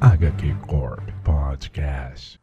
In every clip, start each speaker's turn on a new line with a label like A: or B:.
A: HQ Corp Podcast.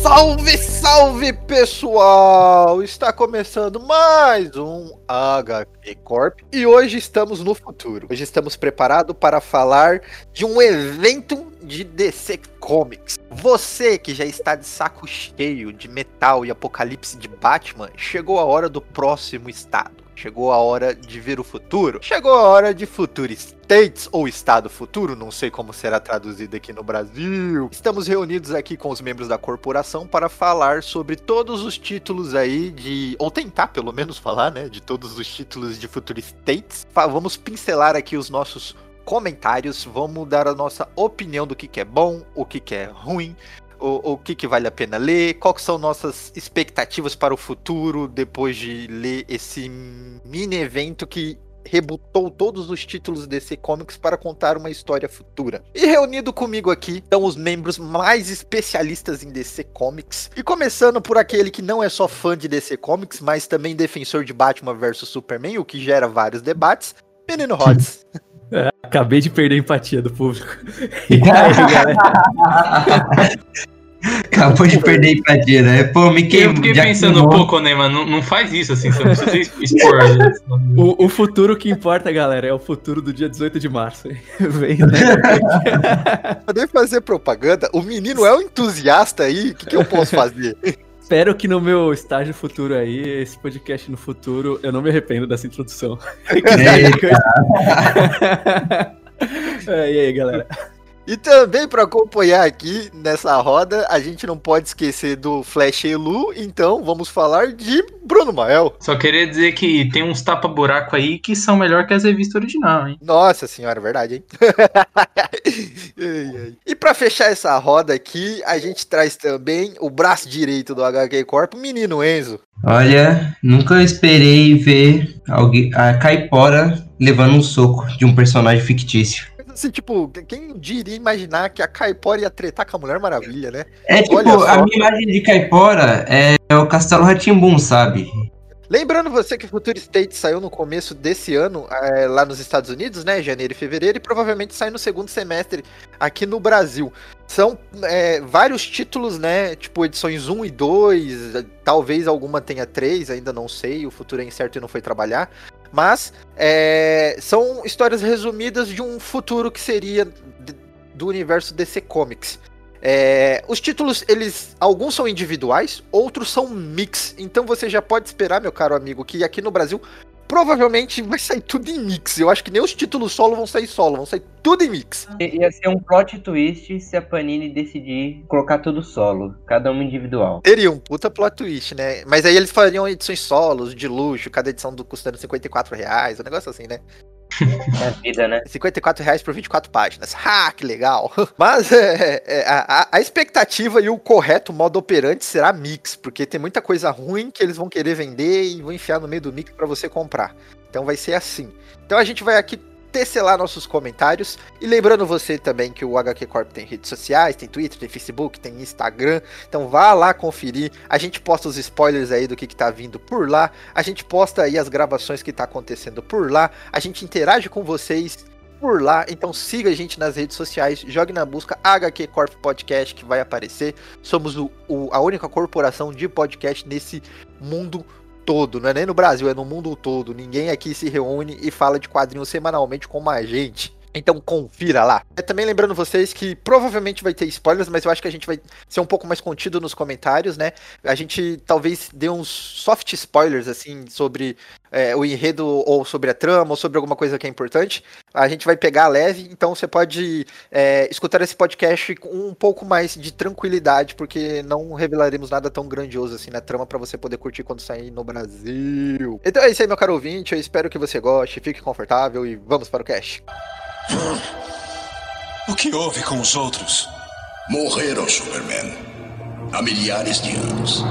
B: Salve, salve pessoal! Está começando mais um HQ Corp e hoje estamos no futuro. Hoje estamos preparados para falar de um evento de DC Comics. Você que já está de saco cheio de metal e apocalipse de Batman, chegou a hora do próximo estado. Chegou a hora de ver o futuro. Chegou a hora de Future States ou Estado Futuro, não sei como será traduzido aqui no Brasil. Estamos reunidos aqui com os membros da corporação para falar sobre todos os títulos aí de. Ou tentar pelo menos falar, né? De todos os títulos de Future States. Vamos pincelar aqui os nossos comentários, vamos dar a nossa opinião do que, que é bom, o que, que é ruim, o, o que, que vale a pena ler, quais são nossas expectativas para o futuro depois de ler esse mini evento que rebutou todos os títulos DC Comics para contar uma história futura. E reunido comigo aqui estão os membros mais especialistas em DC Comics. E começando por aquele que não é só fã de DC Comics, mas também defensor de Batman vs Superman, o que gera vários debates. Menino Rods.
C: Acabei de perder a empatia do público. E aí, galera?
D: Acabou de perder a empatia, né? Pô, me
E: Eu
D: queimou.
E: fiquei
D: já
E: pensando,
D: queimou.
E: pô, Conema, não, não faz isso assim, você não precisa expor. né?
C: O, o futuro que importa, galera, é o futuro do dia 18 de março. Vem, né?
B: Poder fazer propaganda? O menino é um entusiasta aí, o que, que eu posso fazer?
C: Espero que no meu estágio futuro aí, esse podcast no futuro, eu não me arrependo dessa introdução. É, e aí, galera?
B: E também para acompanhar aqui nessa roda, a gente não pode esquecer do Flash Elu, então vamos falar de Bruno Mael.
E: Só queria dizer que tem uns tapa-buraco aí que são melhor que as revistas original, hein?
B: Nossa senhora, é verdade, hein? E para fechar essa roda aqui, a gente traz também o braço direito do HQ Corp, o menino Enzo.
D: Olha, nunca esperei ver alguém, a Caipora levando um soco de um personagem fictício.
B: Assim, tipo, quem diria imaginar que a Caipora ia tretar com a Mulher Maravilha, né?
D: É tipo, a minha imagem de Caipora é o Castelo Ratimbum, sabe?
B: Lembrando você que Future State saiu no começo desse ano, eh, lá nos Estados Unidos, né? Janeiro e fevereiro, e provavelmente sai no segundo semestre aqui no Brasil. São eh, vários títulos, né? Tipo, edições 1 e 2, eh, talvez alguma tenha 3, ainda não sei, o futuro é incerto e não foi trabalhar. Mas eh, são histórias resumidas de um futuro que seria do universo DC Comics. É, os títulos, eles. Alguns são individuais, outros são mix. Então você já pode esperar, meu caro amigo, que aqui no Brasil provavelmente vai sair tudo em mix. Eu acho que nem os títulos solo vão sair solo, vão sair tudo em mix.
F: Ia ser um plot twist se a Panini decidir colocar tudo solo, cada um individual.
B: Teria um puta plot twist, né? Mas aí eles fariam edições solos, de luxo, cada edição do, custando 54 reais, um negócio assim, né?
F: É a vida, né?
B: 54 reais por 24 páginas. Ah, que legal. Mas é, é, a, a- a expectativa e o correto modo operante será mix, porque tem muita coisa ruim que eles vão querer vender e vão enfiar no meio do mix para você comprar. Então vai ser assim. Então a gente vai aqui tecelar nossos comentários. E lembrando você também que o HQ Corp tem redes sociais, tem Twitter, tem Facebook, tem Instagram. Então vá lá conferir. A gente posta os spoilers aí do que, que tá vindo por lá. A gente posta aí as gravações que tá acontecendo por lá. A gente interage com vocês por lá. Então siga a gente nas redes sociais. Jogue na busca HQ Corp Podcast que vai aparecer. Somos o, o- a única corporação de podcast nesse mundo todo, não é nem no Brasil, é no mundo todo. Ninguém aqui se reúne e fala de quadrinhos semanalmente como a gente. Então confira lá. É, também lembrando vocês que provavelmente vai ter spoilers, mas eu acho que a gente vai ser um pouco mais contido nos comentários, né? A gente talvez dê uns soft spoilers, assim, sobre é, o enredo, ou sobre a trama, ou sobre alguma coisa que é importante. A gente vai pegar leve, então você pode é, escutar esse podcast com um pouco mais de tranquilidade, porque não revelaremos nada tão grandioso assim na trama para você poder curtir quando sair no Brasil. Então é isso aí, meu caro ouvinte. Eu espero que você goste, fique confortável e vamos para o cast.
G: O que houve com os outros?
H: Morreram, Superman. Há milhares de anos.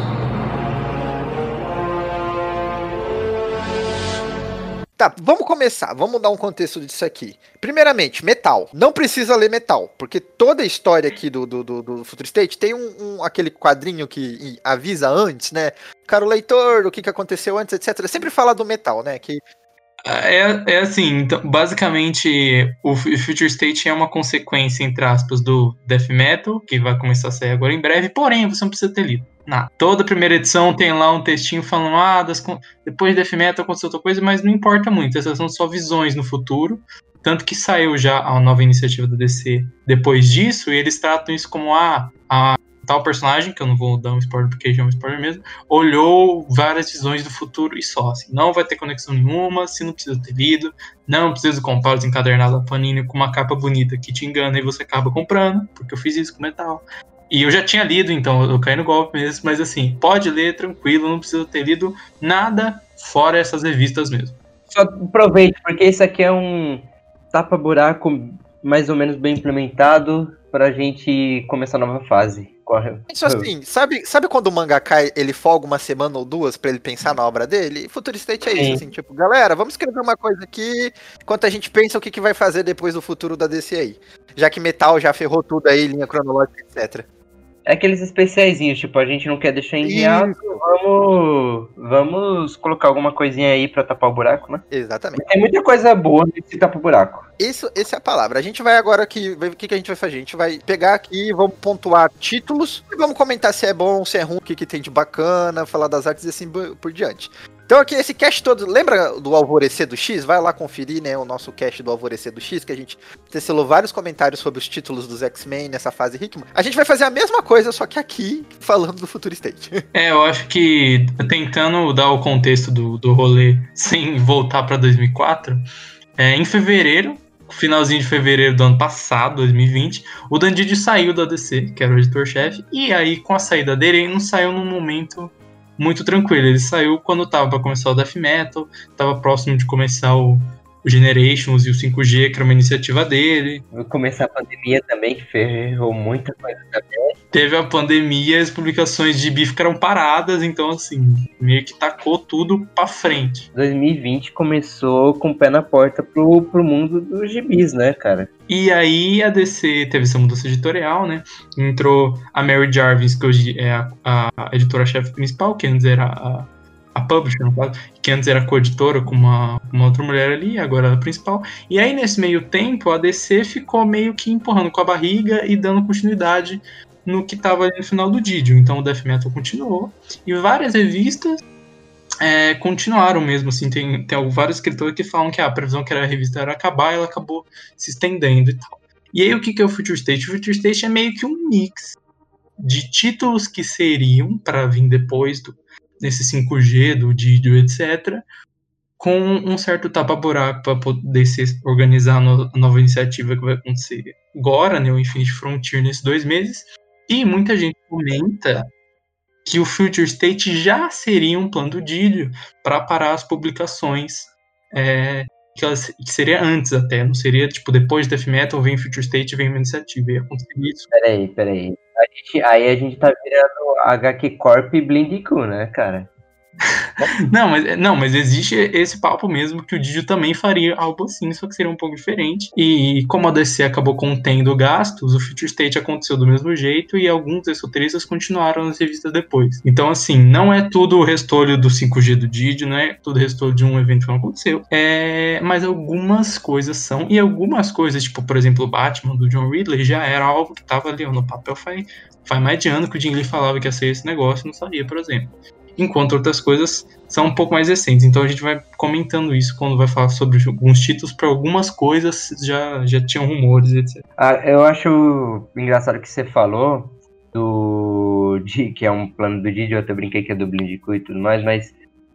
B: Tá, vamos começar. Vamos dar um contexto disso aqui. Primeiramente, metal. Não precisa ler metal, porque toda a história aqui do, do, do, do Future State tem um, um- aquele quadrinho que avisa antes, né? Cara, o leitor, o que, que aconteceu antes, etc. Sempre fala do metal, né? Que
E: É, é assim, então, basicamente, o Future State é uma consequência, entre aspas, do Death Metal, que vai começar a sair agora em breve, porém, você não precisa ter lido. Nada. Toda primeira edição tem lá um textinho falando, ah, das depois de Death Metal aconteceu outra coisa, mas não importa muito, essas são só visões no futuro. Tanto que saiu já a nova iniciativa da DC depois disso, e eles tratam isso como ah, a tal personagem, que eu não vou dar um spoiler porque já é um spoiler mesmo, olhou várias visões do futuro e só, assim, não vai ter conexão nenhuma, se não precisa ter lido, não precisa comprar os encadernados da Panini com uma capa bonita que te engana e você acaba comprando, porque eu fiz isso com metal. E eu já tinha lido, então eu caí no golpe mesmo, mas assim, pode ler tranquilo, não precisa ter lido nada fora essas revistas mesmo.
F: Só aproveite, porque isso aqui é um tapa-buraco mais ou menos bem implementado pra gente começar a nova fase. Corre.
B: Isso assim, sabe, sabe quando o mangaka ele folga uma semana ou duas pra ele pensar na obra dele? Future State é
F: Sim.
B: isso, assim, tipo, galera, vamos escrever uma coisa aqui, enquanto a gente pensa o que, que vai fazer depois do futuro da DC aí. Já que Metal já ferrou tudo aí, linha cronológica, etc.
F: É aqueles especiaizinhos, tipo, a gente não quer deixar em hiato, vamos, vamos colocar alguma coisinha aí pra tapar o buraco, né?
B: Exatamente.
F: Tem muita coisa boa nesse tapa-buraco.
B: Isso, essa é a palavra. A gente vai agora aqui. O que, que a gente vai fazer? A gente vai pegar aqui, vamos pontuar títulos e vamos comentar se é bom, se é ruim, o que, que tem de bacana, falar das artes e assim por diante. Então aqui, esse cast todo, lembra do Alvorecer do X? Vai lá conferir, né, o nosso cast do Alvorecer do X, que a gente tecelou vários comentários sobre os títulos dos X-Men nessa fase Hickman. A gente vai fazer a mesma coisa, só que aqui, falando do Future State.
E: É, eu acho que tentando dar o contexto do, do rolê sem voltar pra 2004, é, em fevereiro, finalzinho de fevereiro do ano passado, 2020, o Dan Didio saiu da DC, que era o editor-chefe, e aí com a saída dele, ele não saiu num momento muito tranquilo. Ele saiu quando tava pra começar o Death Metal, tava próximo de começar o, o Generations e o 5G, que era uma iniciativa dele.
F: Começar a pandemia também, que ferrou muita coisa também.
E: Teve a pandemia, as publicações de bi ficaram paradas, então assim, meio que tacou tudo pra frente.
F: 2020 começou com o pé na porta pro, pro mundo dos gibis, né, cara?
E: E aí a DC teve essa mudança editorial, né? Entrou a Mary Jarvis, que hoje é a, a editora-chefe principal, que antes era a, a publisher, no caso, que antes era co-editora com uma, uma outra mulher ali, agora ela é a principal. E aí, nesse meio tempo, a DC ficou meio que empurrando com a barriga e dando continuidade no que estava ali no final do Didio. Então o Death Metal continuou. E várias revistas é, continuaram mesmo, assim, tem, tem vários escritores que falam que ah, a previsão que era a revista era acabar, ela acabou se estendendo e tal. E aí o que, que é o Future State? O Future State é meio que um mix de títulos que seriam para vir depois do, desse 5G, do Didio, etc., com um certo tapa-buraco para poder se organizar a no- nova iniciativa que vai acontecer agora, né, o Infinite Frontier, nesses dois meses. E muita gente comenta que o Future State já seria um plano do Didio para parar as publicações é, que, elas, que seria antes até, não seria tipo depois de Death Metal vem Future State vem uma iniciativa, ia acontecer isso.
F: Peraí, peraí. A gente, aí a gente tá virando HQ Corp e Blindicu, né, cara?
E: Não, mas, não, mas existe esse papo mesmo que o Didio também faria algo assim, só que seria um pouco diferente. E como a DC acabou contendo gastos, o Future State aconteceu do mesmo jeito e alguns desses roteiristas continuaram nas revistas depois. Então, assim, não é tudo o restolho do 5G do Didio, não é tudo o restolho de um evento que não aconteceu. É, mas algumas coisas são, e algumas coisas, tipo, por exemplo, o Batman do John Ridley já era algo que tava ali no papel faz, faz mais de ano que o Jim Lee falava que ia ser esse negócio não sabia, por exemplo enquanto outras coisas são um pouco mais recentes. Então a gente vai comentando isso quando vai falar sobre alguns títulos, para algumas coisas já, já tinham rumores, etc.
F: Ah, eu acho engraçado que você falou do Di- que é um plano do Didio, eu até brinquei que é do Blindicu e tudo mais, mas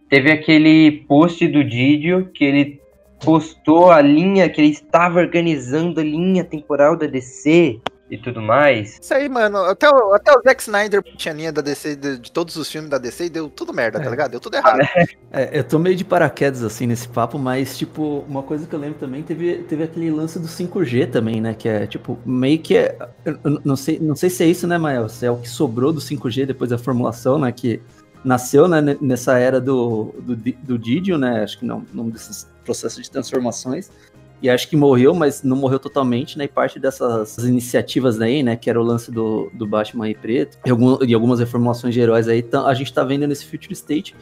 F: teve aquele post do Didio que ele postou a linha que ele estava organizando a linha temporal da DC e tudo mais.
B: Isso aí, mano. Até o, até o Zack Snyder tinha linha da DC, de, de todos os filmes da DC, e deu tudo merda, tá
C: É.
B: ligado? Deu tudo errado.
C: É, eu tô meio de paraquedas assim nesse papo, mas tipo, uma coisa que eu lembro também teve, teve aquele lance do 5G também, né? Que é tipo, meio que é. Não sei, não sei se é isso, né, Mael? Se é o que sobrou do 5G depois da formulação, né? Que nasceu né, ne- nessa era do, do, do Didio, né? Acho que não, num desses processos de transformações. E acho que morreu, mas não morreu totalmente, né? E parte dessas iniciativas daí, né? Que era o lance do, do Batman e Preto, e, algum, e algumas reformulações de heróis aí, a gente tá vendo nesse Future State.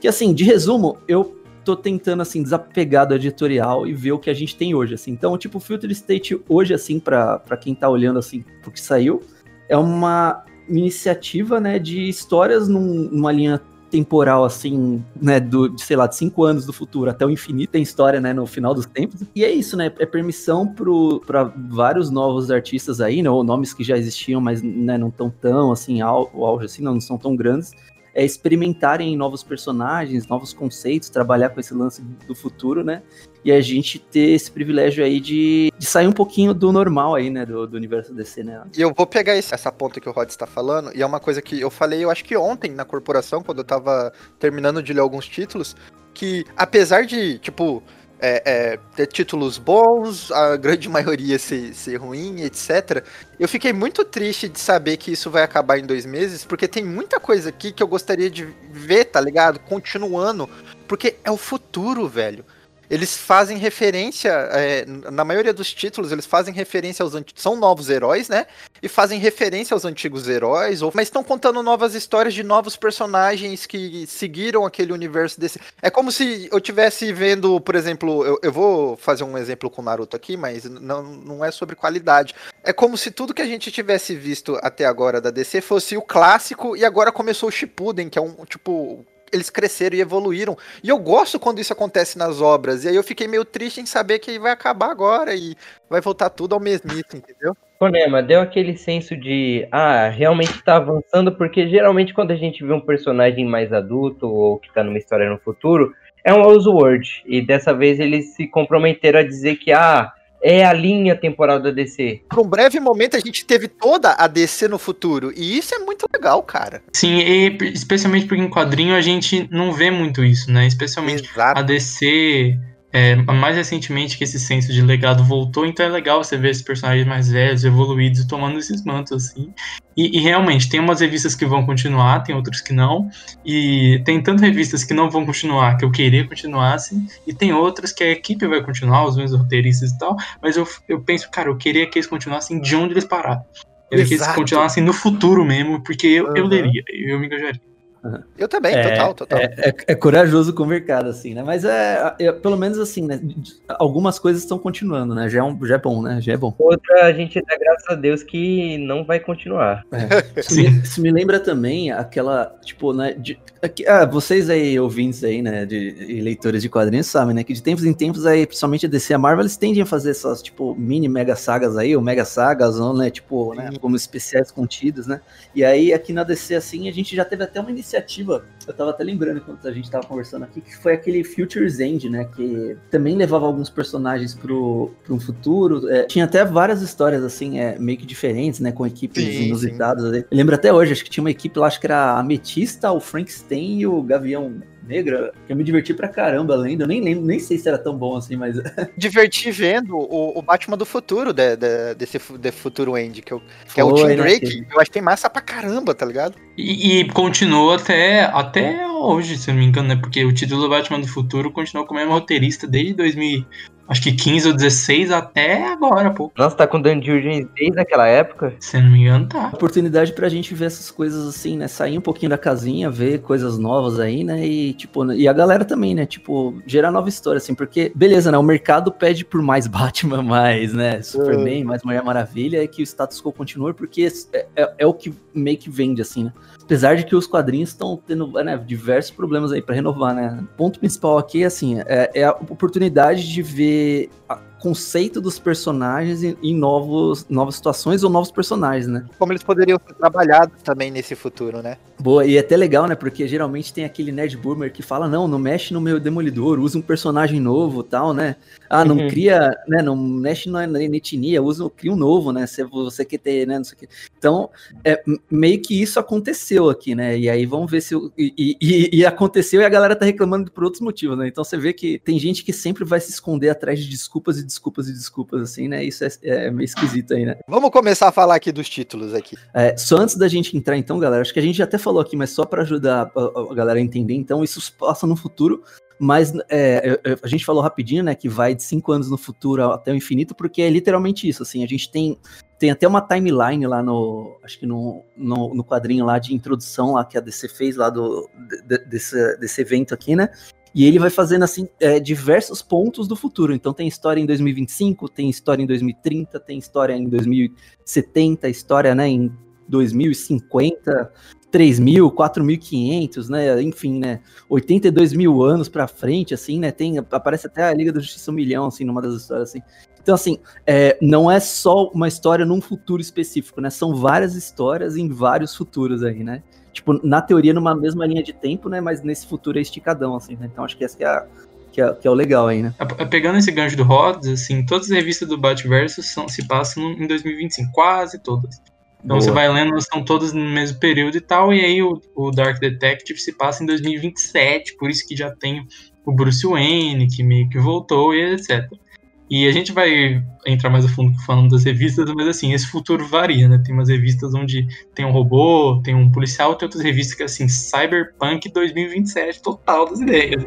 C: Que assim, de resumo, eu tô tentando, assim, desapegar do editorial e ver o que a gente tem hoje, assim. Então, tipo, o Future State hoje, assim, pra quem tá olhando, assim, porque saiu, é uma iniciativa, né, de histórias num, numa linha temporal, assim, né, do, de, sei lá, de cinco anos do futuro até o infinito, tem história, né, no final dos tempos. E é isso, né, é permissão para vários novos artistas aí, né, ou nomes que já existiam, mas, né, não tão tão, assim, ao, auge, assim, não, não são tão grandes, é experimentarem novos personagens, novos conceitos, trabalhar com esse lance do futuro, né? E a gente ter esse privilégio aí de, de sair um pouquinho do normal aí, né? Do, do universo DC, né?
B: E eu vou pegar esse, essa ponta que o Rod está falando, e é uma coisa que eu falei, eu acho que ontem na corporação, quando eu tava terminando de ler alguns títulos, que apesar de, tipo, é, é, ter títulos bons, a grande maioria ser, ser ruim, etc. Eu fiquei muito triste de saber que isso vai acabar em dois meses, porque tem muita coisa aqui que eu gostaria de ver, tá ligado? Continuando, porque é o futuro, velho eles fazem referência, é, na maioria dos títulos, eles fazem referência aos antigos. São novos heróis, né? E fazem referência aos antigos heróis, ou, mas estão contando novas histórias de novos personagens que seguiram aquele universo desse. É como se eu tivesse vendo, por exemplo, eu, eu vou fazer um exemplo com Naruto aqui, mas não, não é sobre qualidade. É como se tudo que a gente tivesse visto até agora da DC fosse o clássico e agora começou o Shippuden, que é um tipo eles cresceram e evoluíram. E eu gosto quando isso acontece nas obras. E aí eu fiquei meio triste em saber que vai acabar agora e vai voltar tudo ao mesmito, entendeu?
F: Fonema, deu aquele senso de, ah, realmente tá avançando, porque geralmente quando a gente vê um personagem mais adulto ou que tá numa história no futuro, é um Oswald. E dessa vez eles se comprometeram a dizer que, ah, é a linha temporal da DC.
B: Por um breve momento a gente teve toda a DC no futuro. E isso é muito legal, cara.
E: Sim, e especialmente porque em quadrinho a gente não vê muito isso, né? Especialmente Exato. a DC é, mais recentemente que esse senso de legado voltou, então é legal você ver esses personagens mais velhos, evoluídos, tomando esses mantos, assim. E, e, realmente, tem umas revistas que vão continuar, tem outras que não, e tem tantas revistas que não vão continuar, que eu queria continuar, assim, e tem outras que a equipe vai continuar, os meus roteiristas e tal, mas eu, eu penso, cara, eu queria que eles continuassem de onde eles pararam. Eu queria que eles continuassem no futuro mesmo, porque eu, uhum. eu leria, eu me engajaria.
B: Eu também, é, total, total.
C: É, é, é, corajoso com o mercado, assim, né? Mas é, é, pelo menos assim, né? Algumas coisas estão continuando, né? Já é, um, já é bom, né? Já é bom.
F: Outra, a gente dá graças a Deus que não vai continuar.
C: É. Isso, me, isso, me, lembra também aquela, tipo, né? De, aqui, ah, vocês aí, ouvintes aí, né? De, leitores de quadrinhos, sabem, né? Que de tempos em tempos aí, principalmente a DC e a Marvel, eles tendem a fazer essas, tipo, mini mega sagas aí, ou mega sagas, ou, né? Tipo, né, como especiais contidos, né? E aí, aqui na DC, assim, a gente já teve até uma iniciativa iniciativa, eu tava até lembrando enquanto a gente tava conversando aqui, que foi aquele Futures End, né? Que também levava alguns personagens pro, pro um futuro. É, tinha até várias histórias, assim, é, meio que diferentes, né? Com equipes sim, inusitadas. Sim. Eu lembro até hoje, acho que tinha uma equipe lá, acho que era a Ametista, o Frankenstein e o Gavião Negra, que eu me diverti pra caramba lendo. Eu nem lembro, nem sei se era tão bom assim, mas.
B: Diverti vendo o, o Batman do futuro de, de, desse de Futuro End, que, eu, que é o Tim né, Drake. Né? Eu achei massa pra caramba, tá ligado?
E: E, e continuou até, até hoje, se eu não me engano, né? Porque o título do Batman do Futuro continuou com o mesmo roteirista desde 2000, acho que 15 ou 16 até agora, pô.
F: Nossa, tá com Dan Jurgens desde aquela época?
E: Se não me engano, tá.
C: Oportunidade pra gente ver essas coisas assim, né? Sair um pouquinho da casinha, ver coisas novas aí, né? E, tipo, e a galera também, né? Tipo, gerar nova história, assim, porque, beleza, né? O mercado pede por mais Batman, mais, né? Superman, mais Mulher Maravilha, é que o status quo continue, porque é, é, é o que meio que vende, assim, né? Apesar de que os quadrinhos estão tendo né, diversos problemas aí para renovar, né? O ponto principal aqui assim, é, é a oportunidade de ver conceito dos personagens em, em, novos, novas situações ou novos personagens, né?
B: Como eles poderiam ser trabalhados também nesse futuro, né?
C: Boa, e é até legal, né? Porque geralmente tem aquele nerd boomer que fala, não, não mexe no meu demolidor, usa um personagem novo tal, né? Ah, não uhum. cria, né? Não mexe na, na etnia, usa, cria um novo, né? Se você quer ter, né? Não sei o que. Então, é, meio que isso aconteceu aqui, né? E aí vamos ver se. E, e, e, aconteceu e a galera tá reclamando por outros motivos, né? Então você vê que tem gente que sempre vai se esconder atrás de desculpas e desculpas e desculpas, assim, né? Isso é, é meio esquisito aí, né?
B: Vamos começar a falar aqui dos títulos aqui.
C: É, só antes da gente entrar, então, galera, acho que a gente já até falou aqui, mas só para ajudar a, a, galera a entender, então, isso passa no futuro. Mas é, a gente falou rapidinho, né, que vai de cinco anos no futuro até o infinito, porque é literalmente isso, assim, a gente tem, tem até uma timeline lá no, acho que no, no, no quadrinho lá de introdução lá que a DC fez lá do, de, desse, desse evento aqui, né, E ele vai fazendo, assim, é, diversos pontos do futuro. Então tem história em 2025, tem história em 2030, tem história em 2070, história, né, em 2050, 3.000, 4.500, né? Enfim, né? 82 mil anos pra frente, assim, né? Tem, aparece até a Liga da Justiça um milhão, assim, numa das histórias, assim. Então, assim, é, não é só uma história num futuro específico, né? São várias histórias em vários futuros aí, né? Tipo, na teoria, numa mesma linha de tempo, né? Mas nesse futuro é esticadão, assim, né? Então acho que essa que é, a, que é, que é o legal aí, né?
E: Pegando esse gancho do Rhodes, assim, todas as revistas do Batverso são, se passam em 2025, quase todas. Então
C: Boa.
E: você vai lendo, elas estão todas no mesmo período e tal, e aí o, o Dark Detective se passa em 2027, por isso que já tem o Bruce Wayne, que meio que voltou e etc. E a gente vai entrar mais a fundo falando das revistas, mas assim, esse futuro varia, né? Tem umas revistas onde tem um robô, tem um policial, tem outras revistas que assim, Cyberpunk 2027, total das ideias.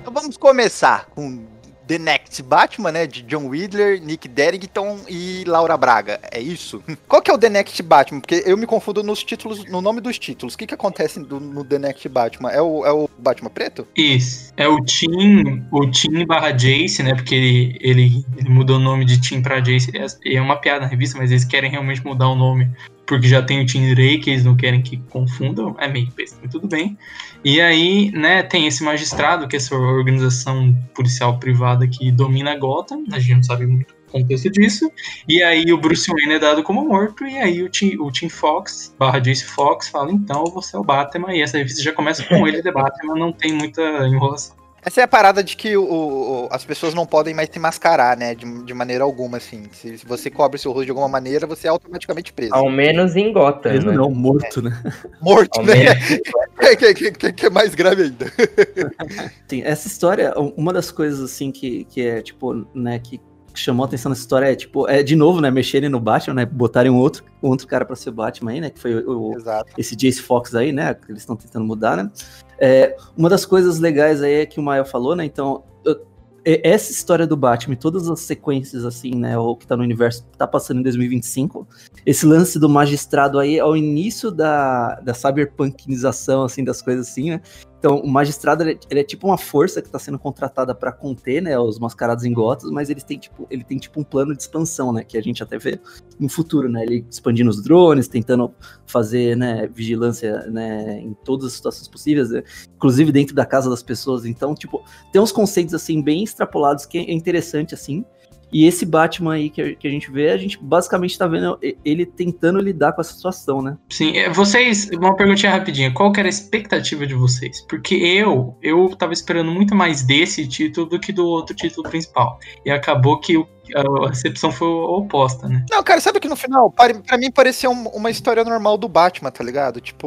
B: Então vamos começar com The Next Batman, né? De John Widler, Nick Derrington e Laura Braga. É isso? Qual que é o The Next Batman? Porque eu me confundo nos títulos, no nome dos títulos. O que que acontece do- no The Next Batman? É o, é o Batman preto?
E: Isso. É o Tim, o Tim barra Jace, né? Porque ele, ele, ele mudou o nome de Tim pra Jace. É, é uma piada na revista, mas eles querem realmente mudar o nome. Porque já tem o Ray, que eles não querem que confundam. É meio besta, mas tudo bem. E aí, né, tem esse magistrado, que é essa organização policial privada que domina Gotham. A gente não sabe muito o contexto disso. E aí o Bruce Wayne é dado como morto. E aí o Tim, o Tim Fox, barra Jace Fox, fala, então você é o Batman. E essa revista já começa com ele de Batman, não tem muita enrolação.
B: Essa é a parada de que o, o- as pessoas não podem mais se mascarar, né? De, de maneira alguma, assim. Se, se você cobre seu rosto de alguma maneira, você é automaticamente preso.
F: Ao menos em Gotham,
C: Preso
F: né?
C: não, morto, né?
B: Morto,
F: Ao
B: né?
F: menos.
B: que, que- que- que é mais grave ainda.
C: Sim, essa história, uma das coisas assim que, que é, tipo, né, que chamou a atenção nessa história é, tipo, é de novo, né, mexerem no Batman, né, botarem um outro, um outro cara pra ser Batman aí, né, que foi o, o- esse Jace Fox aí, né, que eles estão tentando mudar, né. É, uma das coisas legais aí é que o Mael falou, né, então, eu- essa história do Batman, e todas as sequências, assim, né, o que tá no universo, tá passando em 2025, esse lance do magistrado aí é o início da, da cyberpunkinização, assim, das coisas assim, né, então, o magistrado ele, é- ele é tipo uma força que está sendo contratada para conter, né, os mascarados em Gotham, mas eles têm tipo, ele tem tipo um plano de expansão, né, que a gente até vê no futuro, né, ele expandindo os drones, tentando fazer, né, vigilância, né, em todas as situações possíveis, né, inclusive dentro da casa das pessoas. Então, tipo, tem uns conceitos assim bem extrapolados que é interessante assim. E esse Batman aí que a, que a gente vê, a gente basicamente tá vendo ele tentando lidar com essa situação, né?
E: Sim, é, vocês, uma perguntinha rapidinha, qual que era a expectativa de vocês? Porque eu, eu tava esperando muito mais desse título do que do outro título principal. E acabou que o- a recepção foi oposta, né?
B: Não, cara, sabe que no final, pra mim pareceu um- uma história normal do Batman, tá ligado? Tipo,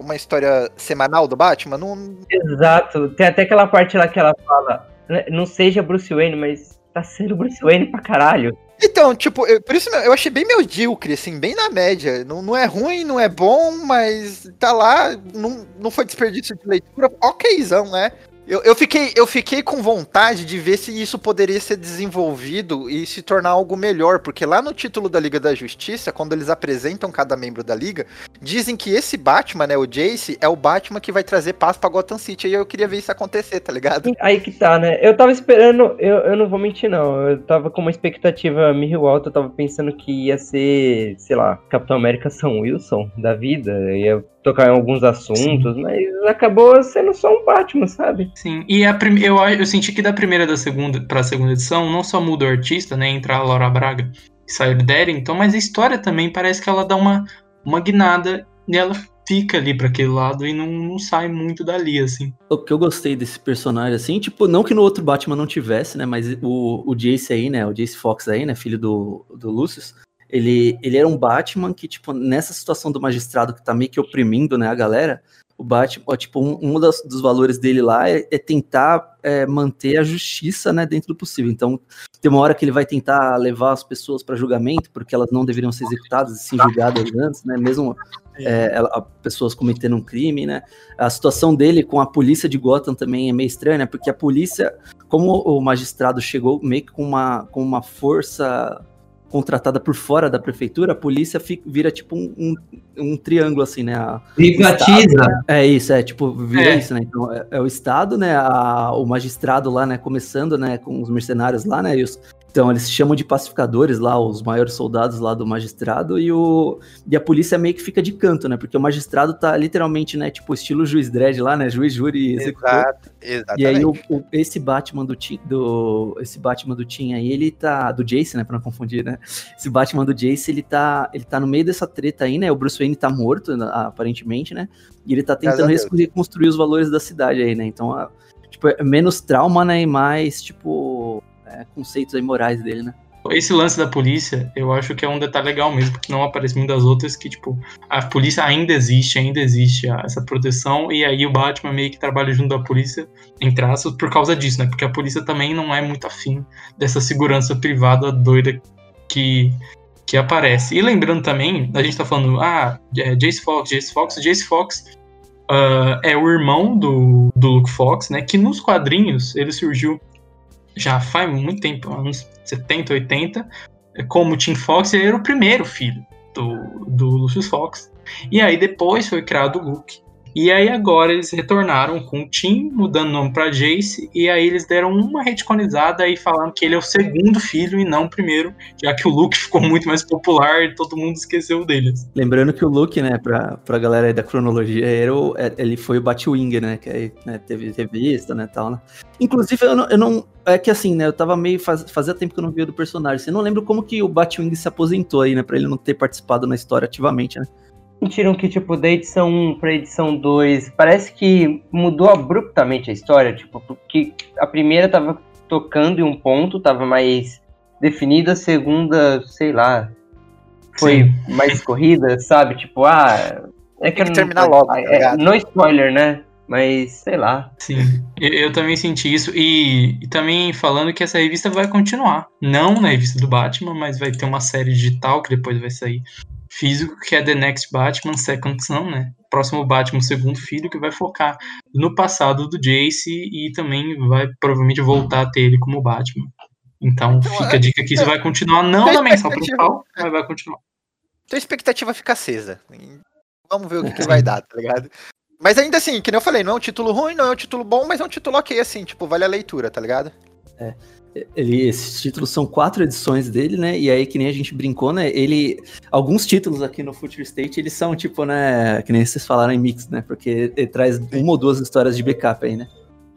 B: uma história semanal do Batman. Não,
F: Exato. Tem até aquela parte lá que ela fala, né, não seja Bruce Wayne, mas tá sendo Bruce Wayne pra caralho.
B: Então, tipo, eu- por isso eu achei bem medíocre, assim, bem na média. Não, não é ruim, não é bom, mas tá lá, não, não foi desperdício de leitura. Okzão, né? Eu, eu, fiquei, eu fiquei com vontade de ver se isso poderia ser desenvolvido e se tornar algo melhor, porque lá no título da Liga da Justiça, quando eles apresentam cada membro da Liga, dizem que esse Batman, né, o Jace, é o Batman que vai trazer paz pra Gotham City. E eu queria ver isso acontecer, tá ligado?
F: Aí que tá, né? Eu tava esperando, eu, eu não vou mentir, não. Eu tava com uma expectativa meio alta, eu tava pensando que ia ser, sei lá, Capitão América São Wilson da vida. Ia tocar em alguns assuntos, mas acabou sendo só um Batman, sabe?
E: Sim, e a prim... eu, eu senti que da primeira da segunda pra segunda edição, não só muda o artista, né? Entra a Laura Braga e sai o Derrington, mas a história também parece que ela dá uma, uma guinada e ela fica ali pra aquele lado e não, não sai muito dali, assim.
C: O que eu gostei desse personagem, assim, tipo, não que no outro Batman não tivesse, né? Mas o, o Jace aí, né? O Jace Fox aí, né? Filho do, do Lucius. Ele, ele era um Batman que, tipo, nessa situação do magistrado que tá meio que oprimindo, né, a galera, o Batman, tipo, um, um das- dos valores dele lá é, é tentar é, manter a justiça, né, dentro do possível. Então, tem uma hora que ele vai tentar levar as pessoas para julgamento, porque elas não deveriam ser executadas e sim julgadas antes, né, mesmo é, ela- pessoas cometendo um crime, né. A situação dele com a polícia de Gotham também é meio estranha, né, porque a polícia, como o magistrado chegou meio que com uma, com uma força contratada por fora da prefeitura, a polícia fica, vira tipo um, um, um triângulo, assim, né? A,
D: Privatiza.
C: é isso, é tipo, vira
E: É.
C: isso, né? Então, é, é o Estado, né? a- o magistrado lá, né? Começando, né? Com os mercenários lá, né? E os, então, eles se chamam de pacificadores lá, os maiores soldados lá do magistrado, e, o, e a polícia meio que fica de canto, né? Porque o magistrado tá literalmente, né? Tipo, estilo juiz dread lá, né? Juiz, júri e executor.
B: Exato, exatamente.
C: E aí, o, o- esse Batman do Tim, do, esse Batman do Tim aí, ele tá, do Jace, né, pra não confundir, né, esse Batman do Jace, ele tá, ele tá no meio dessa treta aí, né, o Bruce Wayne tá morto, né, aparentemente, né, e ele tá tentando reconstruir os valores da cidade aí, né, então, a- tipo, é menos trauma, né, e mais, tipo, é, conceitos aí morais dele, né.
E: Esse lance da polícia, eu acho que é um detalhe legal mesmo, porque não aparece muitas outras que, tipo, a polícia ainda existe, ainda existe essa proteção, e aí o Batman meio que trabalha junto da polícia, entre aspas, por causa disso, né? Porque a polícia também não é muito afim dessa segurança privada doida que, que aparece. E lembrando também, a gente tá falando, ah, é, Jace Fox, Jace Fox, Jace Fox ah, é o irmão do, do Luke Fox, né? Que nos quadrinhos ele surgiu já faz muito tempo, anos 70, 80, como Tim Fox, ele era o primeiro filho do, do Lucius Fox. E aí depois foi criado o Luke. E aí agora eles retornaram com o Tim, mudando o nome pra Jace, e aí eles deram uma retconizada e falaram que ele é o segundo filho e não o primeiro, já que o Luke ficou muito mais popular e todo mundo esqueceu deles.
C: Lembrando que o Luke, né, pra, pra galera aí da cronologia, era o- é- ele foi o Batwing, né, que aí né, teve revista, né, tal, né. Inclusive, eu não, eu não- É que assim, né, eu tava meio... Faz, fazia tempo que eu não via do personagem, assim, eu não lembro como que o Batwing se aposentou aí, né, pra ele não ter participado na história ativamente, né.
F: Sentiram que, tipo, da edição 1 pra edição 2, parece que mudou abruptamente a história, tipo, porque a primeira tava tocando em um ponto, tava mais definida, a segunda, sei lá, foi mais corrida, sabe? Tipo, ah. É
B: Tem que
F: eu não-
B: terminar logo, tá
F: é, no spoiler, né? Mas, sei lá.
E: Sim, eu, eu também senti isso. E, e também falando que essa revista vai continuar. Não na revista do Batman, mas vai ter uma série digital que depois vai sair físico, que é The Next Batman Second Son, né? Próximo Batman, segundo filho, que vai focar no passado do Jace e também vai provavelmente voltar a ter ele como Batman. Então
B: Então,
E: fica a dica que isso vai continuar, não na mensal principal, mas vai continuar.
B: Então a expectativa fica acesa. Vamos ver o que, que vai dar, tá ligado? Mas ainda assim, que nem eu falei, não é um título ruim, não é um título bom, mas é um título ok, assim, tipo, vale a leitura, tá ligado?
C: Ele, esses títulos são quatro edições dele, né? E aí, que nem a gente brincou, né? Ele. Alguns títulos aqui no Future State, eles são, tipo, né? Que nem vocês falaram em mix, né? Porque ele traz uma ou duas histórias de backup aí, né?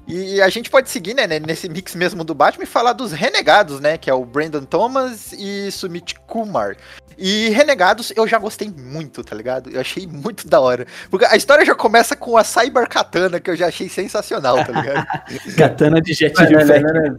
B: E a gente pode seguir, né, nesse mix mesmo do Batman e falar dos Renegados, né, que é o Brandon Thomas e Sumit Kumar. E Renegados eu já gostei muito, tá ligado? Eu achei muito da hora. Porque a história já começa com a Cyber Katana, que eu já achei sensacional, tá ligado?
C: Katana de Jet
F: Não,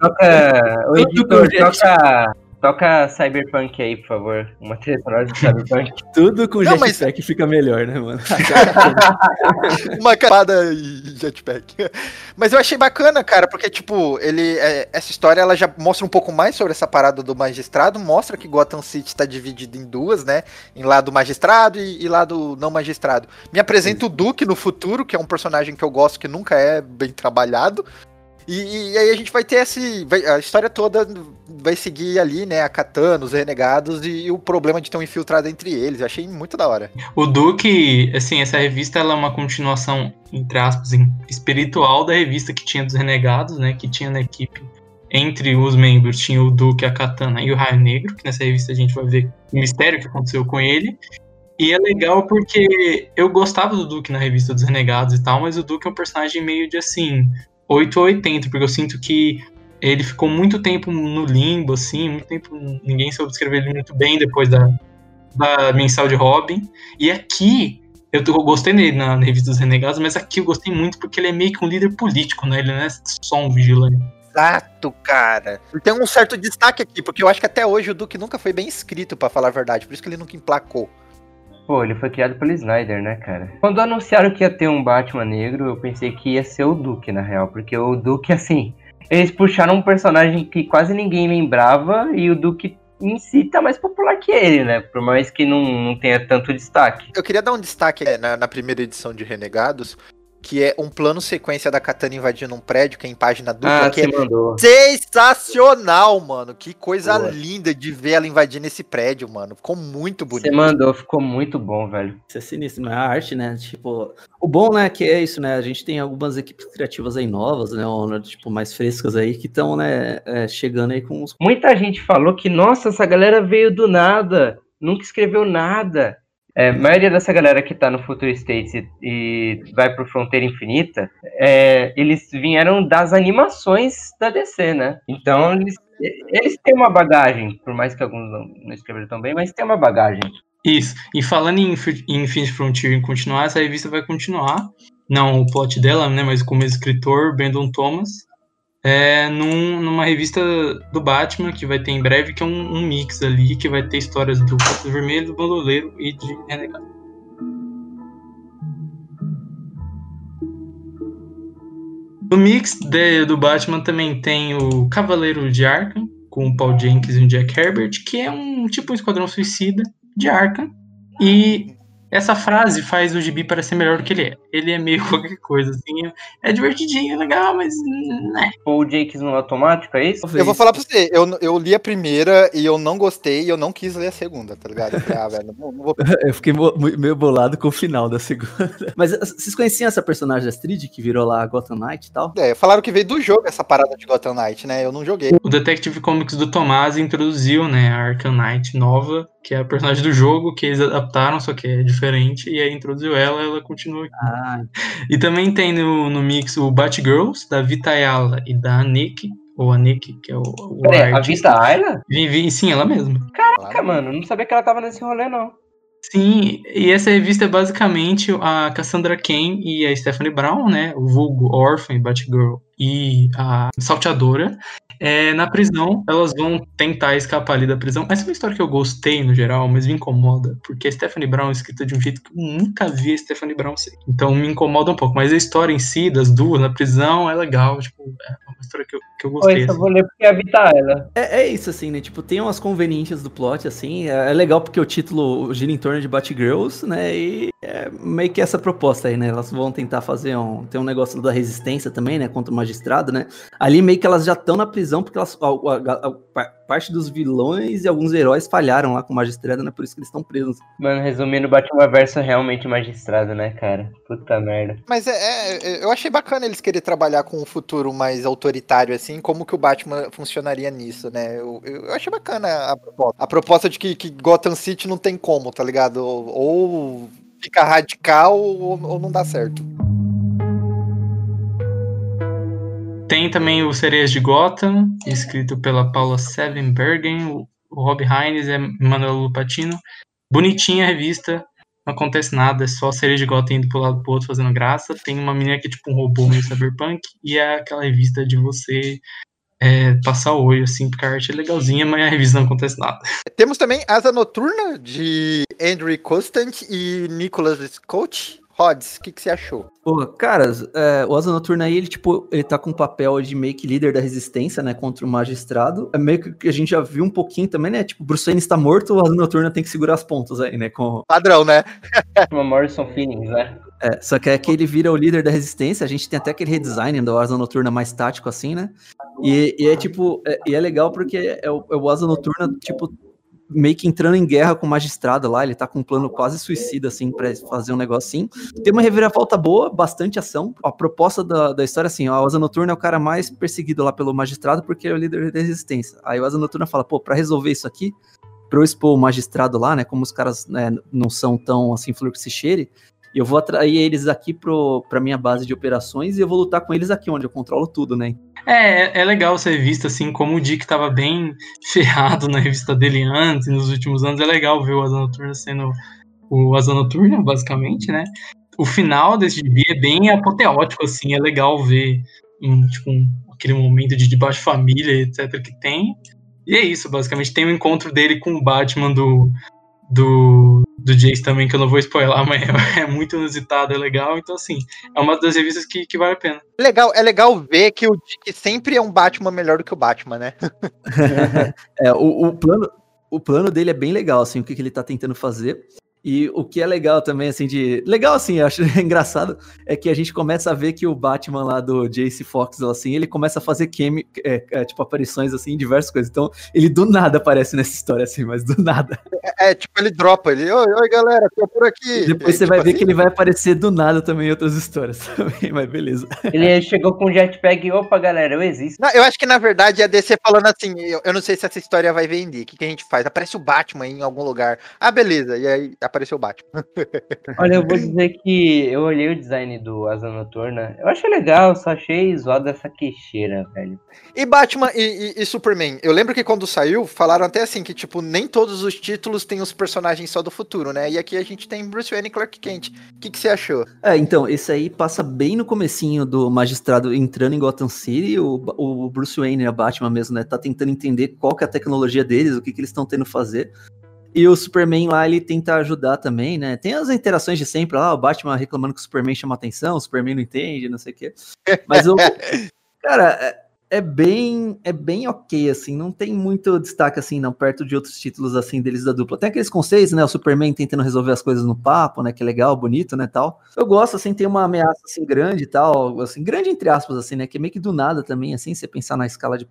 F: Toca. O
C: Tudo
F: editor, toca. Toca Cyberpunk aí, por favor. Uma trilha sonora de Cyberpunk.
C: Tudo com
B: Não,
C: Jet
B: mas-
C: fica melhor, né, mano?
B: Uma capada e jetpack. Mas eu achei bacana, cara, porque, tipo, ele. é, essa história ela já mostra um pouco mais sobre essa parada do magistrado, mostra que Gotham City tá dividido em duas, né? Em lado magistrado e, e lado não magistrado. Me apresenta o Duke no futuro, que é um personagem que eu gosto que nunca é bem trabalhado. E, e aí a gente vai ter esse. vai- a história toda vai seguir ali, né? A Katana, os renegados e, o problema de ter um infiltrado entre eles. Eu achei muito da hora.
E: O Duke, assim, essa revista ela é uma continuação, entre aspas, espiritual da revista que tinha dos Renegados, né? Que tinha na equipe. Entre os membros tinha o Duke, a Katana e o Raio Negro, que nessa revista a gente vai ver o mistério que aconteceu com ele. E é legal porque eu gostava do Duke na revista dos Renegados e tal, mas o Duke é um personagem meio de assim, 8 ou 80, porque eu sinto que ele ficou muito tempo no limbo, assim, muito tempo ninguém soube escrever ele muito bem depois da, da mensal de Robin. E aqui, eu, eu gostei nele na, na revista dos Renegados, mas aqui eu gostei muito porque ele é meio que um líder político, né? Ele não é só um vigilante.
B: Exato, cara. Tem um certo destaque aqui, porque eu acho que até hoje o Duke nunca foi bem escrito, pra falar a verdade, por isso que ele nunca emplacou.
F: Pô, ele foi criado pelo Snyder, né, cara? Quando anunciaram que ia ter um Batman negro, eu pensei que ia ser o Duke, na real. Porque o Duke, assim, eles puxaram um personagem que quase ninguém lembrava e o Duke em si tá mais popular que ele, né? Por mais que não, não tenha tanto destaque.
B: Eu queria dar um destaque na, na primeira edição de Renegados, que é um plano sequência da Katana invadindo um prédio, que é em página dupla,
F: Ah,
B: que
F: você
B: é
F: mandou.
B: sensacional, mano. Que coisa
F: Boa.
B: linda de ver ela invadindo esse prédio, mano. Ficou muito bonito.
F: Você mandou, ficou muito bom, velho.
C: Isso é sinistro, não é a arte, né? Tipo, o bom, né, que é isso, né? A gente tem algumas equipes criativas aí novas, né? ou, né, tipo, mais frescas aí, que estão, né, é, chegando aí com os.
F: Muita gente falou que, nossa, essa galera veio do nada, nunca escreveu nada. É, a maioria dessa galera que tá no Future States e, e vai pro Fronteira Infinita, é, eles vieram das animações da DC, né? Então, eles, eles têm uma bagagem, por mais que alguns não, não escreveram tão bem, mas tem uma bagagem.
E: Isso. E falando em, em Infinite Frontier em continuar, essa revista vai continuar. Não o plot dela, né? Mas com o mesmo escritor, Brandon Thomas. É, num- numa revista do Batman que vai ter em breve, que é um, um mix ali, que vai ter histórias do Capuz Vermelho, do Bandoleiro e de Renegado. No mix de- do Batman também tem o Cavaleiro de Arkham, com o Paul Jenkins e o Jack Herbert, que é um tipo um esquadrão suicida de Arkham. E essa frase faz o gibi parecer melhor do que ele é. Ele é meio qualquer coisa, assim. É divertidinho, é legal, mas. Né.
F: Paul Jenkins no automático, é isso?
B: Eu vou falar pra você, eu, eu li a primeira e eu não gostei e eu não quis ler a segunda, tá ligado? Eu falei, ah, velho, não, não vou
C: Eu fiquei meio bolado com o final da segunda. Mas uh, vocês conheciam essa personagem da Astrid que virou lá a Gotham Knight e tal?
B: É, falaram que veio do jogo essa parada de Gotham Knight, né? Eu não joguei.
E: O Detective Comics do Tomás introduziu, né, a Arkham Knight nova, que é a personagem do jogo, que eles adaptaram, só que é diferente, e aí introduziu ela, ela continua aqui.
C: Ah,
E: E também tem no, no mix o Batgirls, da Vita Ayala e da Nick, ou a Nick, que é o, o
F: Peraí, a. Vita Ayla?
E: Vim- Sim, ela mesma.
F: Caraca, mano, não sabia que ela tava nesse rolê, não.
E: Sim, e essa revista é basicamente a Cassandra Cain e a Stephanie Brown, né? O vulgo Orphan, Batgirl e a Salteadora. É, na prisão, elas vão tentar escapar ali da prisão. Essa é uma história que eu gostei no geral, mas me incomoda, porque a Stephanie Brown é escrita de um jeito que eu nunca vi a Stephanie Brown ser. Então me incomoda um pouco. Mas a história em si, das duas na prisão, é legal. Tipo, é uma história que eu, que eu gostei.
F: isso eu
E: assim.
F: vou ler porque é a Vita Ayla.
C: É, é isso, assim, né? Tipo, tem umas conveniências do plot, assim. É, é legal porque o título gira em torno de Batgirls, né? E é meio que essa proposta aí, né? Elas vão tentar fazer um. Tem um negócio da resistência também, né? Contra o magistrado, né? Ali meio que elas já estão na prisão porque elas, a, a- a- a pa- parte dos vilões e alguns heróis falharam lá com o magistrado, né? Por isso que eles estão presos.
F: Mano, resumindo, Batman Verso é realmente magistrado, né, cara? Puta merda.
B: Mas é, é- eu achei bacana eles querer trabalhar com um futuro mais autoritário, assim, como que o Batman funcionaria nisso, né? Eu, eu, eu achei bacana a proposta. A proposta de que, que Gotham City não tem como, tá ligado? Ou, ou fica radical ou, ou não dá certo.
E: Tem também o Sereias de Gotham, escrito pela Paula Sevenbergen, o o Rob Hines e Manuel Lupatino. Bonitinha a revista, não acontece nada, é só Sereias de Gotham indo pro lado pro outro fazendo graça. Tem uma menina que é tipo um robô meio cyberpunk, e é aquela revista de você é, passar o olho, assim, porque a arte é legalzinha, mas a revista não acontece nada.
B: Temos também Asa Noturna, de Andrew Constant e Nicholas Scott. Rods, o que, que você achou?
C: Pô, cara, é, o Asa Noturna aí, ele, tipo, ele tá com um papel de meio que líder da resistência, né, contra o magistrado. É meio que a gente já viu um pouquinho também, né, tipo, Bruce Wayne está morto, o Asa Noturna tem que segurar as pontas aí, né, com...
B: Padrão, né?
F: Uma Morrison Feelings, né?
C: É, só que é que ele vira o líder da resistência, a gente tem até aquele redesign do Asa Noturna mais tático, assim, né, e, e é, tipo, é, e é legal porque é o, é o Asa Noturna, tipo, meio que entrando em guerra com o magistrado lá, ele tá com um plano quase suicida, assim, pra fazer um negócio assim. Tem uma reviravolta boa, bastante ação. A proposta da, da história, assim, ó, a Asa Noturna é o cara mais perseguido lá pelo magistrado porque é o líder da resistência. Aí o Asa Noturna fala, pô, pra resolver isso aqui, pra eu expor o magistrado lá, né, como os caras né, não são tão, assim, flor que se cheire, eu vou atrair eles aqui pro, pra minha base de operações e eu vou lutar com eles aqui, onde eu controlo tudo, né?
E: É, é legal essa revista, assim, como o Dick tava bem ferrado na revista dele antes, nos últimos anos, é legal ver o Asa Noturna sendo o Asa Noturna, basicamente, né? O final desse gibi é bem apoteótico, assim, é legal ver um, tipo, um- aquele momento de debaixo família, etc, que tem. E é isso, basicamente, tem o encontro dele com o Batman do, do, do Jace também, que eu não vou spoiler, mas é, é muito inusitado, é legal, então, assim, é uma das revistas que, que vale a pena.
B: Legal, é legal ver que o Dick sempre é um Batman melhor do que o Batman, né?
C: É, o, o plano, o plano dele é bem legal, assim, o que, que ele tá tentando fazer. E o que é legal também, assim, de. Legal, assim, eu acho engraçado, é que a gente começa a ver que o Batman lá do Jace Fox, assim, ele começa a fazer quemi... É, é, tipo, aparições, assim, em diversas coisas. Então, ele do nada aparece nessa história, assim, mas do nada.
B: É, é tipo, ele dropa, ele, oi, oi, galera, tô por aqui.
C: E depois
B: E,
C: você
B: tipo
C: vai ver
B: assim,
C: que ele vai aparecer do nada também em outras histórias também, mas beleza.
F: Ele chegou com o jetpack e, opa, galera, eu existo.
B: Não, eu acho que na verdade é DC falando assim: eu, eu não sei se essa história vai vender. O que, que a gente faz? Aparece o Batman em algum lugar. Ah, beleza. E aí apareceu o Batman.
F: Olha, eu vou dizer que eu olhei o design do Asa Noturna. Eu achei legal, só achei zoada essa queixeira, velho.
B: E Batman e, e- e Superman? Eu lembro que quando saiu, falaram até assim: que, tipo, nem todos os títulos têm os personagens só do futuro, né? E aqui a gente tem Bruce Wayne e Clark Kent. O que, que você achou?
C: É, então, esse aí passa bem no comecinho do magistrado entrando em Gotham City, o, o Bruce Wayne, a Batman mesmo, né, tá tentando entender qual que é a tecnologia deles, o que, que eles estão tendo a fazer. E o Superman lá, ele tenta ajudar também, né? Tem as interações de sempre lá, o Batman reclamando que o Superman chama atenção, o Superman não entende, não sei o quê. Mas o. Cara, é, é bem é bem ok, assim, não tem muito destaque, assim, não, perto de outros títulos, assim, deles da dupla. Tem aqueles conceitos, né, o Superman tentando resolver as coisas no papo, né, que é legal, bonito, né, tal. Eu gosto, assim, tem uma ameaça, assim, grande e tal, assim, grande entre aspas, assim, né, que é meio que do nada também, assim, você pensar na escala de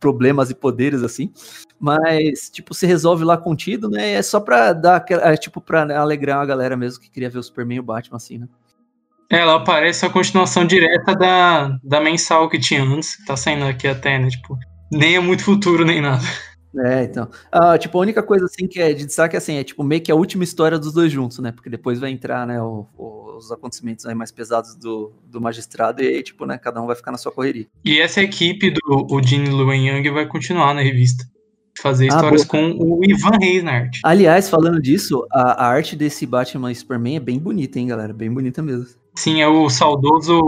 C: problemas e poderes, assim, mas, tipo, se resolve lá contido, né, é só pra dar, aquela- é, tipo, pra alegrar a galera mesmo que queria ver o Superman e o Batman, assim, né.
E: Ela parece a continuação direta da, da mensal que tinha antes, que tá saindo aqui até, né? Tipo, nem é muito futuro nem nada.
C: É, então. Ah, tipo, a única coisa assim que é de destaque assim, é tipo meio que a última história dos dois juntos, né? Porque depois vai entrar, né, o- o- os acontecimentos aí mais pesados do, do magistrado e aí, tipo, né, cada um vai ficar na sua correria.
E: E essa equipe do o Gene Luen Young vai continuar na revista. Fazer
C: Ah,
E: histórias com o Ivan Reis na arte.
C: Aliás, falando disso, a, a arte desse Batman e Superman é bem bonita, hein, galera? Bem bonita mesmo.
E: Sim, é o saudoso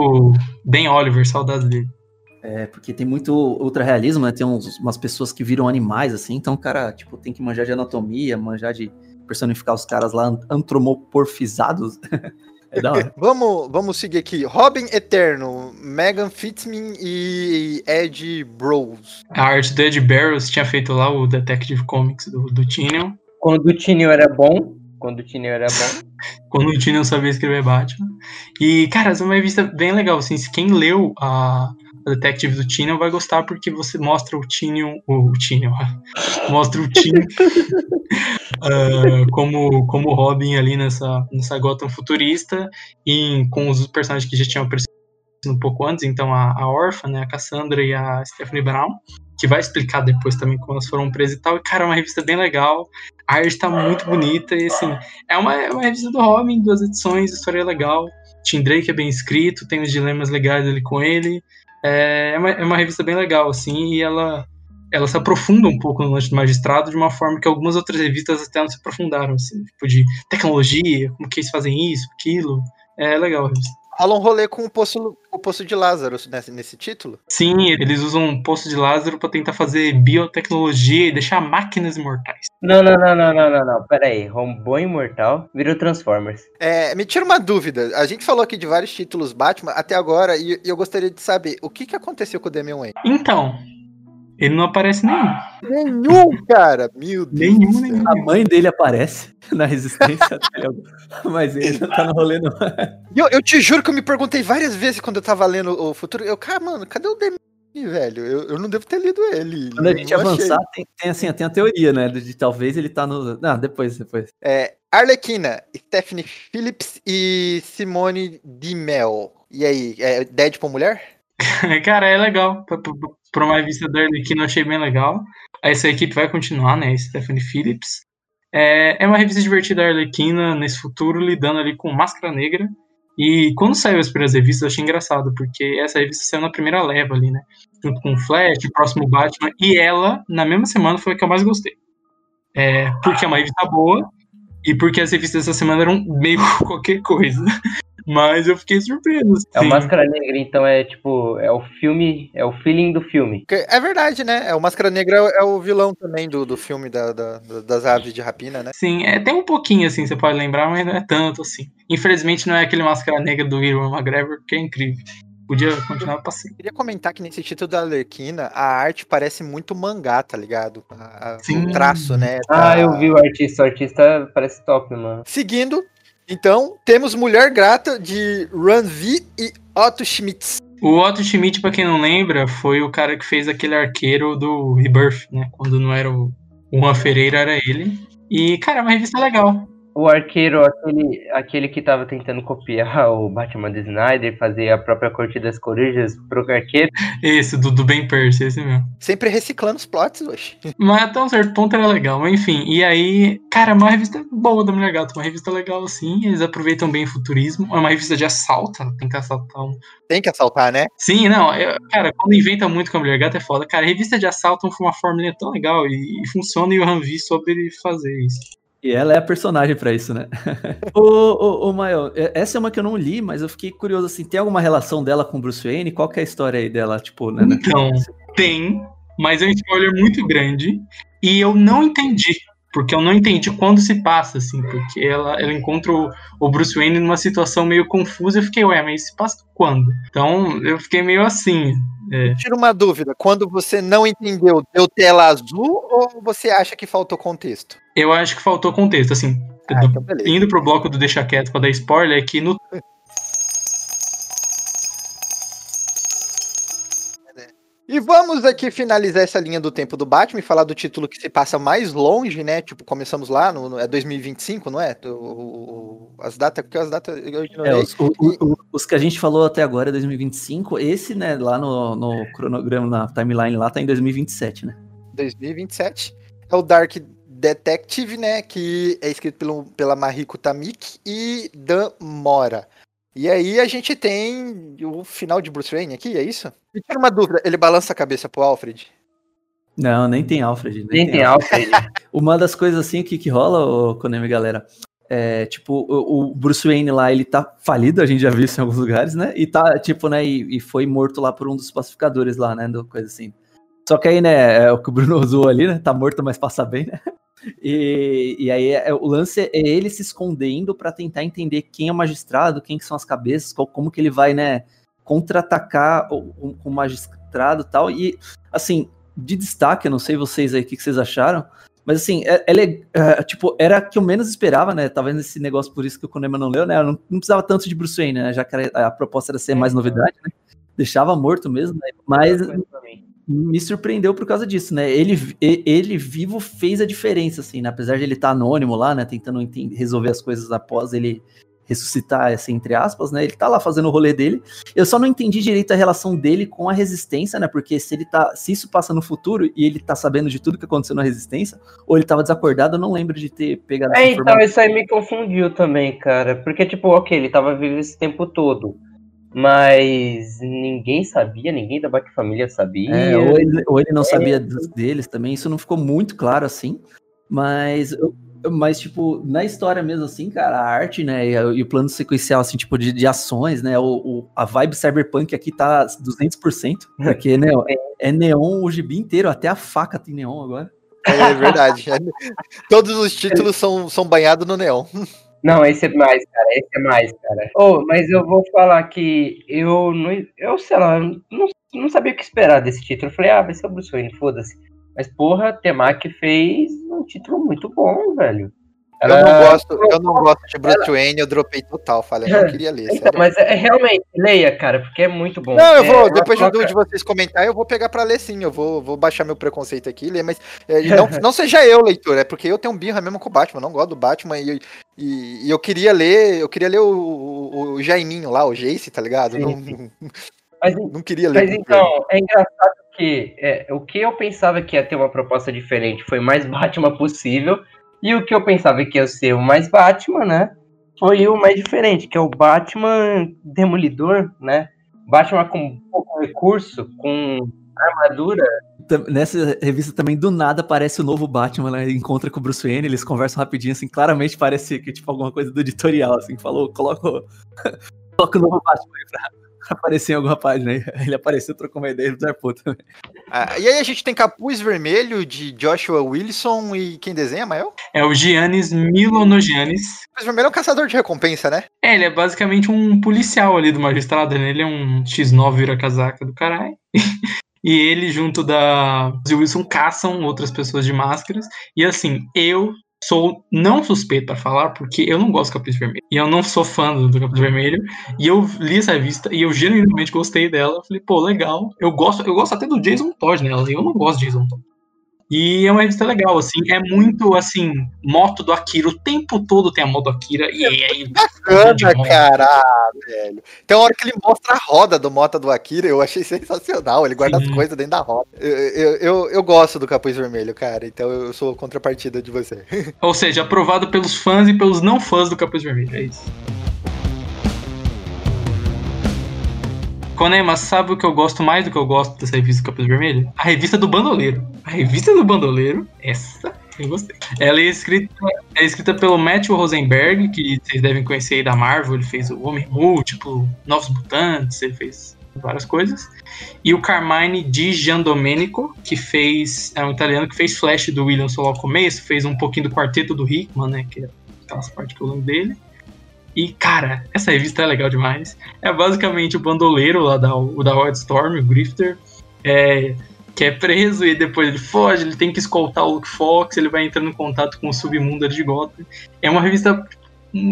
E: Ben Oliver, saudades dele.
C: É, porque tem muito ultra realismo, né? Tem uns- umas pessoas que viram animais, assim, então o cara, tipo, tem que manjar de anatomia, manjar de personificar os caras lá antropomorfizados. é da hora.
B: Vamos, vamos seguir aqui. Robin Eterno, Megan Fitzman e Ed Bros.
E: A arte do Ed Barrows tinha feito lá o Detective Comics do, do Tinion.
F: Quando o Tinho era bom, quando o Tinho era bom,
E: quando o Tinion sabia escrever Batman. E, cara, essa é uma revista bem legal, assim, se quem leu a Detective do Tinion vai gostar porque você mostra o Tinion, o, Tinion, mostra o Tinion ah, como, como Robin ali nessa, nessa Gotham futurista e com os personagens que já tinham aparecido um pouco antes, então a, a Orphan, né, a Cassandra e a Stephanie Brown, que vai explicar depois também como elas foram presas e tal. E, cara, é uma revista bem legal, a arte tá muito bonita e, assim, é uma, é uma revista do Robin, duas edições, história legal. Tim Drake é bem escrito, tem os dilemas legais ali com ele. É, é, uma, é uma revista bem legal, assim, e ela, ela se aprofunda um pouco no lance do magistrado de uma forma que algumas outras revistas até não se aprofundaram, assim, tipo de tecnologia, como que eles fazem isso, aquilo. É legal a revista.
B: Rola um rolê com o Poço, o poço de Lázaro nesse, nesse título.
E: Sim, eles usam um poço de Lázaro para tentar fazer biotecnologia e deixar máquinas imortais.
F: Não, não, não, não, não, não, não. Pera aí. Rombou imortal, virou Transformers.
B: É, me tira uma dúvida. A gente falou aqui de vários títulos Batman até agora e, e eu gostaria de saber o que, que aconteceu com o Damian Wayne.
E: Então, ele não aparece nenhum.
B: Nenhum, cara. Meu Deus.
E: Nenhum, nenhum.
C: A mãe dele aparece na resistência, mas ele não tá no rolê, não.
B: Eu, eu te juro que eu me perguntei várias vezes quando eu tava lendo o futuro. Eu, cara, mano, cadê o Damian, velho? Eu, eu não devo ter lido ele.
C: Quando a gente avançar, tem, tem, assim, tem a teoria, né? De, de talvez ele tá no. Não, depois, depois.
B: É, Arlequina, Stephanie Phillips e Simone Di Mel. E aí, é Deadpool mulher?
E: Cara, é legal. Pra uma revista da Arlequina eu achei bem legal. Essa equipe vai continuar, né? Stephanie Phillips. É, é uma revista divertida da Arlequina nesse futuro, lidando ali com Máscara Negra. E quando saiu as primeiras revistas, eu achei engraçado, porque essa revista saiu na primeira leva ali, né? Junto com o Flash, o próximo Batman. E ela, na mesma semana, foi a que eu mais gostei. É, porque é uma revista boa e porque as revistas dessa semana eram meio qualquer coisa. Mas eu fiquei surpreso.
F: É o. Máscara Negra, então é tipo, é o filme, é o feeling do filme.
B: É verdade, né? É, o Máscara Negra é o vilão também do, do filme da, da- da- das aves de rapina, né?
E: Sim, é, tem um pouquinho assim, você pode lembrar, mas não é tanto assim. Infelizmente não é aquele máscara negra do Iron McGregor, que é incrível. Podia continuar passando.
B: Queria comentar que nesse título da Alerquina, a arte parece muito mangá, tá ligado? A- a-
E: Sim.
B: O traço, né?
F: Ah,
B: da-
F: eu vi o artista. O artista parece top, mano.
B: Seguindo, então, temos Mulher Grata de Ranvi e Otto Schmitz.
E: O Otto Schmidt, pra quem não lembra, foi o cara que fez aquele arqueiro do Rebirth, né? Quando não era o Juan Ferreira, era ele. E, cara, é uma revista legal.
F: O arqueiro, aquele, aquele que tava tentando copiar o Batman do Snyder, fazer a própria Corte das Corujas pro arqueiro.
E: Esse, do, do Ben Percy, esse mesmo.
B: Sempre reciclando os plots hoje.
E: Mas até um certo ponto era legal, mas enfim. E aí, cara, é uma revista boa da Mulher Gato, uma revista legal assim. Eles aproveitam bem o futurismo. É uma revista de assalto, tem que assaltar um.
B: Tem que assaltar, né?
E: Sim, não, eu- cara, quando inventa muito com a Mulher Gato é foda. Cara, revista de assalto foi uma fórmula tão legal e, e funciona e o Ranvi soube fazer isso.
C: E ela é a personagem pra isso, né? ô, ô, é- essa é uma que eu não li, mas eu fiquei curioso, assim, tem alguma relação dela com Bruce Wayne? Qual que é a história aí dela, tipo, né? né?
E: Então, tem, mas é um spoiler muito grande. E eu não entendi. Porque eu não entendi quando se passa, assim. Porque ela, ela encontra o, o Bruce Wayne numa situação meio confusa. Eu fiquei, ué, mas se passa quando? Então, eu fiquei meio assim. É.
B: Tira uma dúvida. Quando você não entendeu, deu tela azul ou você acha que faltou contexto?
E: Eu acho que faltou contexto, assim.
B: Ah, então
E: indo pro bloco do Deixa Quieto pra dar spoiler, é que no
B: E vamos aqui finalizar essa linha do tempo do Batman e falar do título que se passa mais longe, né? Tipo, começamos lá, no, no- é 2025, não é? O- o- as datas, porque as datas.
C: É, os, o- os que a gente falou até agora é 2025, esse, né, lá no, no cronograma, na timeline lá, tá em 2027, né?
B: 2027. É o Dark Detective, né? Que é escrito pelo, pela Mariko Tamik e Dan Mora. E aí a gente tem o final de Bruce Wayne aqui, é isso? E tira uma dúvida, ele balança a cabeça pro Alfred?
C: Não, nem tem Alfred.
F: Nem tem Alfred.
C: Uma das coisas assim que, que rola, ô, Konami, galera, é tipo, o, o Bruce Wayne lá, ele tá falido, a gente já viu isso em alguns lugares, né? E tá, tipo, né, e, e foi morto lá por um dos pacificadores lá, né, do coisa assim. Só que aí, né, é o que o Bruno usou ali, né, tá morto, mas passa bem, né? E, e aí é- o lance é ele se escondendo pra tentar entender quem é o magistrado, quem que são as cabeças, qual- como que ele vai, né, contra-atacar o, o- magistrado e tal. E, assim, de destaque, eu não sei vocês aí o que, que vocês acharam, mas assim, é, é le- é, tipo, era a que eu menos esperava, né? Talvez esse negócio por isso que o Konema não leu, né? Eu não, não precisava tanto de Bruce Wayne, né? Já que era- a proposta era ser mais novidade, né? Deixava morto mesmo, né? Mas me surpreendeu por causa disso, né? Ele, ele vivo fez a diferença, assim, né? Apesar de ele estar anônimo lá, né? Tentando resolver as coisas após ele ressuscitar, assim, entre aspas, né? Ele tá lá fazendo o rolê dele. Eu só não entendi direito a relação dele com a resistência, né? Porque se ele tá. Se isso passa no futuro e ele tá sabendo de tudo que aconteceu na resistência, ou ele tava desacordado, eu não lembro de ter pegado
F: É, então,
C: informação.
F: isso aí me confundiu também, cara. Porque, tipo, ok, ele tava vivo esse tempo todo. Mas ninguém sabia, ninguém da Bat-Família sabia.
C: É, ou, ele, ou ele não
F: É.
C: sabia dos deles também, isso não ficou muito claro assim, mas, mas tipo, na história mesmo assim, cara, a arte, né, e, e o plano sequencial, assim, tipo, de, de ações, né, o, o- a vibe cyberpunk aqui tá 200%, porque, né, é neon o gibi inteiro, até a faca tem neon agora.
B: É verdade. É- Todos os títulos são, são banhados no neon.
F: Não, esse é mais, cara. Esse é mais, cara. Oh, mas eu vou falar que eu não. Eu sei lá, não, não sabia o que esperar desse título. Eu falei, ah, vai ser o Bruce Wayne, foda-se. Mas, porra, Temaki fez um título muito bom, velho.
B: Eu não
F: Ela-
B: gosto, eu não gosto de Bruce Wayne, eu dropei total, falei, eu não queria ler.
F: Então, mas é, é realmente, leia, cara, porque é muito bom.
B: Não, eu
F: É,
B: vou,
F: ela
B: depois de, de vocês comentarem, eu vou pegar pra ler sim, eu vou, vou baixar meu preconceito aqui e ler, mas é, não, não seja eu, leitor, é porque eu tenho um birra mesmo com o Batman, eu não gosto do Batman e, e, e eu queria ler, eu queria ler o, o, o Jaiminho lá, o Jace, tá ligado?
F: Sim,
B: Não,
F: Mas,
B: não queria ler.
F: Mas então, é engraçado que é, o que eu pensava que ia ter uma proposta diferente foi o mais Batman possível, e o que eu pensava que ia ser o mais Batman, né? Foi o mais diferente, que é o Batman Demolidor, né? Batman com pouco recurso, com armadura.
C: Nessa revista também, do nada, aparece o novo Batman, né, encontra com o Bruce Wayne, eles conversam rapidinho, assim, claramente parece que, tipo, alguma coisa do editorial, assim, falou, coloca, coloca o novo Batman aí pra, aparecer em alguma página aí. Ele apareceu, trocou uma ideia, zarpou também.
B: Ah, e aí a gente tem Capuz Vermelho de Joshua Wilson e quem desenha, Mael?
E: É o Giannis Milonogiannis.
B: Capuz Vermelho é um caçador de recompensa, né?
E: É, ele é basicamente um policial ali do magistrado, né? Ele é um X9 vira-casaca do caralho. E ele, junto da Wilson, caçam outras pessoas de máscaras. E assim, eu sou não suspeito para falar, porque eu não gosto do Capuz Vermelho. E eu não sou fã do Capuz Vermelho. E eu li essa revista e eu genuinamente gostei dela. Eu falei, pô, legal. Eu gosto, eu gosto até do Jason Todd nela. Eu não gosto de Jason Todd. E é uma revista legal, assim, é muito, assim, moto do Akira, o tempo todo tem a moto do Akira, e aí...
B: Bacana, cara, velho. Tem uma hora que ele mostra a roda do moto do Akira, eu achei sensacional, ele guarda
E: Sim.
B: as coisas dentro da roda. Eu, eu, eu, eu gosto do Capuz Vermelho, cara, então eu sou contrapartida de você.
E: Ou seja, aprovado pelos fãs e pelos não fãs do Capuz Vermelho, é isso. Konema, sabe o que eu gosto mais do que eu gosto dessa revista Capuz Vermelho? A revista do Bandoleiro. A revista do Bandoleiro, essa eu gostei. Ela é escrita, é escrita pelo Matthew Rosenberg, que vocês devem conhecer aí da Marvel. Ele fez o Homem Múltiplo, Novos Mutantes, ele fez várias coisas. E o Carmine Di Giandomenico, que fez. É um italiano que fez Flash do Williamson lá no começo, fez um pouquinho do quarteto do Hickman, né? Que é aquelas partes que eu lembro dele. E, cara, essa revista é legal demais. É basicamente o bandoleiro lá da, o da Wildstorm, o Grifter, é, que é preso e depois ele foge, ele tem que escoltar o Luke Fox, ele vai entrando em contato com o submundo de Gotham. É uma revista.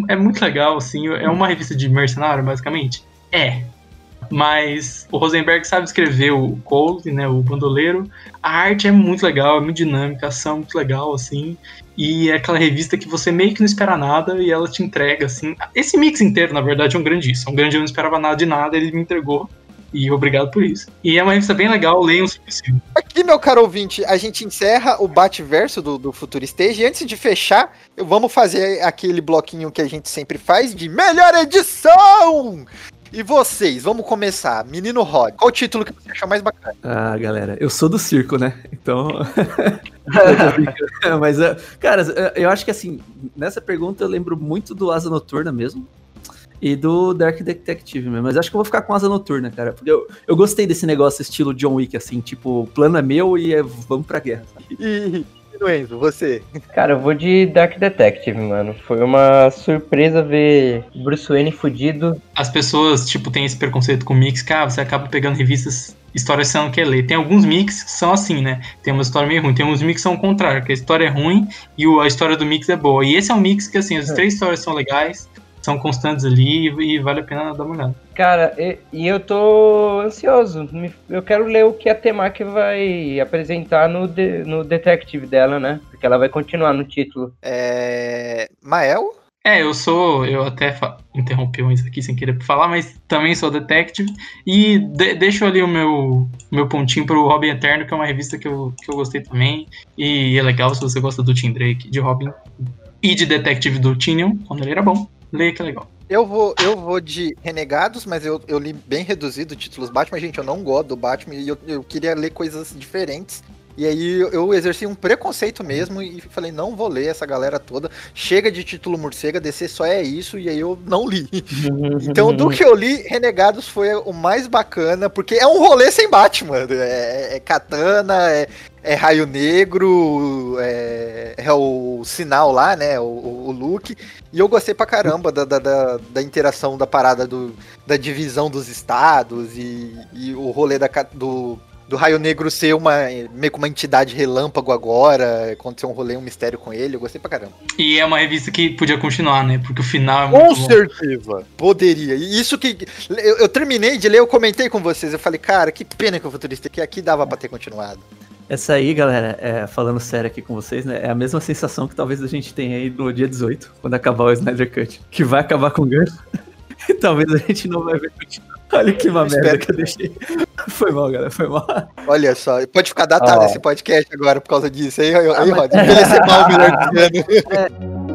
E: É muito legal, assim. É uma revista de mercenário, basicamente? É. Mas o Rosenberg sabe escrever o Cold, né, o bandoleiro. A arte é muito legal, é muito dinâmica, a ação é muito legal, assim. E é aquela revista que você meio que não espera nada e ela te entrega, assim. Esse mix inteiro, na verdade, é um grande isso. É um grande eu não esperava nada de nada, ele me entregou. E obrigado por isso. E é uma revista bem legal, leiam se possível.
B: Aqui, meu caro ouvinte, a gente encerra o bate-verso do, do Futuro Stage. E antes de fechar, vamos fazer aquele bloquinho que a gente sempre faz de melhor edição! E vocês, vamos começar. Menino Rod, qual o título que você achou mais bacana?
C: Ah, galera, eu sou do circo, né? Então. Mas, eh, cara, eh, eu acho que assim, nessa pergunta eu lembro muito do Asa Noturna mesmo. E do Dark Detective mesmo. Mas acho que eu vou ficar com Asa Noturna, cara. Porque eu, eu gostei desse negócio estilo John Wick, assim, tipo, o plano é meu e é, vamos pra guerra. Sabe?
B: E, Enzo, você?
F: Cara, eu vou de Dark Detective, mano. Foi uma surpresa ver Bruce Wayne fudido.
E: As pessoas, tipo, têm esse preconceito com mix, que ah, você acaba pegando revistas, histórias que você não quer ler. Tem alguns mix que são assim, né? Tem uma história meio ruim. Tem uns mix que são o contrário, que a história é ruim e a história do mix é boa. E esse é um mix que, assim, as três histórias são legais, são constantes ali e, vale a pena dar uma olhada.
F: Cara, e, e eu tô ansioso. Eu quero ler o que a Temaki vai apresentar no, de- no Detective dela, né? Porque ela vai continuar no título.
B: É... Mael?
E: É, eu sou. Eu até fa- interrompi um isso aqui sem querer falar, mas também sou detective. E de- deixo ali o meu, meu pontinho pro Robin Eterno, que é uma revista que eu, que eu gostei também. E é legal se você gosta do Tim Drake, de Robin e de Detective do Tinion, quando ele era bom. Leia que é legal.
B: Eu vou, eu vou de Renegados, mas eu, eu li bem reduzido títulos Batman. Gente, eu não gosto do Batman e eu, eu queria ler coisas diferentes. E aí eu- exerci um preconceito mesmo e falei, não vou ler essa galera toda. Chega de título morcega, DC só é isso, e aí eu não li. Então, do que eu li, Renegados foi o mais bacana, porque é um rolê sem Batman. É, é katana, é, é raio negro, é, é o sinal lá, né? O, o, look. E eu gostei pra caramba da, da, da, da interação da parada do, da divisão dos estados e, e o rolê da, do, do Raio Negro ser uma meio que uma entidade relâmpago agora, acontecer um rolê, um mistério com ele. Eu gostei pra caramba.
E: E é uma revista que podia continuar, né? Porque o final é
B: Com
E: muito bom.
B: certeza. Poderia. E isso que. Eu, eu terminei de ler, eu comentei com vocês. Eu falei, cara, que pena que o futurista que aqui dava pra ter continuado.
C: Essa aí, galera, é, falando sério aqui com vocês, né? É a mesma sensação que talvez a gente tenha aí no dia 18, quando acabar o Snyder Cut. Que vai acabar com o. E talvez a gente não vai ver continuar. Olha que uma merda
B: que
C: eu deixei. Foi mal, galera, foi mal.
B: Olha só, pode ficar datado
F: Ó.
B: esse podcast agora por causa disso. Aí, aí, aí Rod, envelhecer mal melhor que ano.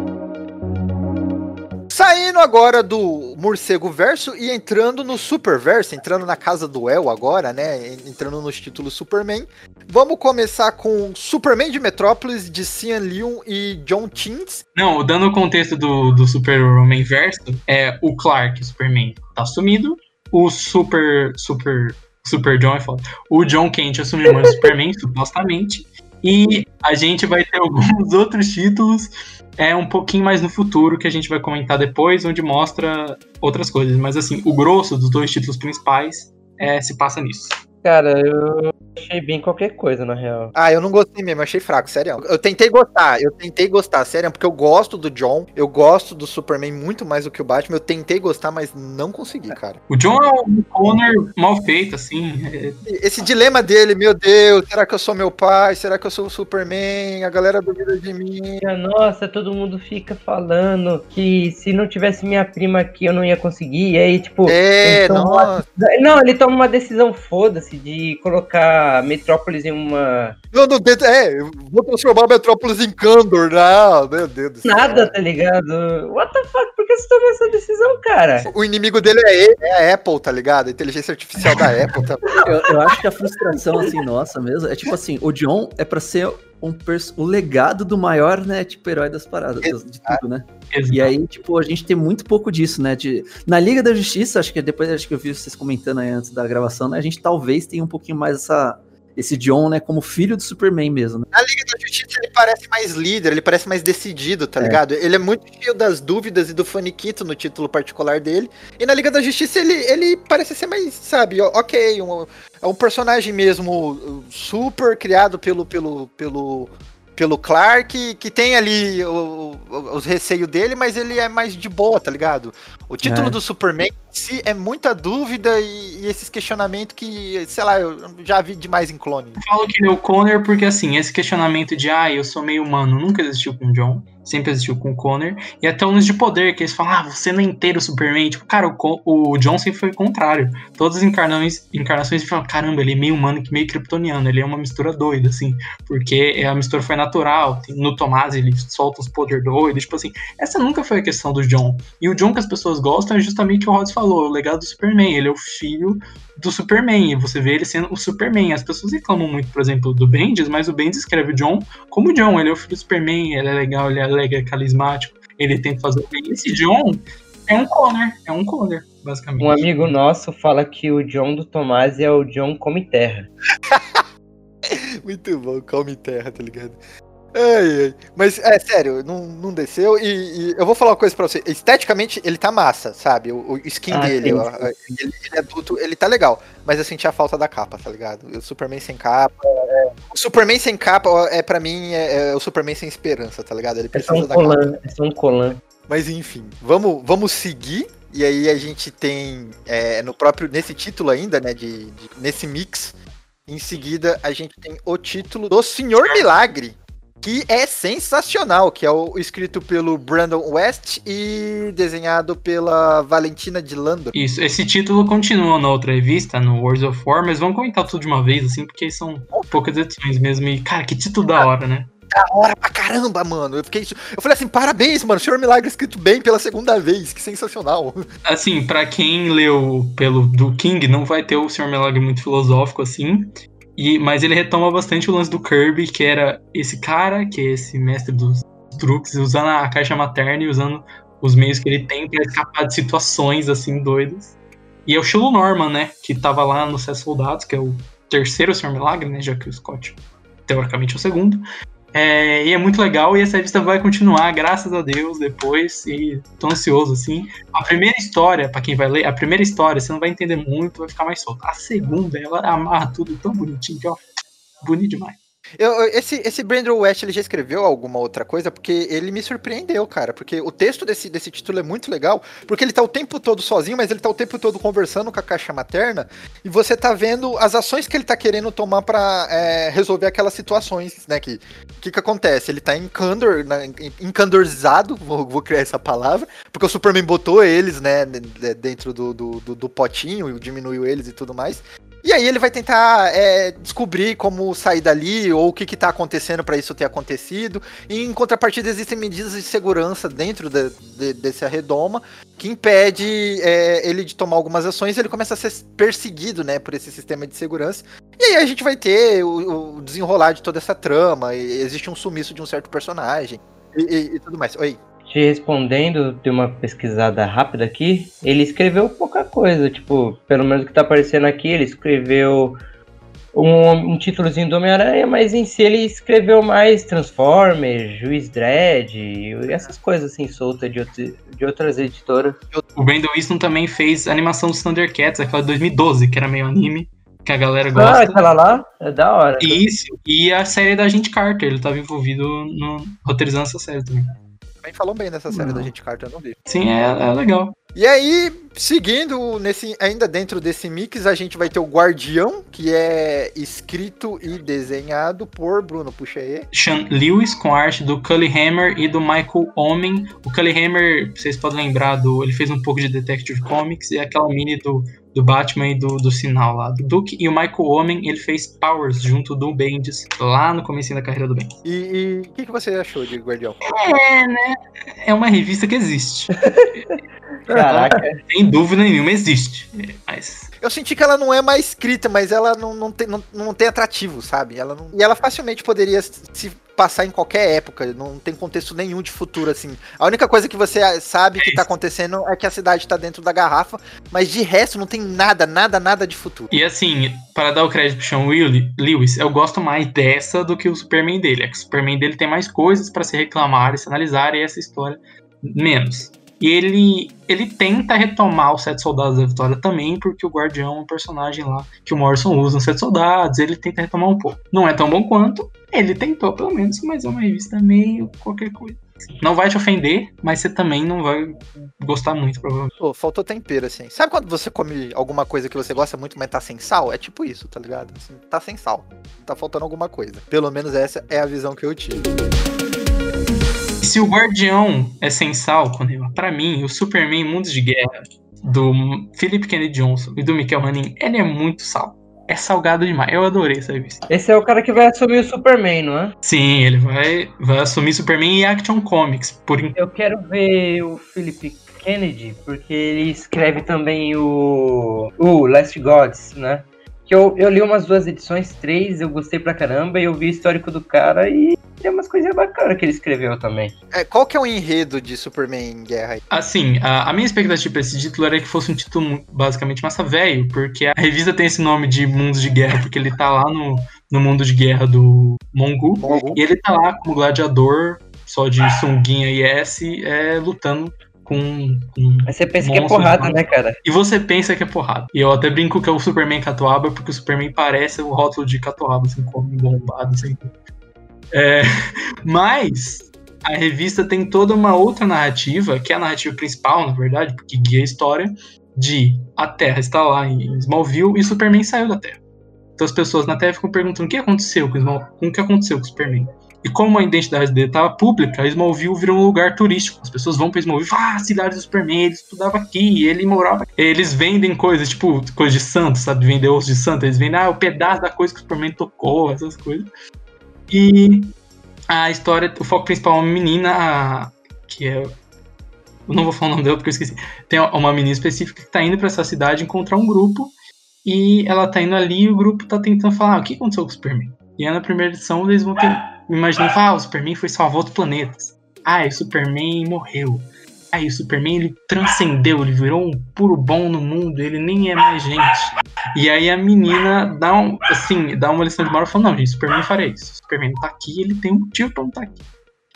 B: Saindo agora do Morcego Verso e entrando no Superverso, entrando na casa do El agora, né? Entrando nos títulos Superman. Vamos começar com Superman de Metrópolis, de Cian Leon e John Tins.
E: Não, dando o contexto do, do Super-Homem verso, é o Clark, Superman, tá sumido. O Super. Super. Super John é foda. O John Kent assumiu o manto do Superman, supostamente. E a gente vai ter alguns outros títulos é um pouquinho mais no futuro, que a gente vai comentar depois, onde mostra outras coisas. Mas assim, o grosso dos dois títulos principais é, se passa nisso.
F: Cara, eu achei bem qualquer coisa, na real.
B: Ah, eu não gostei mesmo, achei fraco, sério. Eu tentei gostar, eu tentei gostar, sério, porque eu gosto do John, eu gosto do Superman muito mais do que o Batman. Eu tentei gostar, mas não consegui, cara.
E: O John é um Connor mal feito, assim. é-
B: Esse dilema dele, meu Deus, será que eu sou meu pai? Será que eu sou o Superman? A galera duvida de mim.
F: Nossa, todo mundo fica falando que se não tivesse minha prima aqui eu não ia conseguir. E aí, tipo.
B: É,
F: ele toma. Não, ele toma uma decisão foda-se de colocar Metrópolis em uma.
B: Não, não, é, vou transformar a Metrópolis em Kandor, não, meu Deus do céu.
F: Nada, tá ligado? What the fuck? Por que você tomou essa decisão, cara?
B: O inimigo dele é, ele, é a Apple, tá ligado? A inteligência artificial da Apple. Tá...
C: Eu, eu acho que a frustração, assim, nossa mesmo, é tipo assim, o John é pra ser um pers- o legado do maior, né, tipo, herói das paradas, das- de tudo, né? E aí, tipo, a gente tem muito pouco disso, né? De, na Liga da Justiça, acho que depois acho que eu vi vocês comentando aí antes da gravação, né? A gente talvez tenha um pouquinho mais essa, esse John, né, como filho do Superman mesmo, né?
B: Na Liga da Justiça ele parece mais líder, ele parece mais decidido, tá
C: É.
B: ligado? Ele é muito cheio das dúvidas e do faniquito no título particular dele. E na Liga da Justiça ele, ele parece ser mais, sabe, ok, um, é um personagem mesmo uh, super criado pelo, pelo, pelo, pelo Clark, que tem ali os receios dele, mas ele é mais de boa, tá ligado? O título
C: É.
B: do Superman em si é muita dúvida e, e esses questionamentos que, sei lá, eu já vi demais em clone.
E: Eu falo que ele é o Connor porque, assim, esse questionamento de, ah, eu sou meio humano, nunca existiu com o John, sempre existiu com o Connor, e até o lance de poder, que eles falam, ah, você não é inteiro Superman. Tipo, cara, o, o John sempre foi o contrário. Todas as encarnações, encarnações falam, caramba, ele é meio humano que meio kryptoniano, ele é uma mistura doida, assim, porque a mistura foi natural. No Tomás ele solta os poder doidos, tipo assim, essa nunca foi a questão do John. E o John que as pessoas gostam é justamente o que o Rods falou, o legado do Superman. Ele é o filho do Superman, e você vê ele sendo o Superman. As pessoas reclamam muito, por exemplo, do Bendis, mas o Bendis escreve o John como John. Ele é o filho do Superman, ele é legal, ele é alegre, é carismático, ele tenta fazer o bem. Esse John é um Connor, é um Connor, basicamente.
F: Um amigo nosso fala que o John do Tomás é o John Come Terra.
B: Muito bom, calma terra, tá ligado? Ai, ai. Mas, é sério, não, não desceu. E, e eu vou falar uma coisa pra você. Esteticamente, ele tá massa, sabe? O, o skin
F: Ah,
B: dele, ó, ele, ele é adulto, ele tá legal. Mas eu senti a falta da capa, tá ligado? O Superman sem capa. é- O Superman sem capa, é para mim, é, é o Superman sem esperança, tá ligado? Ele
F: É só
B: precisa
F: um
B: da capa.
F: colan, é só um colan.
B: Mas enfim, vamos, vamos seguir. E aí a gente tem é, no próprio nesse título ainda, né, de, de- nesse mix. Em seguida a gente tem o título do Senhor Milagre, que é sensacional, que é o escrito pelo Brandon West e desenhado pela Valentina de Landro.
E: Isso, esse título continua na outra revista, no Wars of War, mas vamos comentar tudo de uma vez, assim, porque são poucas edições mesmo. E, cara, que título da hora, né?
B: Da hora pra caramba, mano. Eu fiquei, eu falei assim, parabéns, mano. Senhor Milagre escrito bem pela segunda vez, que sensacional.
E: Assim, pra quem leu pelo do King, não vai ter o Senhor Milagre muito filosófico assim. E, mas ele retoma bastante o lance do Kirby, que era esse cara, que é esse mestre dos truques, usando a caixa materna e usando os meios que ele tem pra escapar de situações assim doidas. E é o Shiloh Norman, né? Que tava lá no Sete Soldados, que é o terceiro Senhor Milagre, né? Já que o Scott, teoricamente, é o segundo. É, e é muito legal, e essa revista vai continuar, graças a Deus, depois, e tô ansioso, assim. A primeira história, pra quem vai ler, a primeira história, você não vai entender muito, vai ficar mais solto. A segunda, ela amarra tudo tão bonitinho, que ó, bonito demais.
B: Eu, esse, esse Brandon West, ele já escreveu alguma outra coisa? Porque ele me surpreendeu, cara. Porque o texto desse, desse título é muito legal. Porque ele tá o tempo todo sozinho, mas ele tá o tempo todo conversando com a caixa materna. E você tá vendo as ações que ele tá querendo tomar pra é, resolver aquelas situações, né? Que que, que acontece? Ele tá em Candor, né, encandorizado, vou, vou criar essa palavra. Porque o Superman botou eles, né? de- Dentro do, do, do, do potinho, diminuiu eles e tudo mais. E aí ele vai tentar é, descobrir como sair dali ou o que está acontecendo para isso ter acontecido. E em contrapartida existem medidas de segurança dentro de- de- desse arredoma que impede é, ele de tomar algumas ações. E ele começa a ser perseguido, né, por esse sistema de segurança. E aí a gente vai ter o, o desenrolar de toda essa trama. Existe um sumiço de um certo personagem e, e- e tudo mais. Oi.
F: Te respondendo de uma pesquisada rápida aqui, ele escreveu pouca coisa, tipo, pelo menos o que tá aparecendo aqui, ele escreveu um, um títulozinho do Homem-Aranha, mas em si ele escreveu mais Transformers, Juiz Dredd, e essas coisas assim soltas de, outro- de outras editoras.
E: O Brandon Easton também fez a animação dos Thundercats, aquela de 2012, que era meio anime, que a galera
F: Ah,
E: gosta.
F: aquela lá? É da hora.
E: Isso, e a série da Gente Carter, ele tava envolvido no roteirizando essa série também.
B: Também falam bem dessa série
C: Não.
B: da gente Carter, eu não vi.
E: Sim, é, é legal.
B: E aí, seguindo nesse, ainda dentro desse mix, a gente vai ter o Guardião, que é escrito e desenhado por Bruno, puxa aí.
E: Sean Lewis com arte do Cully Hammer e do Michael Omen. O Cully Hammer, vocês podem lembrar, do, ele fez um pouco de Detective Comics e aquela mini do, do Batman e do, do Sinal lá, do Duke. E o Michael Omen, ele fez Powers junto do Bendis lá no começo da carreira do Bendis.
B: E e o que, que você achou de Guardião?
E: É, né? É uma revista que existe.
F: Caraca.
E: Sem dúvida nenhuma, existe. Mas
B: Eu senti que ela não é mais escrita, mas ela não, não, tem, não, não tem atrativo, sabe? Ela não- E ela facilmente poderia se passar em qualquer época, não tem contexto nenhum de futuro, assim. A única coisa que você sabe que tá acontecendo é que a cidade tá dentro da garrafa, mas de resto não tem nada, nada, nada de futuro.
E: E assim, para dar o crédito pro Sean Lewis, eu gosto mais dessa do que o Superman dele. É que o Superman dele tem mais coisas para se reclamar e se analisar, e essa história menos. E ele, ele tenta retomar os Sete Soldados da Vitória também, porque o Guardião é um personagem lá que o Morrison usa nos Sete Soldados, ele tenta retomar um pouco. Não é tão bom quanto, ele tentou pelo menos, mas é uma revista meio qualquer coisa. Não vai te ofender, mas você também não vai gostar muito, provavelmente.
B: Pô, faltou tempero, assim. Sabe quando você come alguma coisa que você gosta muito, mas tá sem sal? É tipo isso, tá ligado? Assim, tá sem sal. Tá faltando alguma coisa. Pelo menos essa é a visão que eu tive.
E: Se o Guardião é sem sal, pra mim, o Superman Mundos de Guerra do Philip Kennedy Johnson e do Michael Hanning, ele é muito sal. É salgado demais. Eu adorei essa revista.
F: Esse é o cara que vai assumir o Superman, não é?
E: Sim, ele vai, vai assumir Superman e Action Comics. Por
F: Eu quero ver o Philip Kennedy, porque ele escreve também o. O Last Gods, né? Que eu, eu li umas duas edições, três, eu gostei pra caramba, e eu vi o histórico do cara e tem umas coisinhas bacanas que ele escreveu também.
B: É, qual que é o enredo de Superman em Guerra?
E: Assim, a, a minha expectativa pra esse título era que fosse um título basicamente massa velho, porque a revista tem esse nome de Mundos de Guerra, porque ele tá lá no, no mundo de guerra do Mongu.
B: Mongu.
E: E ele tá lá como gladiador, só de sunguinha e S, é, lutando com, com
F: Mas você pensa que é porrada, né, cara?
E: E você pensa que é porrada. E eu até brinco que é o Superman Catuaba, porque o Superman parece o rótulo de Catuaba, assim, como bombado, assim. É, mas a revista tem toda uma outra narrativa, que é a narrativa principal, na verdade, porque guia a história de a Terra está lá em Smallville e o Superman saiu da Terra. Então as pessoas na Terra ficam perguntando o que aconteceu com o, Small, o que aconteceu com o Superman. E como a identidade dele estava pública, Smallville virou um lugar turístico. As pessoas vão para Smallville, ah, cidade do Superman, ele estudava aqui, ele morava. Eles vendem coisas, tipo, coisa de santo, sabe? Vender osso de santo. Eles vendem, ah, o pedaço da coisa que o Superman tocou, essas coisas. E a história, o foco principal é uma menina, a- que é. Eu não vou falar o nome dela porque eu esqueci. Tem uma menina específica que tá indo para essa cidade encontrar um grupo. E ela tá indo ali e o grupo tá tentando falar: ah, o que aconteceu com o Superman? E aí na primeira edição eles vão ter. Imaginando, ah, o Superman foi salvar outros planetas. Ah, o Superman morreu. Ah, e o Superman ele transcendeu, ele virou um puro bom no mundo, ele nem é mais gente. E aí a menina dá um, assim, dá uma lição de moral falando, não, gente, Superman faria isso. O Superman não tá aqui, ele tem um motivo pra não estar aqui.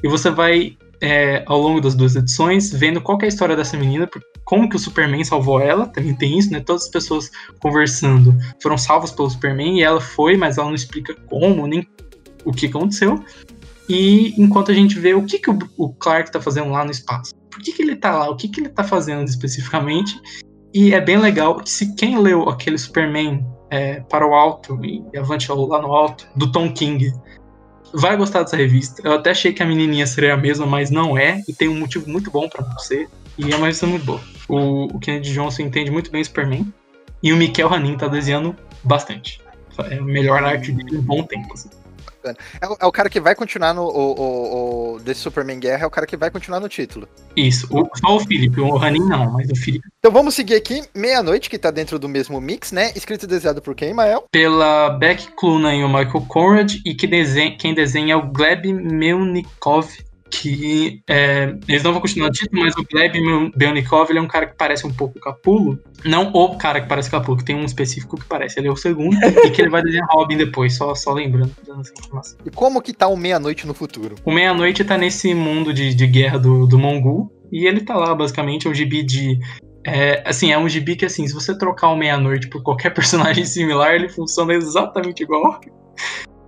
E: E você vai, é, ao longo das duas edições, vendo qual é a história dessa menina, como que o Superman salvou ela, também tem isso, né? Todas as pessoas conversando foram salvas pelo Superman e ela foi, mas ela não explica como, nem o que aconteceu. E enquanto a gente vê o que, que o, o Clark tá fazendo lá no espaço. Por que, que ele tá lá? O que, que ele tá fazendo especificamente? E é bem legal que se quem leu aquele Superman é, para o alto e avante lá no alto, do Tom King, vai gostar dessa revista. Eu até achei que a menininha seria a mesma, mas não é, e tem um motivo muito bom não ser. E é uma revista muito boa. O, o Kennedy Johnson entende muito bem Superman, e o Mikel Hanin tá desenhando bastante. É a melhor arte dele em um bom tempo. assim.
B: É, o- é o cara que vai continuar no. O, o, o- desse Superman Guerra é o cara que vai continuar no título.
E: Isso, o, só o Felipe, o Hanin não, mas o Felipe
B: Então vamos seguir aqui, Meia-Noite, que tá dentro do mesmo mix, né? Escrito e desenhado por quem, Mael?
E: pela Beck Clunan e o Michael Conrad, e que desenha, quem desenha é o Gleb Melnikov. Que é, eles não vão continuar título, mas o Gleb Belnikov ele é um cara que parece um pouco Capulo. Não o cara que parece Capulo, que tem um específico que parece, ele é o segundo, e que ele vai desenhar Robin depois, só, só lembrando. dando essa informação.
B: E como que tá o Meia-Noite no futuro?
E: O Meia-Noite tá nesse mundo de, de guerra do, do Mongol, e ele tá lá, basicamente, é um gibi de. É, assim, é um gibi que, assim, se você trocar o Meia-Noite por qualquer personagem similar, ele funciona exatamente igual.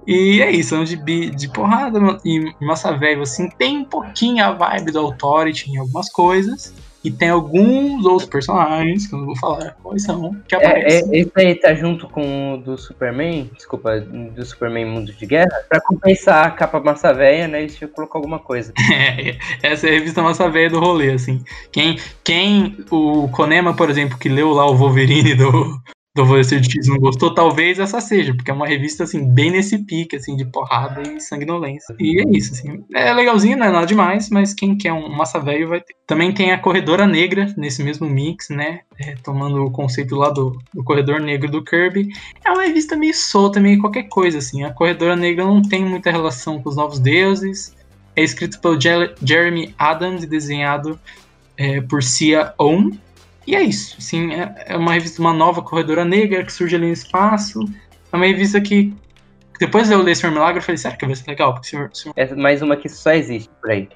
E: E é isso, é um gibi de porrada e massa velho, assim, tem um pouquinho a vibe do Authority em algumas coisas. E tem alguns outros personagens, que eu não vou falar quais são, que
F: É,
E: aparecem.
F: é, esse aí tá junto com o do Superman, desculpa, do Superman Mundo de Guerra, pra compensar a capa massa velha, né? Eles tinham que colocar alguma coisa.
E: É, essa é a revista massa velha do rolê, assim. Quem, quem, o Konema, por exemplo, que leu lá o Wolverine do, do de X não gostou, talvez essa seja, porque é uma revista, assim, bem nesse pique, assim, de porrada e sanguinolência. E é isso, assim. É legalzinho, não é nada demais, mas quem quer um massa velho vai ter. Também tem a Corredora Negra, nesse mesmo mix, né? É, tomando o conceito lá do, do Corredor Negro do Kirby. É uma revista meio solta, meio qualquer coisa, assim. A Corredora Negra não tem muita relação com os Novos Deuses. É escrito pelo Jer- Jeremy Adams e desenhado é, por Cia On. E é isso. Assim, é, é uma revista, uma nova corredora negra que surge ali no espaço. É uma revista que. Depois eu ler Senhor Milagre, eu falei, será que vai ser legal? Porque Senhor, Senhor-
F: É mais uma que só existe por aí.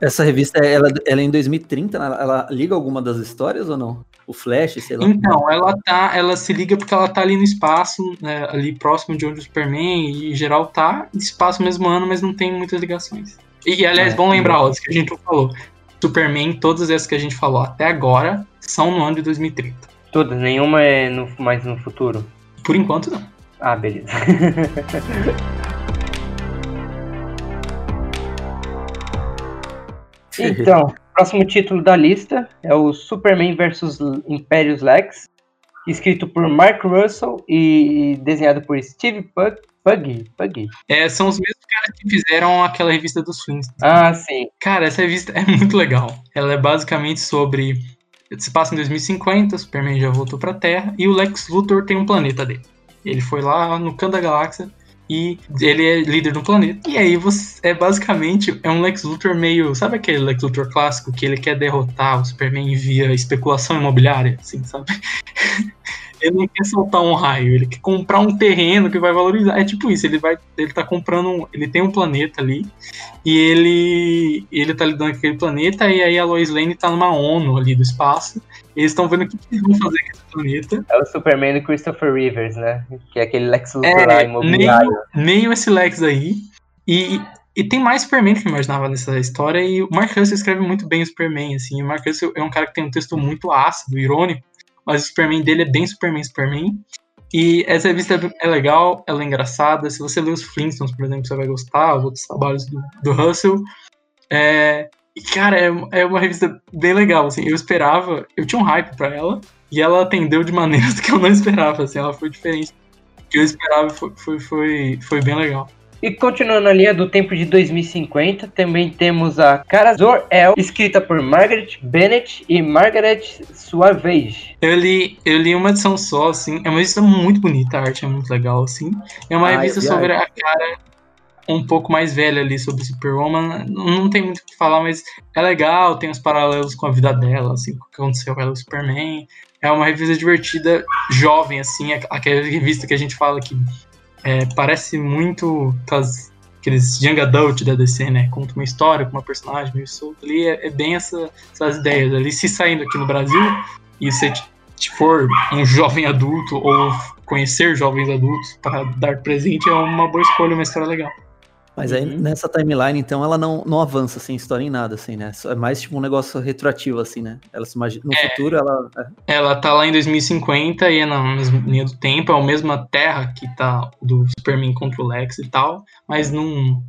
C: Essa revista, ela, ela é em 2030, ela, ela liga alguma das histórias ou não? O Flash, sei lá.
E: Então, ela tá. Ela se liga porque ela tá ali no espaço, né, ali próximo de onde o Superman e em geral tá. Espaço mesmo ano, mas não tem muitas ligações. E, aliás,
C: É,
E: bom lembrar, ó, isso que a gente não falou. Superman, todas essas que a gente falou até agora, são no ano de 2030.
F: Todas, nenhuma é no, mais no futuro.
E: Por enquanto, não.
F: Ah, beleza. então, próximo título da lista é o Superman vs Imperius Lex, escrito por Mark Russell e desenhado por Steve Pug. Puggy, Puggy.
E: É, são os mesmos caras que fizeram aquela revista dos Flintstones.
F: Ah, sim.
E: Cara, essa revista é muito legal. Ela é basicamente sobre. Se passa em 2050, o Superman já voltou pra Terra e o Lex Luthor tem um planeta dele. Ele foi lá no canto da galáxia e ele é líder do planeta. E aí você é basicamente é um Lex Luthor meio. Sabe aquele Lex Luthor clássico que ele quer derrotar o Superman via especulação imobiliária? Assim, sabe? ele não quer soltar um raio, ele quer comprar um terreno que vai valorizar. É tipo isso, ele vai. Ele tá comprando. um- ele tem um planeta ali. E ele ele tá lidando com aquele planeta, e aí a Lois Lane tá numa ONU ali do espaço. E eles estão vendo o que, que eles vão fazer com esse planeta.
F: É o Superman do Christopher Rivers, né? Que é aquele Lex Luthor
E: É,
F: lá imobiliário.
E: Meio esse Lex aí. E, e tem mais Superman que eu imaginava nessa história. E o Mark Russell escreve muito bem o Superman, assim. O Mark Russell é um cara que tem um texto muito ácido, irônico. Mas o Superman dele é bem Superman, Superman. E essa revista é legal, ela é engraçada. Se você ler os Flintstones, por exemplo, você vai gostar, os outros trabalhos do, do Russell. É, cara, é, é uma revista bem legal, assim. Eu esperava, eu tinha um hype pra ela, e ela atendeu de maneiras que eu não esperava, assim. Ela foi diferente do que eu esperava, foi, foi, foi, foi bem legal.
F: E continuando na linha do tempo de 2050, também temos a Cara Zor-El, escrita por Margaret Bennett e Margaret Suavege.
E: Eu li, eu li uma edição só, assim. É uma revista muito bonita, a arte é muito legal, assim. É uma
C: Ah,
E: revista
C: vi a
E: sobre a cara um pouco mais velha ali, sobre Superwoman. Não, não tem muito o que falar, mas é legal, tem os paralelos com a vida dela, assim, com o que aconteceu com ela e o Superman. É uma revista divertida, jovem, assim, aqu- aquela revista que a gente fala que é, parece muito aqueles young adult da DC, né? Conta uma história com uma personagem meio solta ali. É, é bem essa- essas ideias ali. Se saindo aqui no Brasil e você for um jovem adulto ou conhecer jovens adultos para dar presente, é uma boa escolha, uma história legal.
C: Mas aí
F: Uhum.
C: nessa timeline, então, ela não, não avança assim, história em nada, assim, né? É mais tipo um negócio retroativo, assim, né? Ela se imagina. No
E: É.
C: futuro, ela. é.
E: Ela tá lá em 2050 e é na mesma linha do tempo, é a mesma terra que tá do Superman contra o Lex e tal, mas não,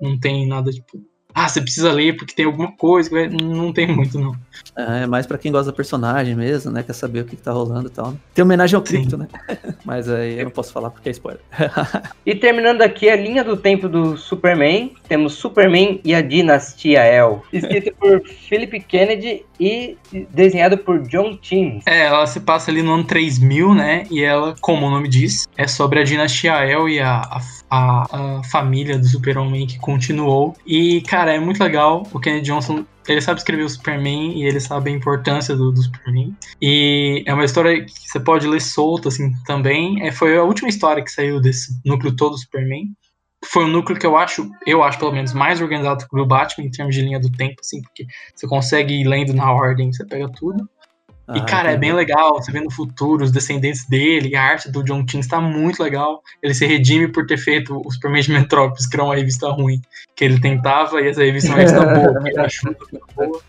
E: não tem nada tipo. Ah, você precisa ler porque tem alguma coisa. que vai-" Não tem muito, não.
C: É mais pra quem gosta da personagem mesmo, né? Quer saber o que, que tá rolando e tal. né? Tem homenagem ao
E: Sim.
C: Crypto, né? Mas aí eu não posso falar porque é spoiler.
F: E terminando aqui a linha do tempo do Superman, temos Superman e a Dinastia El, escrito por Philip Kennedy e desenhado por John Tim.
E: É, ela se passa ali no ano 3000, né? E ela, como o nome diz, é sobre a dinastia El e a, a, a- a família do Super-Homem que continuou. E, cara, cara, é muito legal. O Kennedy Johnson, ele sabe escrever o Superman e ele sabe a importância do, do Superman. E é uma história que você pode ler solta, assim, também. É, foi a última história que saiu desse núcleo todo do Superman. Foi um núcleo que eu acho, eu acho pelo menos, mais organizado que o Batman em termos de linha do tempo, assim, porque você consegue ir lendo na ordem, você pega tudo. E,
C: Ah,
E: cara, é
C: entendi.
E: bem legal. Você vê no futuro os descendentes dele, a arte do John King está muito legal. Ele se redime por ter feito o Superman de Metrópolis, que era uma revista ruim. Que ele tentava, e essa revista é uma revista boa, que ele achou boa.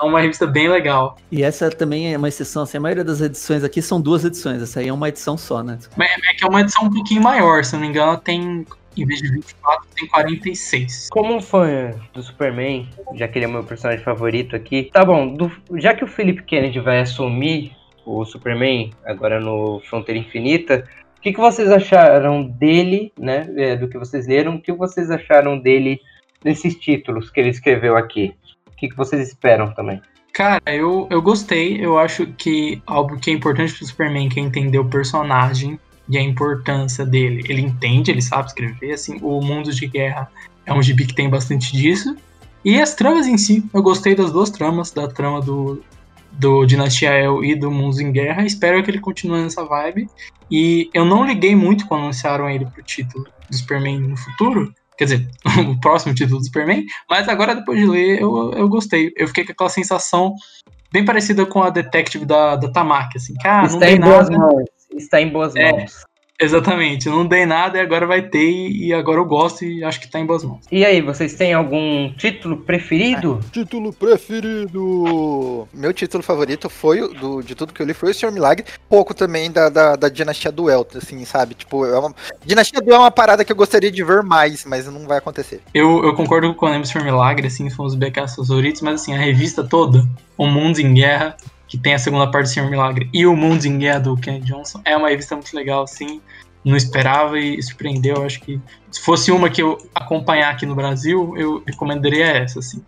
E: É uma revista bem legal.
C: E essa também é uma exceção, assim, a maioria das edições aqui são duas edições, essa aí é uma edição só, né?
E: Mas é que é uma edição um pouquinho maior, se não me engano, tem, em vez de 24, tem 46.
F: Como um fã do Superman, já que ele é meu personagem favorito aqui, tá bom, do- já que o Philip Kennedy vai assumir o Superman agora no Fronteira Infinita, o que, que vocês acharam dele, né, é, do que vocês leram, o que vocês acharam dele nesses títulos que ele escreveu aqui? O que, que vocês esperam também?
E: Cara, eu, eu gostei. Eu acho que algo que é importante pro Superman, que é entender o personagem e a importância dele. Ele entende, ele sabe escrever, assim, o Mundo de Guerra é um gibi que tem bastante disso. E as tramas em si, eu gostei das duas tramas, da trama do, do Dinastia El e do Mundos em Guerra. Espero que ele continue nessa vibe. E eu não liguei muito quando anunciaram ele pro título do Superman no futuro. Quer dizer, o próximo título do Superman. Mas agora, depois de ler, eu, eu gostei. Eu fiquei com aquela sensação bem parecida com a Detective da, da Tamaki, assim. que, ah, não
F: Está
E: dei
F: em boas
E: nada.
F: mãos. Está em boas
E: É.
F: mãos.
E: Exatamente, não dei nada e agora vai ter. E agora eu gosto e acho que tá em boas mãos.
F: E aí, vocês têm algum título preferido?
B: Título preferido. Meu título favorito foi o do, de tudo que eu li foi o Senhor Milagre. Pouco também da, da, da Dinastia Duel, assim, sabe? Tipo, é uma... Dinastia Duel é uma parada que eu gostaria de ver mais, mas não vai acontecer.
E: Eu, eu concordo com o por Milagre, assim, são os BKs favoritos, mas assim, a revista toda, O Mundo em Guerra, que tem a segunda parte do Senhor Milagre, e O Mundo em Guerra do Ken Johnson, é uma revista muito legal, assim. Não esperava e surpreendeu. Eu acho que se fosse uma que eu acompanhar aqui no Brasil, eu recomendaria essa, assim.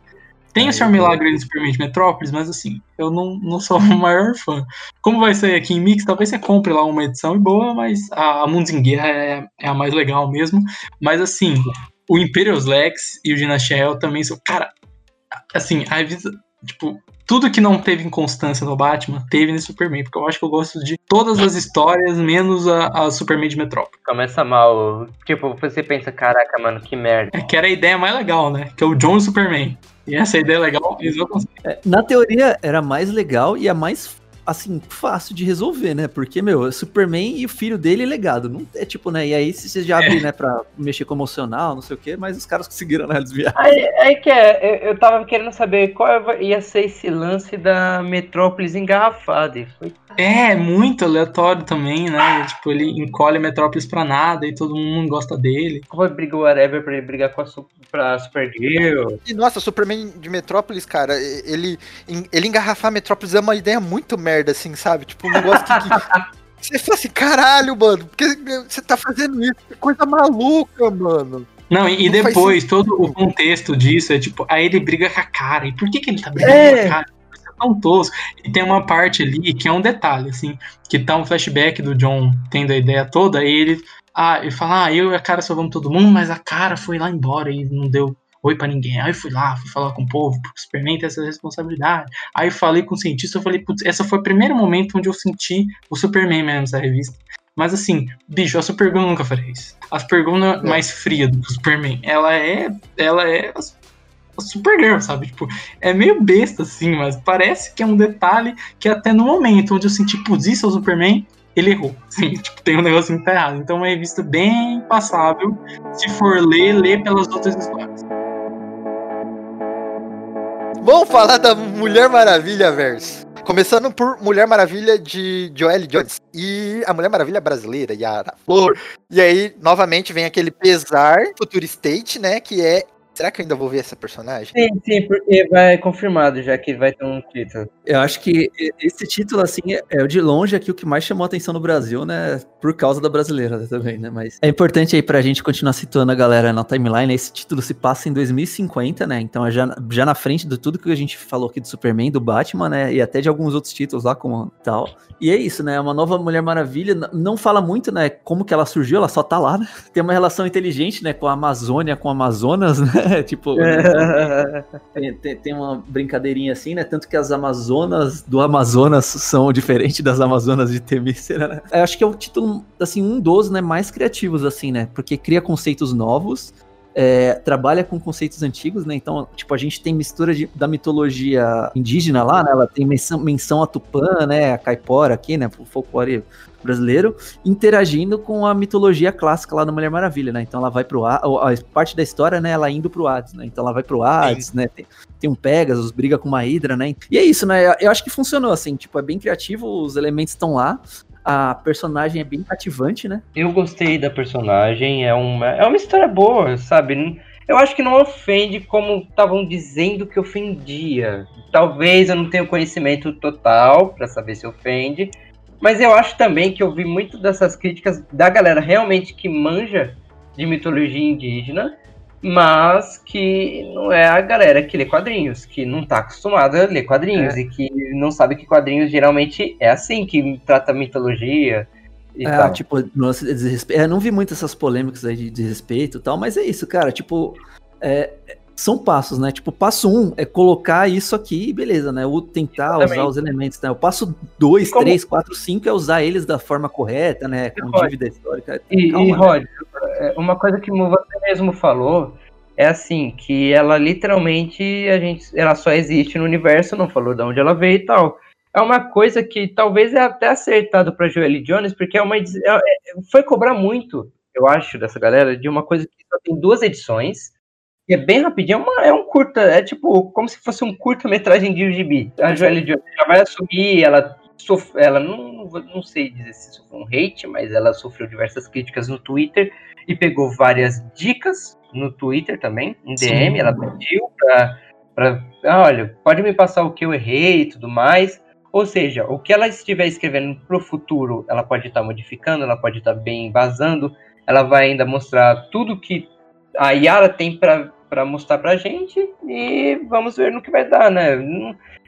E: Tem o Senhor Milagre no Superman de Metrópolis, mas assim, eu não, não sou o maior fã. Como vai sair aqui em Mix, talvez você compre lá uma edição e boa, mas a, a Mundos em Guerra é, é a mais legal mesmo. Mas assim, o Imperious Lex e o Dynasty Hell também são. Cara, assim, a revista. Tipo, tudo que não teve inconstância no Batman, teve no Superman. Porque eu acho que eu gosto de todas as histórias, menos a, a Superman de Metrópolis.
F: Começa mal. Tipo, você pensa, caraca, mano, que merda.
E: É que era a ideia mais legal, né? Que é o John e o Superman. E essa ideia é legal, eles vão conseguir.
C: É, Na teoria era mais legal e a mais assim fácil de resolver, né? Porque meu, é Superman e o filho dele é legado, não é tipo, né? E aí se você já abre, né, para mexer com emocional, não sei o quê, mas os caras conseguiram né, desviar.
F: Aí, aí que é, eu, eu tava querendo saber qual ia ser esse lance da Metrópolis engarrafada. E foi
E: É, muito aleatório também, né? Tipo, ele encolhe a Metrópolis pra nada e todo mundo gosta dele.
F: Foi briga whatever pra ele brigar com a Su- pra Supergirl.
B: E nossa, Superman de Metrópolis, cara, ele, ele engarrafar Metrópolis é uma ideia muito merda, assim, sabe? Tipo, um negócio que. que- Você fala assim, caralho, mano, por que você tá fazendo isso? Que coisa maluca, mano.
E: Não, e, e depois, todo o contexto disso é tipo, aí ele briga com a cara. E por que, que ele tá brigando
F: É.
E: com a cara? Isso é tão tosco. E tem uma parte ali que é um detalhe, assim, que tá um flashback do John tendo a ideia toda, e ele. Ah, ele fala, ah, eu e a cara salvamos todo mundo, mas a cara foi lá embora e não deu oi pra ninguém. Aí eu fui lá, fui falar com o povo, porque o Superman tem essa responsabilidade. Aí falei com o cientista, eu falei, putz, essa foi o primeiro momento onde eu senti o Superman mesmo nessa revista. Mas assim, bicho, a Supergirl nunca faria isso. A Supergirl não é mais fria do que o Superman. Ela é. Ela é a Supergirl, sabe? Tipo, é meio besta, assim, mas parece que é um detalhe que até no momento onde eu senti, putz, isso é o Superman, ele errou. Assim, tipo, tem um negocinho que tá errado. Então é uma revista bem passável. Se for ler, lê pelas outras histórias.
B: Vamos falar da Mulher Maravilha verso. Começando por Mulher Maravilha de Joelle Jones e a Mulher Maravilha brasileira, Yara Flor. E aí, novamente, vem aquele pesar Future State, né? Que é. Será que eu ainda vou ver essa personagem?
F: Sim, sim, porque vai confirmado já que vai ter um título.
C: Eu acho que esse título, assim, é, é de longe aqui o que mais chamou a atenção no Brasil, né? Por causa da brasileira também, né? Mas é importante aí pra gente continuar situando a galera na timeline. Esse título se passa em 2050, né? Então é já, já na frente de tudo que a gente falou aqui do Superman, do Batman, né? E até de alguns outros títulos lá, como tal. E é isso, né? Uma nova Mulher Maravilha. Não fala muito, né? Como que ela surgiu, ela só tá lá, né? Tem uma relação inteligente, né? Com a Amazônia, com o Amazonas, né? É, tipo, tem, tem, tem uma brincadeirinha assim, né? Tanto que as Amazonas do Amazonas são diferentes das Amazonas de Temícera, né? Eu acho que é o título, assim, um dos né, mais criativos, assim, né? Porque cria conceitos novos, é, trabalha com conceitos antigos, né? Então, tipo, a gente tem mistura de, da mitologia indígena lá, né? Ela tem menção, menção a Tupã, né? A Caipora aqui, né? O folclore brasileiro, interagindo com a mitologia clássica lá da Mulher Maravilha, né? Então ela vai pro Hades, a parte da história, né? Ela indo pro Hades, né? Então ela vai pro Hades, Sim. né? Tem, tem, um Pegasus, briga com uma Hydra, né? E é isso, né? Eu acho que funcionou assim, tipo, é bem criativo, os elementos estão lá, a personagem é bem cativante, né?
F: Eu gostei da personagem, é uma, é uma história boa, sabe? Eu acho que não ofende como estavam dizendo que ofendia. Talvez eu não tenha conhecimento total para saber se ofende, mas eu acho também que eu vi muito dessas críticas da galera realmente que manja de mitologia indígena mas que não é a galera que lê quadrinhos, que não tá acostumada a ler quadrinhos é. e que não sabe que quadrinhos geralmente é assim, que trata mitologia. E é, tal.
C: tipo, nossa, desrespeito. Eu não vi muito essas polêmicas aí de desrespeito e tal, mas é isso, cara. Tipo, é, são passos, né? Tipo, passo um é colocar isso aqui, beleza, né? O tentar Exatamente. usar os elementos, né? O passo dois, Como... três, quatro, cinco é usar eles da forma correta, né? Com dívida histórica.
F: E, Calma, e né? Rod, é, uma coisa que você mesmo falou é assim, que ela literalmente, a gente, ela só existe no universo, não falou de onde ela veio e tal. É uma coisa que talvez é até acertado para Joelle Jones, porque é uma é, é, foi cobrar muito, eu acho, dessa galera, de uma coisa que só tem duas edições, é bem rapidinho, é, uma, é um curta, é tipo, como se fosse um curta-metragem de UGB. A Joelle Jones já vai assumir, ela sofreu, ela não, não sei dizer se sofreu um hate, mas ela sofreu diversas críticas no Twitter e pegou várias dicas no Twitter também, em DM, Sim. ela pediu pra, pra, ah, olha, pode me passar o que eu errei e tudo mais. Ou seja, o que ela estiver escrevendo pro futuro, ela pode estar tá modificando, ela pode estar tá bem embasando, ela vai ainda mostrar tudo que a Yara tem para para mostrar pra gente e vamos ver no que vai dar, né?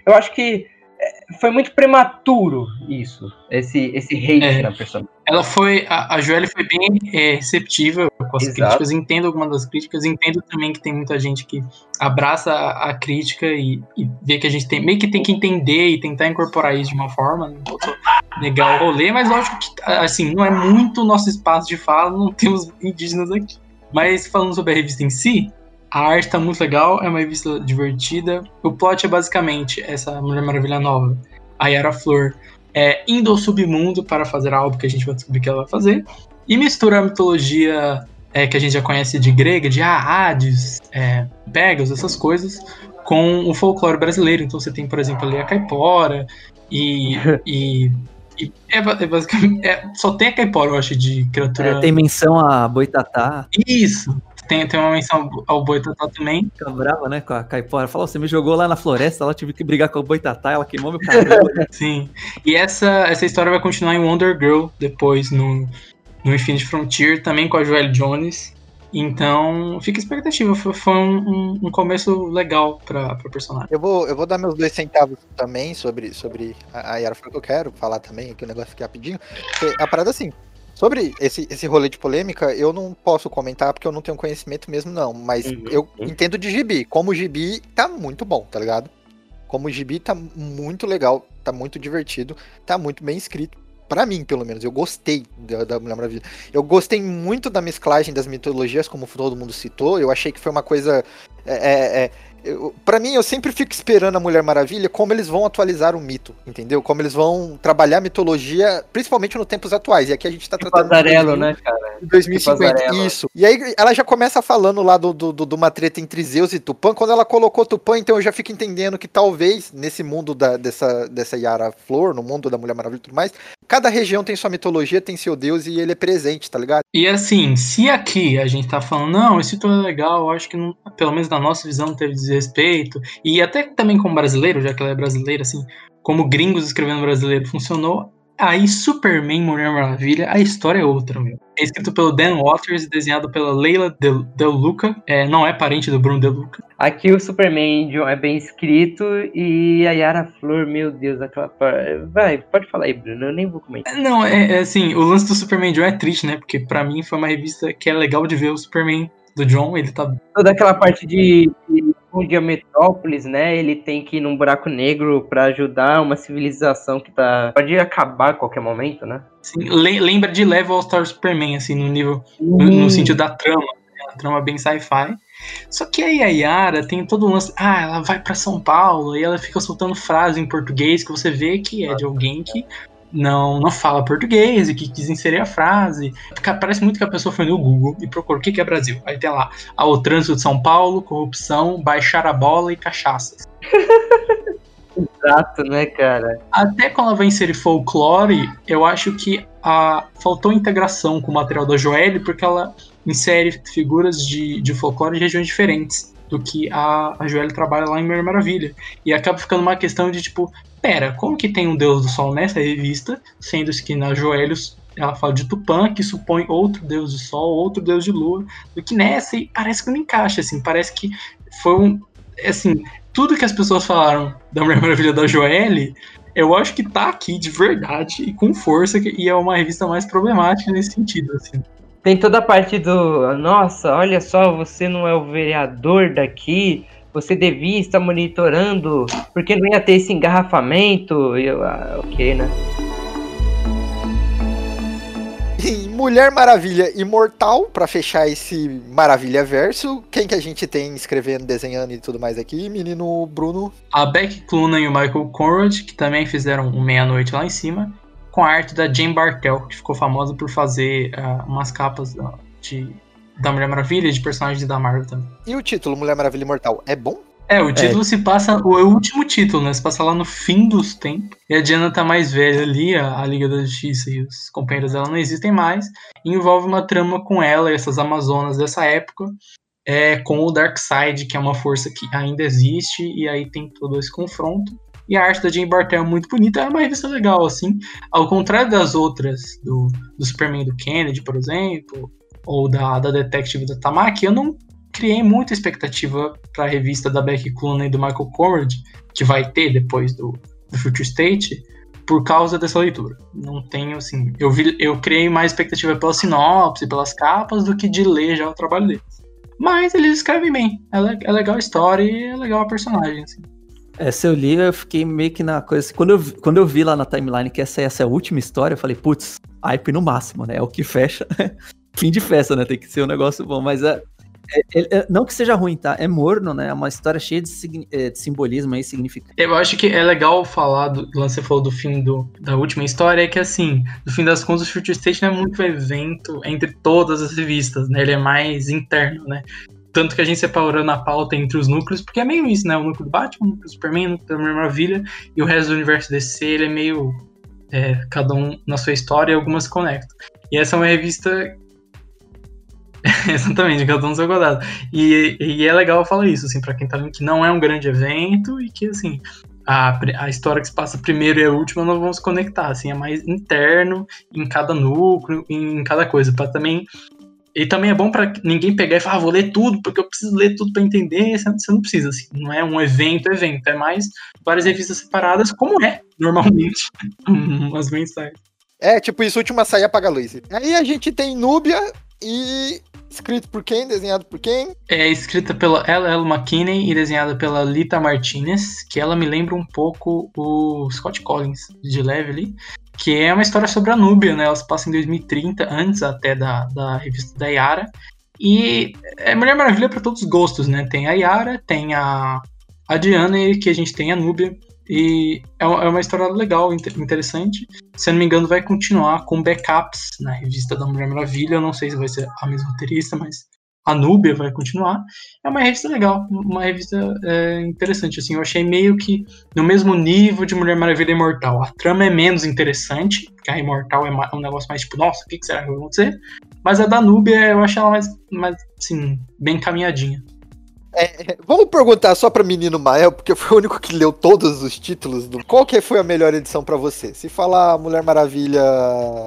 F: Eu acho que é, foi muito prematuro isso, esse, esse hate é, na personagem.
E: Ela foi, a, a Joelle foi bem é, receptiva com as Exato. críticas, entendo algumas das críticas, entendo também que tem muita gente que abraça a, a crítica e, e, vê que a gente tem, meio que tem que entender e tentar incorporar isso de uma forma, não posso negar o rolê, mas lógico que, assim, não é muito nosso espaço de fala, não temos indígenas aqui. Mas falando sobre a revista em si, a arte tá muito legal, é uma revista divertida. O plot é basicamente essa Mulher Maravilha nova, a Yara Flor, é, indo ao submundo para fazer algo que a gente vai descobrir que ela vai fazer. E mistura a mitologia é, que a gente já conhece de grega, de ah, Hades, é, essas coisas, com o folclore brasileiro. Então você tem, por exemplo, ali a caipora e, e e é, é basicamente. É, só tem a caipora, eu acho, de criatura. É,
C: tem menção a boitatá.
E: Isso. Tem, tem uma menção ao Boitatá também.
C: Fica brava, né, com a Caipora. Falou, você me jogou lá na floresta, ela tive que brigar com o Boitatá, ela queimou meu cabelo.
E: Sim. E essa, essa história vai continuar em Wonder Girl depois, no, no Infinite Frontier, também com a Joelle Jones. Então, fica expectativa. Foi, foi um, um, começo legal pra, pra personagem.
B: Eu vou, eu vou dar meus dois centavos também sobre, sobre a, Yara que eu quero falar também aqui o negócio aqui rapidinho. A parada assim, Sobre esse, esse rolê de polêmica, eu não posso comentar porque eu não tenho conhecimento mesmo, não. Mas uhum. eu entendo de gibi. Como gibi tá muito bom, tá ligado? Como gibi tá muito legal, tá muito divertido, tá muito bem escrito. Para mim, pelo menos, eu gostei da, da Mulher Maravilha. Eu gostei muito da mesclagem das mitologias, como todo mundo citou. Eu achei que foi uma coisa. É, é, é para mim, eu sempre fico esperando a Mulher Maravilha como eles vão atualizar o mito, entendeu? Como eles vão trabalhar a mitologia, principalmente nos tempos atuais. E aqui a gente tá
F: tipo
B: tratando.
F: Azarelo, né, cara?
B: 2050, tipo isso. E aí ela já começa falando lá do, do, do, uma treta entre Zeus e Tupã. Quando ela colocou Tupã, então eu já fico entendendo que talvez nesse mundo da, dessa, dessa Yara Flor, no mundo da Mulher Maravilha e tudo mais, cada região tem sua mitologia, tem seu deus e ele é presente, tá ligado?
E: E assim, se aqui a gente tá falando, não, esse tudo é legal, eu acho que não, pelo menos na nossa visão não teve desrespeito, e até também como brasileiro, já que ela é brasileira, assim, como gringos escrevendo brasileiro funcionou, Aí Superman Mulher Maravilha, a história é outra, meu. É escrito pelo Dan Waters e desenhado pela Leila Del, Del Luca. É, não é parente do Bruno Del Luca.
F: Aqui o Superman John, é bem escrito e a Yara Flor, meu Deus, aquela. Vai, pode falar aí, Bruno, eu nem vou comentar.
E: Não, é, é assim, o lance do Superman John é triste, né? Porque para mim foi uma revista que é legal de ver o Superman do John, ele tá.
F: Toda aquela parte de, de onde a Metrópolis, né? Ele tem que ir num buraco negro pra ajudar uma civilização que tá. Pode acabar a qualquer momento, né?
E: Le- lembra de Level All Star Superman, assim, no nível. No, no sentido da trama. né? A trama bem sci-fi. Só que aí a Yara tem todo um lance. Ah, ela vai pra São Paulo e ela fica soltando frase em português que você vê que é de alguém que não, não fala português e que quis inserir a frase. Parece muito que a pessoa foi no Google e procurou o que que é Brasil. Aí tem lá, ah, o trânsito de São Paulo, corrupção, baixar a bola e cachaças.
F: Exato, né, cara?
E: Até quando ela vai inserir folclore, eu acho que a, faltou integração com o material da Joelle, porque ela insere figuras de, de folclore de regiões diferentes do que a, a Joelle trabalha lá em Mulher Maravilha. E acaba ficando uma questão de tipo, pera, como que tem um Deus do Sol nessa revista, sendo que na Joelle ela fala de Tupã, que supõe outro Deus do Sol, outro Deus de Lua, do que nessa, e parece que não encaixa, assim, parece que foi um, assim, tudo que as pessoas falaram da Mulher Maravilha da Joelle, eu acho que tá aqui de verdade e com força, e é uma revista mais problemática nesse sentido, assim.
F: Tem toda a parte do. Nossa, olha só, você não é o vereador daqui. Você devia estar monitorando, porque não ia ter esse engarrafamento. E eu, ah, ok, né?
B: Em Mulher Maravilha Imortal, pra fechar esse Maravilha Verso, quem que a gente tem escrevendo, desenhando e tudo mais aqui? Menino Bruno.
E: A Beck Clunan e o Michael Conrad, que também fizeram um Meia-Noite lá em cima, com a arte da Jane Bartel, que ficou famosa por fazer ah, umas capas ah, de, da Mulher Maravilha e de personagens da Marvel também.
B: E o título Mulher Maravilha Imortal é bom?
E: É, o título se passa. O, é o último título, né? Se passa lá no fim dos tempos. E a Diana tá mais velha ali, a, a Liga da Justiça e os companheiros dela não existem mais. E envolve uma trama com ela e essas Amazonas dessa época. É, com o Darkseid, que é uma força que ainda existe. E aí tem todo esse confronto. E a arte da Jane Bartel é muito bonita. É uma revista legal, assim. Ao contrário das outras, do, do Superman do Kennedy, por exemplo. Ou da, da Detective da Tamaki, eu não criei muita expectativa para a revista da Becky Cloonan e do Michael Conrad, que vai ter depois do, do Future State, por causa dessa leitura. Não tenho, assim, eu, vi, eu criei mais expectativa pela sinopse, pelas capas, do que de ler já o trabalho deles. Mas eles escrevem bem, é, é legal a história e é legal a personagem, assim.
C: Essa eu li, eu fiquei meio que na coisa assim, quando eu, quando eu vi lá na timeline que essa, essa é a última história, eu falei, putz, hype no máximo, né? É o que fecha. Fim de festa, né? Tem que ser um negócio bom, mas é, é- é- não que seja ruim, tá? É morno, né? É uma história cheia de, é, de simbolismo aí, significado.
E: Eu acho que é legal falar, do, você falou do fim do, da última história, é que assim, no fim das contas, o Future State não é muito evento entre todas as revistas, né? Ele é mais interno, né? Tanto que a gente separou na pauta entre os núcleos, porque é meio isso, né? O núcleo do Batman, o núcleo do Superman, o núcleo da Mulher Maravilha, e o resto do universo DC, ele é meio. é, cada um na sua história e algumas conectam. E essa é uma revista. Exatamente, cada um no seu quadrado. E, e é legal falar isso, assim, pra quem tá vendo que não é um grande evento e que, assim, a, a história que se passa primeiro e a última vão se conectar, assim, é mais interno em cada núcleo, em cada coisa, para também e também é bom pra ninguém pegar e falar, ah, vou ler tudo, porque eu preciso ler tudo pra entender. Você não precisa, assim. Não é um evento, evento. É mais várias revistas separadas, como é, normalmente. Umas mensagens.
B: É, tipo isso, última sair apaga a luz. Aí a gente tem Núbia e escrito por quem, desenhado por quem?
E: É escrita pela Ella L. McKinney e desenhada pela Lita Martinez, que ela me lembra um pouco o Scott Collins, de leve ali. Que é uma história sobre a Núbia, né? Ela passa em 2030, antes até da, da revista da Yara. E é Mulher Maravilha para todos os gostos, né? Tem a Yara, tem a, a Diana e que a gente tem a Núbia. E é uma, é uma história legal, inte- interessante. Se eu não me engano, vai continuar com backups na revista da Mulher Maravilha. Eu não sei se vai ser a mesma roteirista, mas a Núbia vai continuar. É uma revista legal, uma revista é, interessante. Assim, eu achei meio que no mesmo nível de Mulher Maravilha Imortal. A trama é menos interessante, porque a Imortal é ma- um negócio mais tipo, nossa, o que que será que vai acontecer? Mas a da Núbia eu achei ela mais, mais assim, bem caminhadinha.
B: É, vamos perguntar só pra menino Mael, porque foi o único que leu todos os títulos. Do... Qual que foi a melhor edição pra você? Se falar Mulher Maravilha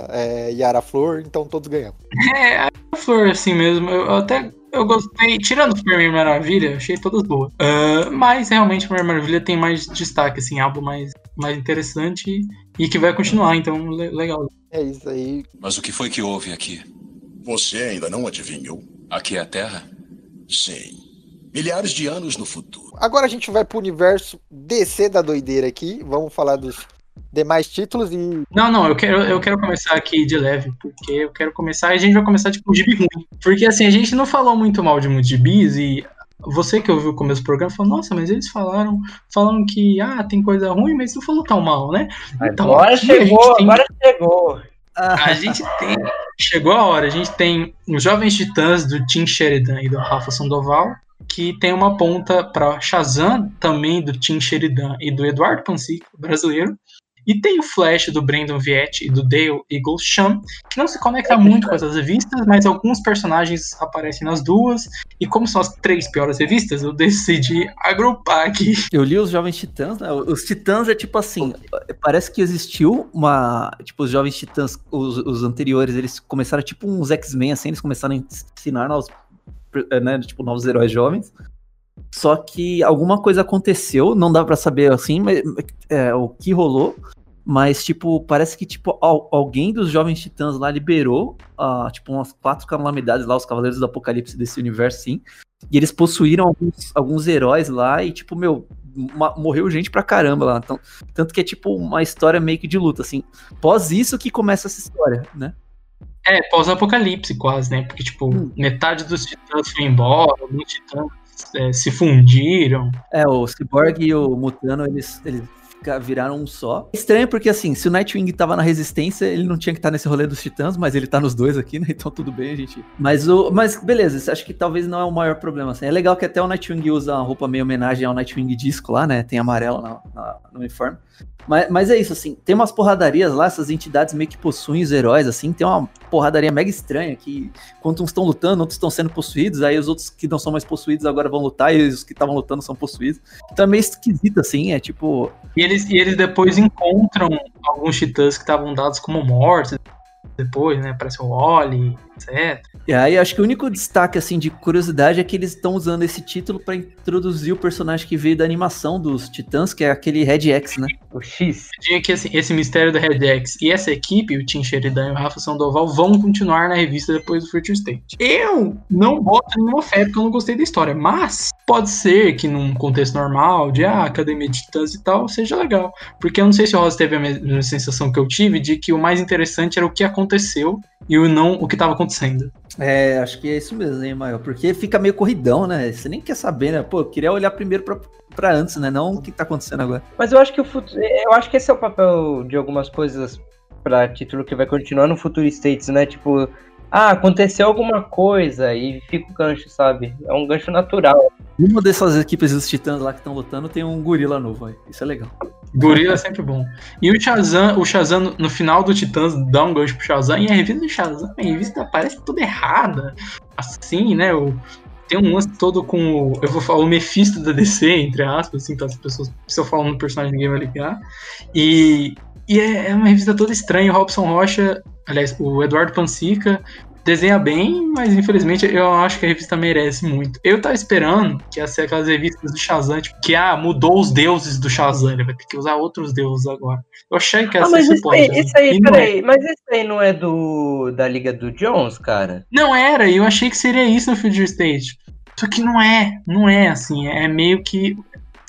B: é, Yara Flor, então todos ganhamos.
E: É, a Flor, assim mesmo, eu eu até eu gostei, tirando o Superman Maravilha, achei todas boas. Ah, mas realmente Mulher Maravilha tem mais destaque, assim, algo mais, mais interessante e que vai continuar, então le- legal.
B: É isso aí.
G: Mas o que foi que houve aqui?
H: Você ainda não adivinhou?
G: Aqui é a Terra?
H: Sim. Milhares de anos no futuro.
B: Agora a gente vai pro universo DC da doideira aqui. Vamos falar dos demais títulos e.
E: Não, não, eu quero, eu quero começar aqui de leve, porque eu quero começar e a gente vai começar tipo um gibi ruim. Porque assim, a gente não falou muito mal de muitos gibis e você que ouviu o começo do programa falou, nossa, mas eles falaram, falaram que ah, tem coisa ruim, mas não falou tão mal, né?
F: Então, agora chegou,
E: tem-
F: agora chegou.
E: A gente tem. Chegou a hora, a gente tem os Jovens Titãs do Tim Sheridan e do Rafa Sandoval, que tem uma ponta para Shazam, também do Tim Sheridan e do Eduardo Pansico, brasileiro. E tem o Flash do Brandon Vietti e do Dale Eagle Sham, que não se conecta muito com essas revistas, mas alguns personagens aparecem nas duas. E como são as três piores revistas, eu decidi agrupar aqui.
C: Eu li os Jovens Titãs, né? Os Titãs é tipo assim, parece que existiu uma, tipo, os Jovens Titãs, os, os anteriores, eles começaram tipo uns X-Men, assim, eles começaram a ensinar novos, né, tipo, novos heróis jovens. Só que alguma coisa aconteceu, não dá pra saber assim, mas é, o que rolou. Mas, tipo, parece que, tipo, al- alguém dos Jovens Titãs lá liberou, ah, tipo, umas quatro calamidades lá, os Cavaleiros do Apocalipse desse universo, sim. E eles possuíram alguns, alguns heróis lá e, tipo, meu, morreu gente pra caramba lá. Então, tanto que é, tipo, uma história meio que de luta, assim. Pós isso que começa essa história, né?
E: É, pós-apocalipse quase, né? Porque, tipo,
C: Hum.
E: metade dos titãs foi embora, alguns titãs é, se fundiram.
C: É, o Cyborg e o Mutano, eles, eles viraram um só. Estranho porque, assim, se o Nightwing tava na Resistência, ele não tinha que estar nesse rolê dos Titãs, mas ele tá nos dois aqui, né? Então tudo bem, gente. Mas, o, mas beleza, isso acho que talvez não é o maior problema. Assim. É legal que até o Nightwing usa uma roupa meio homenagem ao Nightwing disco lá, né? Tem amarelo na- na- no uniforme. Mas, mas é isso, assim, tem umas porradarias lá, essas entidades meio que possuem os heróis, assim, tem uma porradaria mega estranha que quando uns estão lutando, outros estão sendo possuídos, aí os outros que não são mais possuídos agora vão lutar e os que estavam lutando são possuídos. Então é meio esquisito, assim, é tipo.
E: E eles, e eles depois encontram alguns titãs que estavam dados como mortos. Depois, né? Parece o Wally, etc.
C: E aí acho que o único destaque, assim, de curiosidade é que eles estão usando esse título pra introduzir o personagem que veio da animação dos Titãs, que é aquele Red X, né?
F: O X.
E: Tinha que assim, esse mistério do Red X e essa equipe, o Tim Sheridan e o Rafa Sandoval, vão continuar na revista depois do Future State. Eu não boto nenhuma fé porque eu não gostei da história, mas pode ser que num contexto normal, de ah, Academia de Titãs e tal, seja legal. Porque eu não sei se o Rosa teve a mesma sensação que eu tive de que o mais interessante era o que aconteceu e o não o que estava acontecendo.
C: É, acho que é isso mesmo, hein, Maio? Porque fica meio corridão, né? Você nem quer saber, né? Pô, eu queria olhar primeiro pra, pra antes, né? Não o que tá acontecendo agora.
F: Mas eu acho que o futuro. Eu acho que esse é o papel de algumas coisas pra título que vai continuar no Future States, né? Tipo, ah, aconteceu alguma coisa e fica o gancho, sabe? É um gancho natural.
C: Uma dessas equipes dos Titãs lá que estão lutando tem um gorila novo aí. Isso é legal.
E: Gorila é sempre bom. E o Shazam, o Shazam no- final do Titãs dá um gancho pro Shazam e a revista do Shazam, a revista parece toda errada. Assim, né? O, tem um lance todo com o. Eu vou falar o Mephisto da DC, entre aspas, assim, para as pessoas. Se eu falar no personagem, ninguém vai ligar. E, e é, é uma revista toda estranha. O Robson Rocha, aliás, o Eduardo Pansica. Desenha bem, mas infelizmente eu acho que a revista merece muito. Eu tava esperando que ia ser aquelas revistas do Shazam, tipo, que ah, mudou os deuses do Shazam, ele vai ter que usar outros deuses agora. Eu achei que ia
F: Ah,
E: ser
F: mas
E: esse
F: isso aí,
E: assim,
F: isso aí,
E: não é.
F: peraí, mas isso aí não é do da Liga do Jones, cara?
E: Não era, e eu achei que seria isso no Future State. Só que não é, não é assim, é meio que.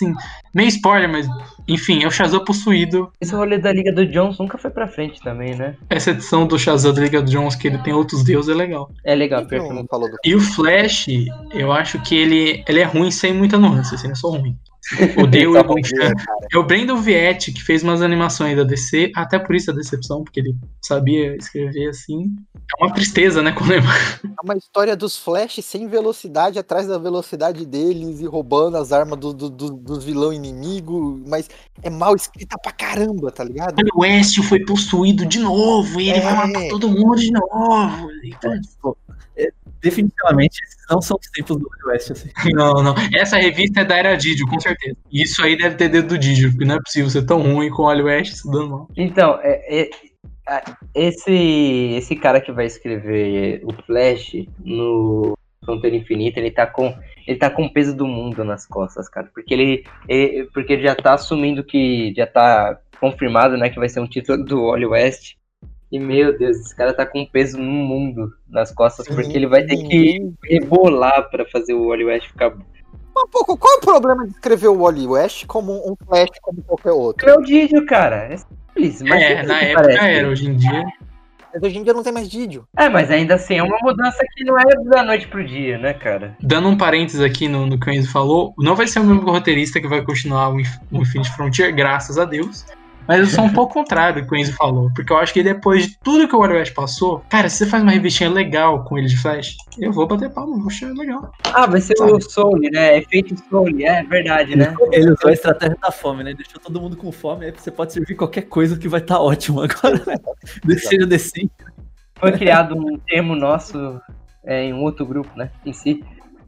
E: Assim, meio spoiler, mas enfim, é o Shazam possuído.
F: Esse rolê da Liga do Jones nunca foi pra frente também, né?
E: Essa edição do Shazam da Liga Jones, que ele tem outros deuses, é legal.
F: É legal,
B: Quem que não
F: perfeito.
B: falou do
E: E o Flash, eu acho que ele, ele é ruim sem muita nuance, assim, ele é só ruim. O Dale
F: Só
E: é
F: ruim.
E: É o Brandon Vietti que fez umas animações da DC, até por isso a decepção, porque ele sabia escrever assim. É uma tristeza, né, lembra.
B: É uma história dos Flash sem velocidade atrás da velocidade deles e roubando as armas do, do, do- dos vilão inimigo, mas é mal escrita pra caramba, tá ligado?
E: O West foi possuído de novo e ele vai
B: É.
E: matar todo mundo de novo. E,
C: Pô, é, definitivamente, esses não são os tempos do West, assim.
E: Não, não. Essa revista é da era Didio, com certeza. Isso aí deve ter dedo do Didio, porque não é possível ser tão ruim com o Wally West se dando mal.
F: Então, é- é- a- esse, esse cara que vai escrever o Flash no Fronteira Infinita, ele tá com ele tá com o peso do mundo nas costas, cara, porque ele, ele- porque ele já tá assumindo que já tá confirmado, né, que vai ser um título do Wally West. E meu Deus, esse cara tá com um peso no mundo nas costas,
B: Sim,
F: porque ele vai ter que rebolar pra fazer o Wally West ficar bom.
B: Um pouco, qual é o problema de escrever o Wally West como um Flash como qualquer outro?
F: É o Didio, cara. É simples. Mas
E: É, na época
F: parece.
E: era, hoje em dia.
B: Mas hoje em dia não tem mais Didio.
F: É, mas ainda assim é uma mudança que não é da noite pro dia, né, cara?
E: Dando um parênteses aqui no, no que o Enzo falou, não vai ser o mesmo roteirista que vai continuar o Infinite Frontier, graças a Deus. Mas eu sou um pouco contrário do que o Enzo falou. Porque eu acho que depois de tudo que o West passou, cara, se você faz uma revistinha legal com ele de Flash, eu vou bater palma, vou achar legal.
F: Ah, vai ser o Soul, né? Efeito Soul, é verdade, né?
C: Ele usou a estratégia da fome, né? Deixou todo mundo com fome, aí você pode servir qualquer coisa que vai estar ótimo agora, né? Seja decente.
F: Foi criado um termo nosso é, em um outro grupo, né? Em si.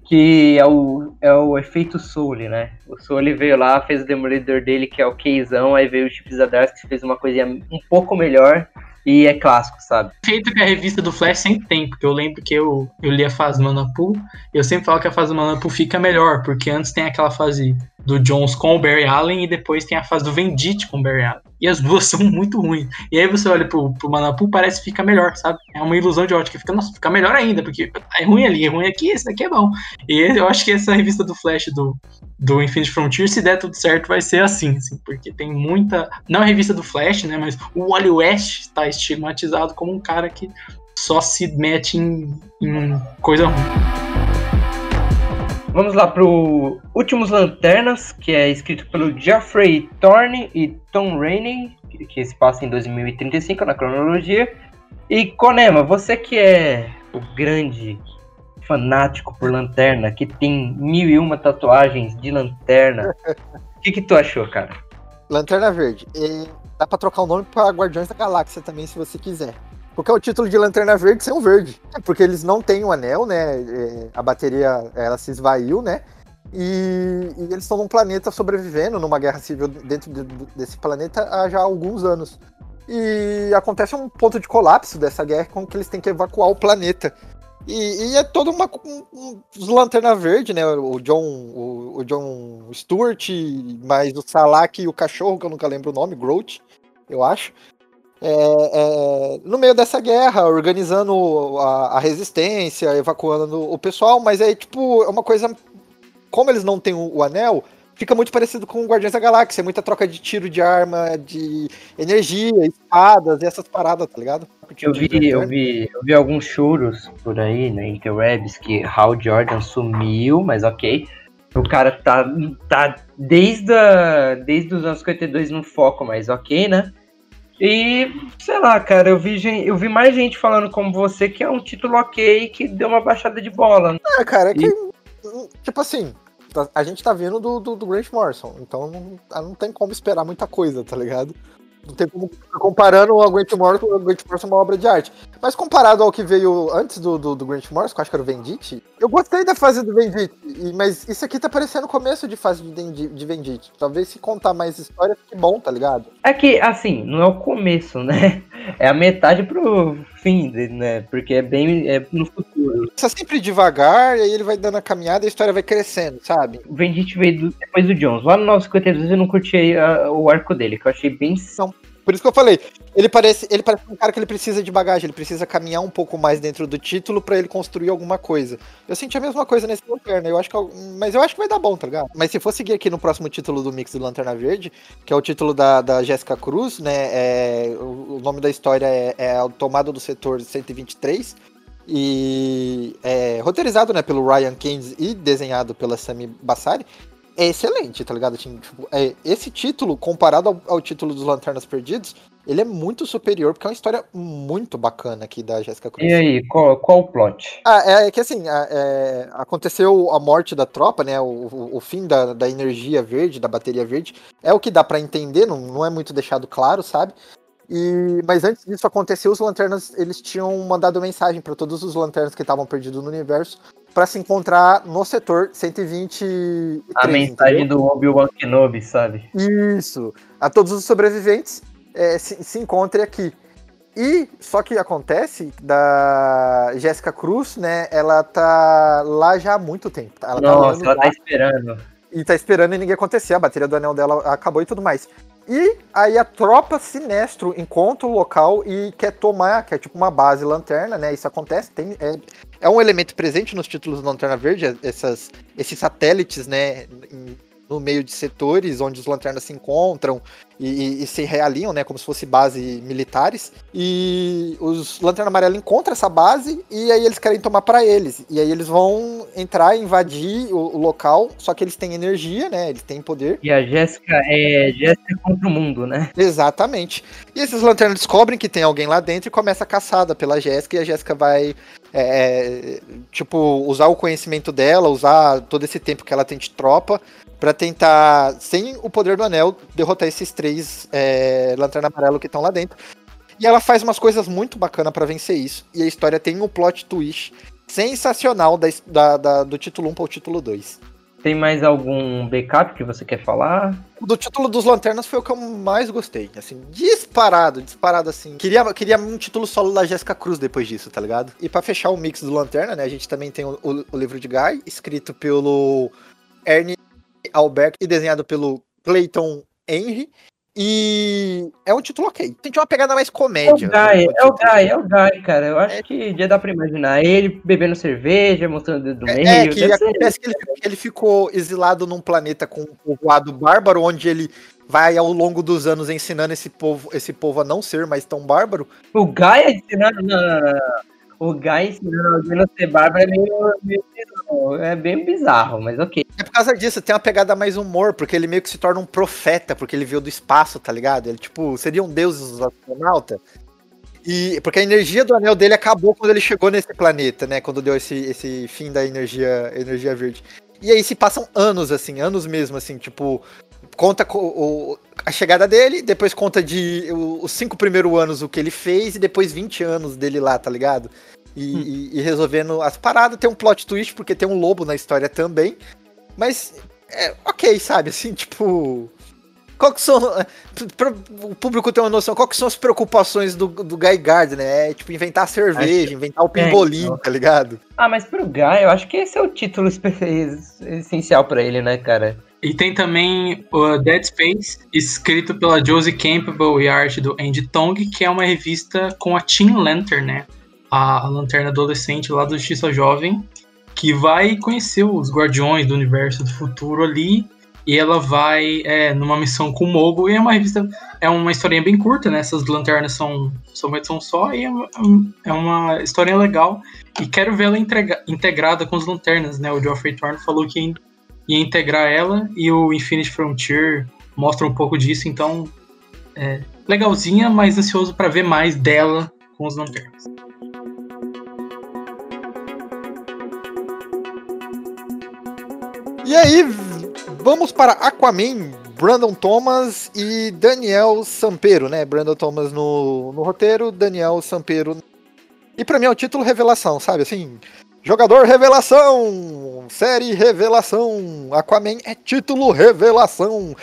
F: Que é o, é o efeito Soul, né? O Soul veio lá, fez o demolidor dele, que é o Keizão, aí veio o Chip Zdarsky, que fez uma coisinha um pouco melhor e é clássico, sabe?
E: Feito que a revista do Flash sempre tem, porque eu lembro que eu, eu li a fase Manapu, e eu sempre falo que a fase Manapu fica melhor, porque antes tem aquela fase do Jones com o Barry Allen, e depois tem a fase do Vendite com o Barry Allen. E as duas são muito ruins. E aí você olha pro, pro Manapu, parece que fica melhor, sabe? É uma ilusão de ótica. Fica, nossa, fica melhor ainda, porque é ruim ali, é ruim aqui, esse daqui é bom. E eu acho que essa revista do Flash do, do Infinite Frontier, se der tudo certo, vai ser assim, assim, porque tem muita. Não a revista do Flash, né? Mas o Wally West está estigmatizado como um cara que só se mete em, em coisa ruim.
F: Vamos lá pro Últimos Lanternas, que é escrito pelo Geoffrey Thorne e Tom Rainey, que, se passa em 2035 na cronologia. E Konema, você que é o grande fanático por lanterna, que tem mil e uma tatuagens de lanterna, o que, que tu achou, cara?
B: Lanterna Verde. E dá pra trocar o nome pra Guardiões da Galáxia também, se você quiser. Porque é o título de Lanterna Verde sem o verde. É porque eles não têm o anel, né? É, A bateria, ela se esvaiu, né? E, e eles estão num planeta sobrevivendo, numa guerra civil dentro de- desse planeta há já alguns anos. E acontece um ponto de colapso dessa guerra com que eles têm que evacuar o planeta. E, e é toda uma. Um, um- Lanterna Verde, né? O John, o, o John Stewart, mais o Salak e o cachorro, que eu nunca lembro o nome, Groot, eu acho. É, é, no meio dessa guerra, organizando a, a resistência, evacuando o pessoal, mas aí, tipo, é uma coisa. Como eles não têm o, o anel, fica muito parecido com o Guardiões da Galáxia. Muita troca de tiro de arma, de energia, espadas e essas paradas, tá ligado?
F: Eu vi, eu vi, eu vi alguns choros por aí na interwebs que Hal Jordan sumiu, mas ok. O cara tá, tá desde, a, desde os anos 52 no foco, mas ok, né? E, sei lá, cara, eu vi, eu vi mais gente falando como você que é um título ok que deu uma baixada de bola.
B: É, cara, é que. Tipo assim, a gente tá vindo do, do, do Grant Morrison, então não, não tem como esperar muita coisa, tá ligado? Não tem como comparando o Grant Morrison com o Grant Morrison é uma obra de arte. Mas comparado ao que veio antes do, do, do Grant Morrison, que eu acho que era o Vendite, eu gostei da fase do Vendite, e- mas isso aqui tá parecendo o começo de fase de, de Vendite. Talvez se contar mais história fique bom, tá ligado?
F: É que, assim, não é o começo, né? É a metade pro fim, né? Porque é bem é no futuro.
B: Começa sempre devagar, e aí ele vai dando a caminhada e a história vai crescendo, sabe?
F: O Vendite veio do- depois do Jones. Lá no 952 eu não curti a- o arco dele, que eu achei bem
B: Por isso que eu falei, ele parece, ele parece um cara que ele precisa de bagagem, ele precisa caminhar um pouco mais dentro do título pra ele construir alguma coisa. Eu senti a mesma coisa nesse Lanterna, eu acho que eu- mas eu acho que vai dar bom, tá ligado? Mas se for seguir aqui no próximo título do Mix do Lanterna Verde, que é o título da, da Jéssica Cruz, né, é, o, o nome da história é, é A Tomada do Setor 123, e é roteirizado, né, pelo Ryan Keynes e desenhado pela Sami Bassari, é excelente, tá ligado? Assim, tipo, é, esse título, comparado ao, ao título dos Lanternas Perdidos, ele é muito superior, porque é uma história muito bacana aqui da Jéssica Cruz.
F: E aí, qual, qual o plot?
B: Ah, é, é que assim, a- é, aconteceu a morte da tropa, né? O, o, o fim da, da energia verde, da bateria verde. É o que dá pra entender, não, não é muito deixado claro, sabe? E, mas antes disso acontecer, os lanternas eles tinham mandado mensagem pra todos os lanternas que estavam perdidos no universo pra se encontrar no setor 123.
F: A mensagem
B: entendeu?
F: do Obi-Wan Kenobi, sabe?
B: Isso. A todos os sobreviventes é, se, se encontrem aqui. E só que acontece da Jéssica Cruz, né? Ela tá lá já há muito tempo. Ela tá
F: Nossa,
B: olhando
F: ela
B: lá
F: tá esperando.
B: e tá esperando e ninguém acontecer. A bateria do anel dela acabou e tudo mais. E aí a tropa Sinestro encontra o local e quer tomar, que é tipo uma base lanterna, né? Isso acontece, tem, é, é um elemento presente nos títulos do Lanterna Verde, essas, esses satélites, né? No meio de setores onde os lanternas se encontram e, e- e se realinham, né? Como se fosse base militares. E os Lanterna Amarela encontram essa base e aí eles querem tomar pra eles. E aí eles vão entrar, invadir o, o local, só que eles têm energia, né? Eles têm poder.
F: E a Jéssica é Jéssica contra o mundo, né?
B: Exatamente. E esses lanternas descobrem que tem alguém lá dentro e começa a caçada pela Jéssica. E a Jéssica vai, é, tipo, usar o conhecimento dela, usar todo esse tempo que ela tem de tropa, pra tentar, sem o poder do anel, derrotar esses três é, lanterna amarelo que estão lá dentro. E ela faz umas coisas muito bacanas pra vencer isso. E a história tem um plot twist sensacional da, da- da- do título 1 para o título 2.
F: Tem mais algum backup que você quer falar?
B: Do título dos Lanternas foi o que eu mais gostei. Assim, disparado, disparado assim. Queria, queria um título solo da Jéssica Cruz depois disso, tá ligado? E pra fechar o mix do Lanterna, né? A gente também tem o, o- o livro de Guy, escrito pelo Ernie Albert e desenhado pelo Clayton Henry. E é um título ok. Tem uma pegada mais
F: É o
B: comédia.
F: Guy,
B: no
F: é o. Guy, é o Guy, cara. Eu acho que já dá pra imaginar. Ele bebendo cerveja, mostrando o dedo do meio.
B: É, é, que
F: deve ser-
B: acontece que ele, ele ficou exilado num planeta com um povoado bárbaro, onde ele vai ao longo dos anos ensinando esse povo, esse povo a não ser mais tão bárbaro.
F: O Guy ensinando. Não, não, não, não. O Guy ensinando a ser bárbaro é meio, meio bizarro. É bem bizarro, mas ok.
B: É por causa disso, tem uma pegada mais humor, porque ele meio que se torna um profeta, porque ele veio do espaço, tá ligado? Ele, tipo, seria um deus dos astronautas. E, porque a energia do anel dele acabou quando ele chegou nesse planeta, né? Quando deu esse, esse fim da energia, energia verde. E aí se passam anos, assim, anos mesmo, assim, tipo, conta co- o, a chegada dele, depois conta de o- os cinco primeiros anos o que ele fez, e depois 20 anos dele lá, tá ligado? E, e- e resolvendo as paradas, tem um plot twist, porque tem um lobo na história também. Mas é ok, sabe? Assim, tipo. Qual que são. Para o público ter uma noção, qual que são as preocupações do, do Guy Gardner? É tipo inventar cerveja, inventar o pimbolim, tá ligado?
F: Ah, mas pro Guy, eu acho que esse é o título essencial pra ele, né, cara?
E: E tem também o Dead Space, escrito pela Josie Campbell e a arte do Andy Tong, que é uma revista com a Teen Lantern, né? A, a lanterna adolescente lá do Justiça Jovem, que vai conhecer os guardiões do universo do futuro ali. E ela vai é, numa missão com o Mogo. E é uma revista, é uma historinha bem curta, né? Essas lanternas são, são uma edição só. E é uma, é uma historinha legal. E quero vê-la entrega- integrada com as lanternas, né? O Geoffrey Thorne falou que ia integrar ela e o Infinite Frontier mostra um pouco disso, então é legalzinha, mas ansioso para ver mais dela com os lanternas.
B: E aí, vamos para Aquaman, Brandon Thomas e Daniel Sampero, né? Brandon Thomas no, no roteiro, Daniel Sampero. E pra mim é o título revelação, sabe? Assim, jogador revelação, série revelação, Aquaman é título revelação.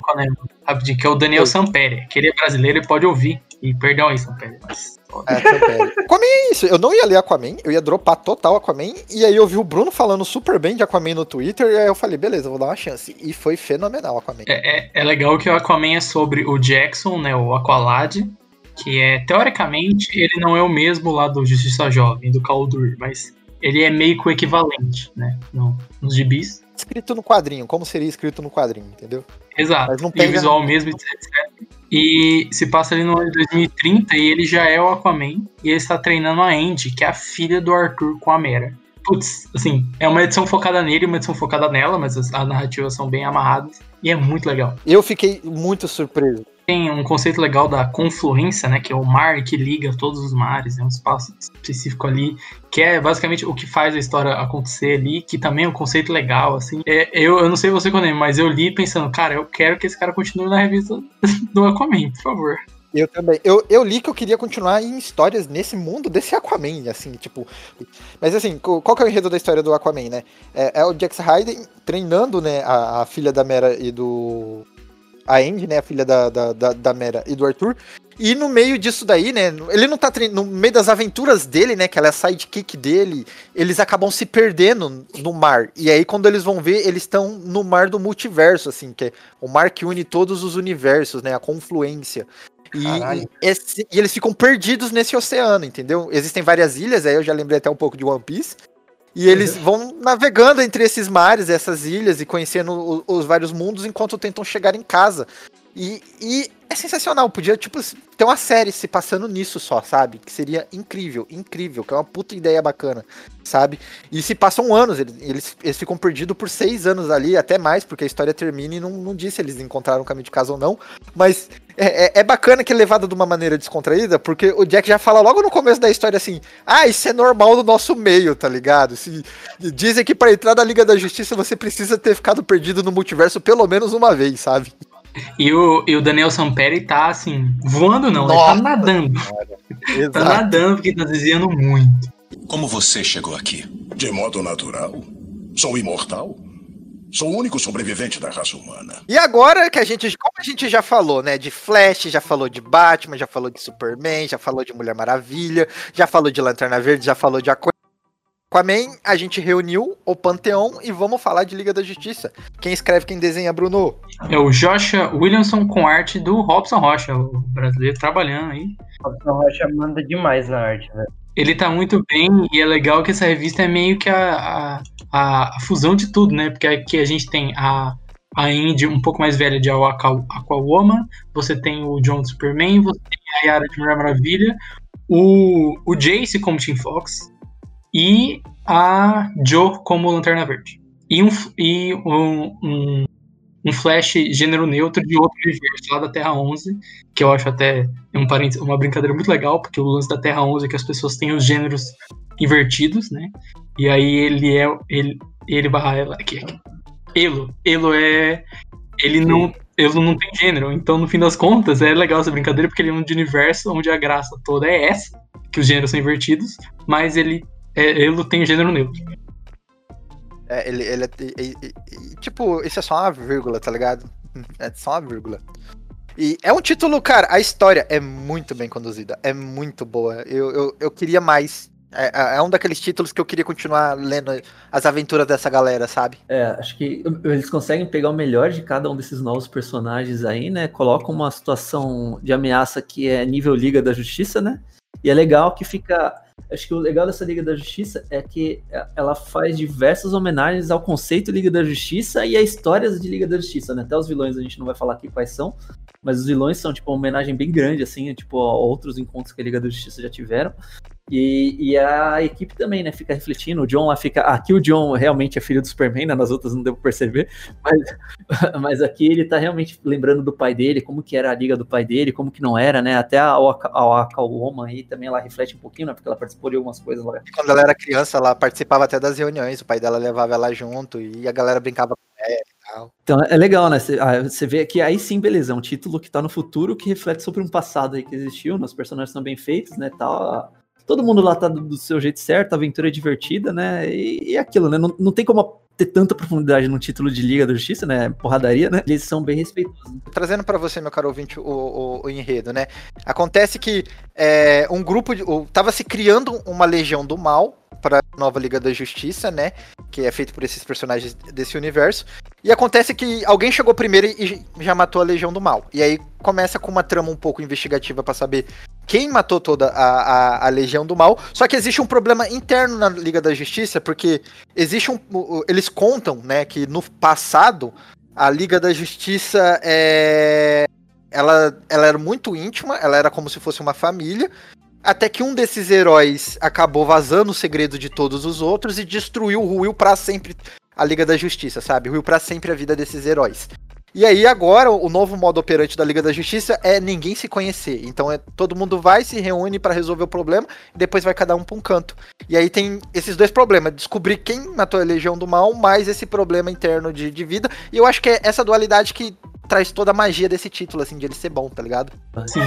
E: Rapidinho, que é o Daniel. Sampere, que ele é brasileiro e pode ouvir. E perdão aí, Sampere. mas-
B: É. Aquaman é isso, eu não ia ler Aquaman, eu ia dropar total Aquaman, e aí eu vi o Bruno falando super bem de Aquaman no Twitter, e aí eu falei, beleza, vou dar uma chance. E foi fenomenal Aquaman.
E: É, é, é legal que o Aquaman é sobre o Jackson, né, o Aqualad, que é, teoricamente, ele não é o mesmo lá do Justiça Jovem, do Kaldur, mas ele é meio que o equivalente, né, no, nos gibis.
B: Escrito no quadrinho, como seria escrito no quadrinho, entendeu?
E: Exato.
B: Mas não
E: E o
B: pega-
E: visual mesmo, etc. E se passa ali no ano de 2030 e ele já é o Aquaman e ele está treinando a Andy, que é a filha do Arthur com a Mera. Putz, assim, é uma edição focada nele e uma edição focada nela, mas as, as narrativas são bem amarradas e é muito legal.
B: Eu fiquei muito surpreso.
E: Tem um conceito legal da confluência, né? Que é o mar que liga todos os mares, é um espaço específico ali, que é basicamente o que faz a história acontecer ali, que também é um conceito legal, assim. É, eu, eu não sei você quando mas eu li pensando, cara, eu quero que esse cara continue na revista do Aquaman, por favor.
B: Eu também. Eu, eu li que eu queria continuar em histórias nesse mundo desse Aquaman, assim, tipo. Mas assim, qual que é o enredo da história do Aquaman, né? É, é o Jax Hayden treinando, né, a, a filha da Mera e do. A Andy, né, a filha da, da, da, da Mera e do Arthur. E no meio disso daí, né, ele não tá no meio das aventuras dele, né, que ela é a sidekick dele, eles acabam se perdendo no mar. E aí quando eles vão ver, eles estão no mar do multiverso, assim, que é o mar que une todos os universos, né, a confluência. E esse- e eles ficam perdidos nesse oceano, entendeu? Existem várias ilhas, aí eu já lembrei até um pouco de One Piece. E eles vão navegando entre esses mares, essas ilhas e conhecendo o- os vários mundos enquanto tentam chegar em casa. E, e é sensacional, podia, tipo, ter uma série se passando nisso só, sabe? Que seria incrível, incrível, que é uma puta ideia bacana, sabe? E se passam anos, eles, eles, ficam perdidos por seis anos ali, até mais, porque a história termina e não, não diz se eles encontraram o caminho de casa ou não. Mas é, é- é bacana que é levado de uma maneira descontraída, porque o Jack já fala logo no começo da história assim: ah, isso é normal no nosso meio, tá ligado? Se, dizem que pra entrar na Liga da Justiça você precisa ter ficado perdido no multiverso pelo menos uma vez, sabe?
E: E o, e o Daniel Samperi tá assim, voando não, ele
B: Nossa
E: tá nadando. Tá nadando porque tá desviando muito.
G: Como você chegou aqui?
H: De modo natural. Sou imortal. Sou o único sobrevivente da raça humana.
B: E agora que a gente, como a gente já falou, né, de Flash, já falou de Batman, já falou de Superman, já falou de Mulher Maravilha, já falou de Lanterna Verde, já falou de Aqu- Aquaman, a gente reuniu o Panteão e vamos falar de Liga da Justiça. Quem escreve, quem desenha, Bruno?
E: É o Joshua Williamson com arte do Robson Rocha, o brasileiro trabalhando aí.
F: Robson Rocha manda demais na arte, velho.
E: Ele tá muito bem e é legal que essa revista é meio que a, a, a- fusão de tudo, né? Porque aqui a gente tem a, a Indy um pouco mais velha de Aqua, Aquawoman, você tem o John do Superman, você tem a Yara de Mulher Maravilha, o, o Jace como Team Fox e a Joe como Lanterna Verde. E um, e um, um, um Flash gênero neutro de outro universo, lá da Terra 11, que eu acho até um uma brincadeira muito legal, porque o lance da Terra 11 é que as pessoas têm os gêneros invertidos, né? E aí ele é ele ele barra ela aqui, aqui. Elo, Elo é ele não Elo não tem gênero, então no fim das contas é legal essa brincadeira porque ele é um universo onde a graça toda é essa, que os gêneros são invertidos, mas ele é, Elo tem gênero neutro.
B: É, ele, ele é, e- tipo, isso é só uma vírgula, tá ligado? É só uma vírgula. E é um título, cara, a história é muito bem conduzida, é muito boa. Eu, eu, eu queria mais. É, é- é um daqueles títulos que eu queria continuar lendo as aventuras dessa galera, sabe?
C: É, acho que eles conseguem pegar o melhor de cada um desses novos personagens aí, né? Colocam uma situação de ameaça que é nível Liga da Justiça, né? E é legal que fica. Acho que o legal dessa Liga da Justiça é que ela faz diversas homenagens ao conceito Liga da Justiça e a histórias de Liga da Justiça, né? Até os vilões a gente não vai falar aqui quais são, mas os vilões são, tipo, uma homenagem bem grande, assim, tipo, a outros encontros que a Liga da Justiça já tiveram. E, e a equipe também, né, fica refletindo. O John lá fica. Aqui o John realmente é filho do Superman, né? Nas outras não devo perceber. Mas, mas aqui ele tá realmente lembrando do pai dele, como que era a liga do pai dele, como que não era, né? Até a Waka- a Wakawoma aí também ela reflete um pouquinho, né? Porque ela participou de algumas coisas lá.
B: Quando ela era criança, ela participava até das reuniões, o pai dela levava ela junto e a galera brincava com ela e tal.
C: Então é legal, né? Você ah, vê que aí sim, beleza, é um título que tá no futuro que reflete sobre um passado aí que existiu, né? Os personagens são bem feitos, né? Tal. Todo mundo lá tá do, seu jeito certo, a aventura é divertida, né? E, e aquilo, né? Não, não tem como ter tanta profundidade no título de Liga da Justiça, né? Porradaria, né? Eles são bem respeitosos.
B: Trazendo pra você, meu caro ouvinte, o, o, o enredo, né? Acontece que é, um grupo de. o- tava se criando uma legião do mal para nova Liga da Justiça, né? Que é feito por esses personagens desse universo. E acontece que alguém chegou primeiro e já matou a Legião do Mal. E aí começa com uma trama um pouco investigativa pra saber quem matou toda a, a, a Legião do Mal. Só que existe um problema interno na Liga da Justiça, porque existe um. o- Eles contam, né, que no passado a Liga da Justiça é. Ela, ela era muito íntima, ela era como se fosse uma família. Até que um desses heróis acabou vazando o segredo de todos os outros e destruiu, ruiu pra sempre a Liga da Justiça, sabe? Ruiu pra sempre a vida desses heróis. E aí agora o novo modo operante da Liga da Justiça é ninguém se conhecer. Então é todo mundo vai se reúne pra resolver o problema e depois vai cada um pra um canto. E aí tem esses dois problemas, descobrir quem matou a Legião do Mal, mais esse problema interno de, de vida. E eu acho que é essa dualidade que traz toda a magia desse título, assim, de ele ser bom, tá ligado?
E: Sim,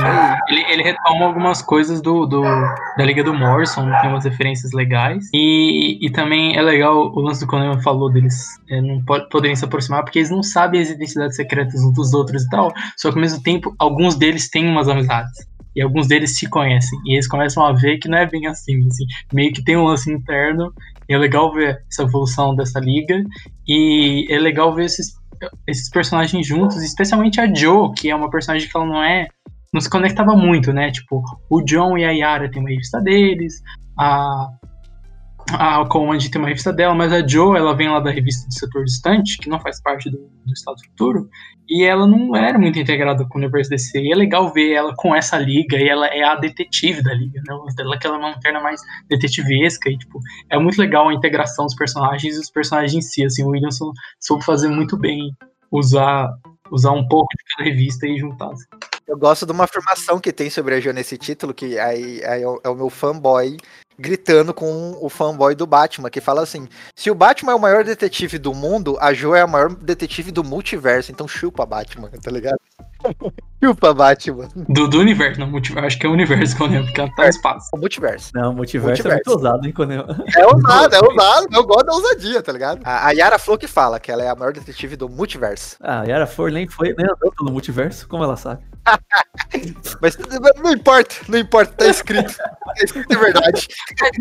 E: ele, ele retoma algumas coisas do, do, da Liga do Morrison, tem umas referências legais. E, e também é legal o lance do Conan falou deles é, não po- poderem se aproximar, porque eles não sabem as identidades secretas uns dos outros e tal. Só que ao mesmo tempo, alguns deles têm umas amizades. E alguns deles se conhecem. E eles começam a ver que não é bem assim, assim. Meio que tem um lance interno. E é legal ver essa evolução dessa liga. E é legal ver esses, esses personagens juntos, especialmente a Jo, que é uma personagem que ela não é. Não se conectava muito, né? Tipo, o John e a Yara tem uma revista deles, a. A Command tem uma revista dela, mas a Jo, ela vem lá da revista do setor distante, que não faz parte do, do Estado Futuro, e ela não era muito integrada com o universo DC. E é legal ver ela com essa liga, e ela é a detetive da liga, né? Ela ela é uma lanterna mais detetivesca, e tipo, é muito legal a integração dos personagens e os personagens em si. Assim, o Williamson soube fazer muito bem usar, usar um pouco de cada revista e juntar. assim.
B: Eu gosto de uma afirmação que tem sobre a Jo nesse título, que aí, aí é o- é o meu fanboy gritando com o fanboy do Batman, que fala assim: se o Batman é o maior detetive do mundo, a Jo é a maior detetive do multiverso, então chupa Batman, tá ligado? chupa Batman.
E: Do, do universo, não multiverso. Acho que é o universo que eu lembro, porque ela tá no espaço.
B: O multiverso.
C: Não, multiverso, é
B: Multiverso.
C: muito ousado, hein, Conan?
B: É ousado, é ousado, eu gosto da ousadia, tá ligado? A, a Yara Flo que fala que ela é a maior detetive do multiverso.
C: Ah, a Yara For nem foi, nem andou pelo multiverso, como ela sabe?
B: Mas não importa, não importa, tá escrito. Tá escrito é verdade.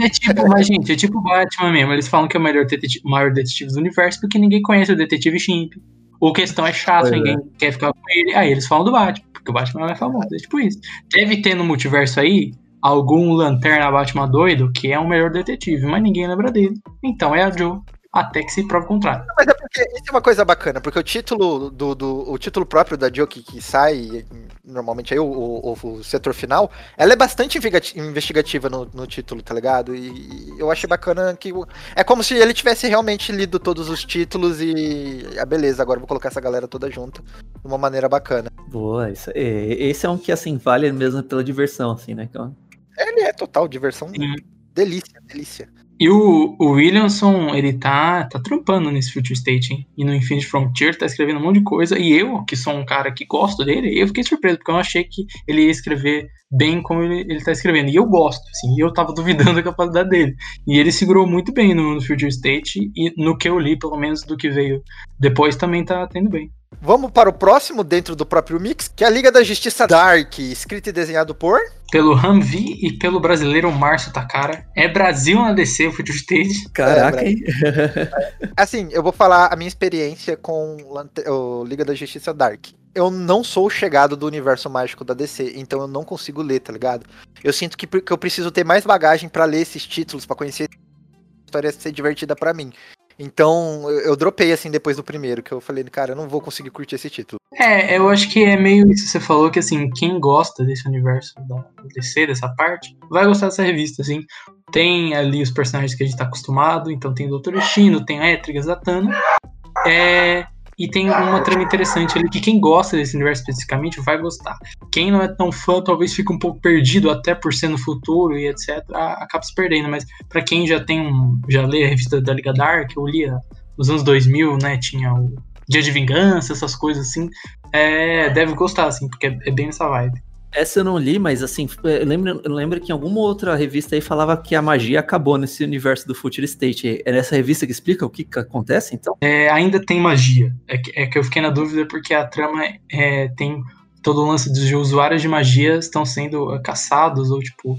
E: É tipo, mas, gente, é tipo Batman mesmo. Eles falam que é o melhor detetive, maior detetive do universo porque ninguém conhece o detetive Chimp. O questão é chato,
C: Pois é.
E: ninguém quer ficar com ele. Aí eles falam do Batman, porque o Batman é mais famoso. É tipo isso. Deve ter no multiverso aí algum lanterna Batman doido que é o melhor detetive, mas ninguém lembra dele. Então é a Joe. Até que se prove o contrário.
B: Mas é porque isso é uma coisa bacana, porque o título do, do o título próprio da Joe que, sai normalmente aí o, o, o setor final, ela é bastante investigativa no, no título, tá ligado? E, e eu achei bacana que é como se ele tivesse realmente lido todos os títulos e ah, beleza, agora eu vou colocar essa galera toda junto de uma maneira bacana.
C: Boa, isso, é, esse é um que, assim, vale mesmo pela diversão, assim, né? é
B: Ele é total diversão,
E: Sim.
B: delícia, delícia.
E: E o, o Williamson, ele tá, tá trampando nesse Future State, hein? E no Infinite Frontier tá escrevendo um monte de coisa. E eu, que sou um cara que gosto dele, eu fiquei surpreso, porque eu achei que ele ia escrever bem como ele, ele tá escrevendo. E eu gosto, assim, e eu tava duvidando da capacidade dele. E ele segurou muito bem no, no Future State, e no que eu li, pelo menos do que veio depois, também tá tendo bem.
B: Vamos para o próximo dentro do próprio mix, que é a Liga da Justiça Dark, escrito e desenhado por
E: Pelo Humvee e pelo brasileiro Márcio Takara. É Brasil na DC, o Future State.
C: Caraca,
B: É,
C: hein?
B: Assim, eu vou falar a minha experiência com o Liga da Justiça Dark. Eu não sou chegado do universo mágico da DC, então eu não consigo ler, tá ligado? Eu sinto que, que eu preciso ter mais bagagem pra ler esses títulos, pra conhecer a história ser divertida pra mim. Então, eu, dropei assim depois do primeiro, que eu falei, cara, eu não vou conseguir curtir esse título.
E: É, eu acho que é meio isso que você falou, que assim, quem gosta desse universo da DC, dessa parte, vai gostar dessa revista, assim. Tem ali os personagens que a gente tá acostumado, então tem o Doutor Destino, tem a Etrigan Zatanna, é, e tem uma trama interessante ali que quem gosta desse universo especificamente vai gostar. Quem não é tão fã talvez fique um pouco perdido, até por ser no futuro e etc, acaba se perdendo, mas pra quem já tem um, já lê a revista da Liga Dark, eu lia nos anos 2000, né, tinha o Dia de Vingança, essas coisas assim, é, deve gostar, assim, porque é, bem nessa vibe.
C: Essa eu não li, mas assim, eu lembro, eu lembro que em alguma outra revista aí falava que a magia acabou nesse universo do Future State. É nessa revista que explica o que, que acontece, então?
E: É, ainda tem magia. É que, é que eu fiquei na dúvida porque a trama é, tem todo o lance dos usuários de magia estão sendo é, caçados ou, tipo,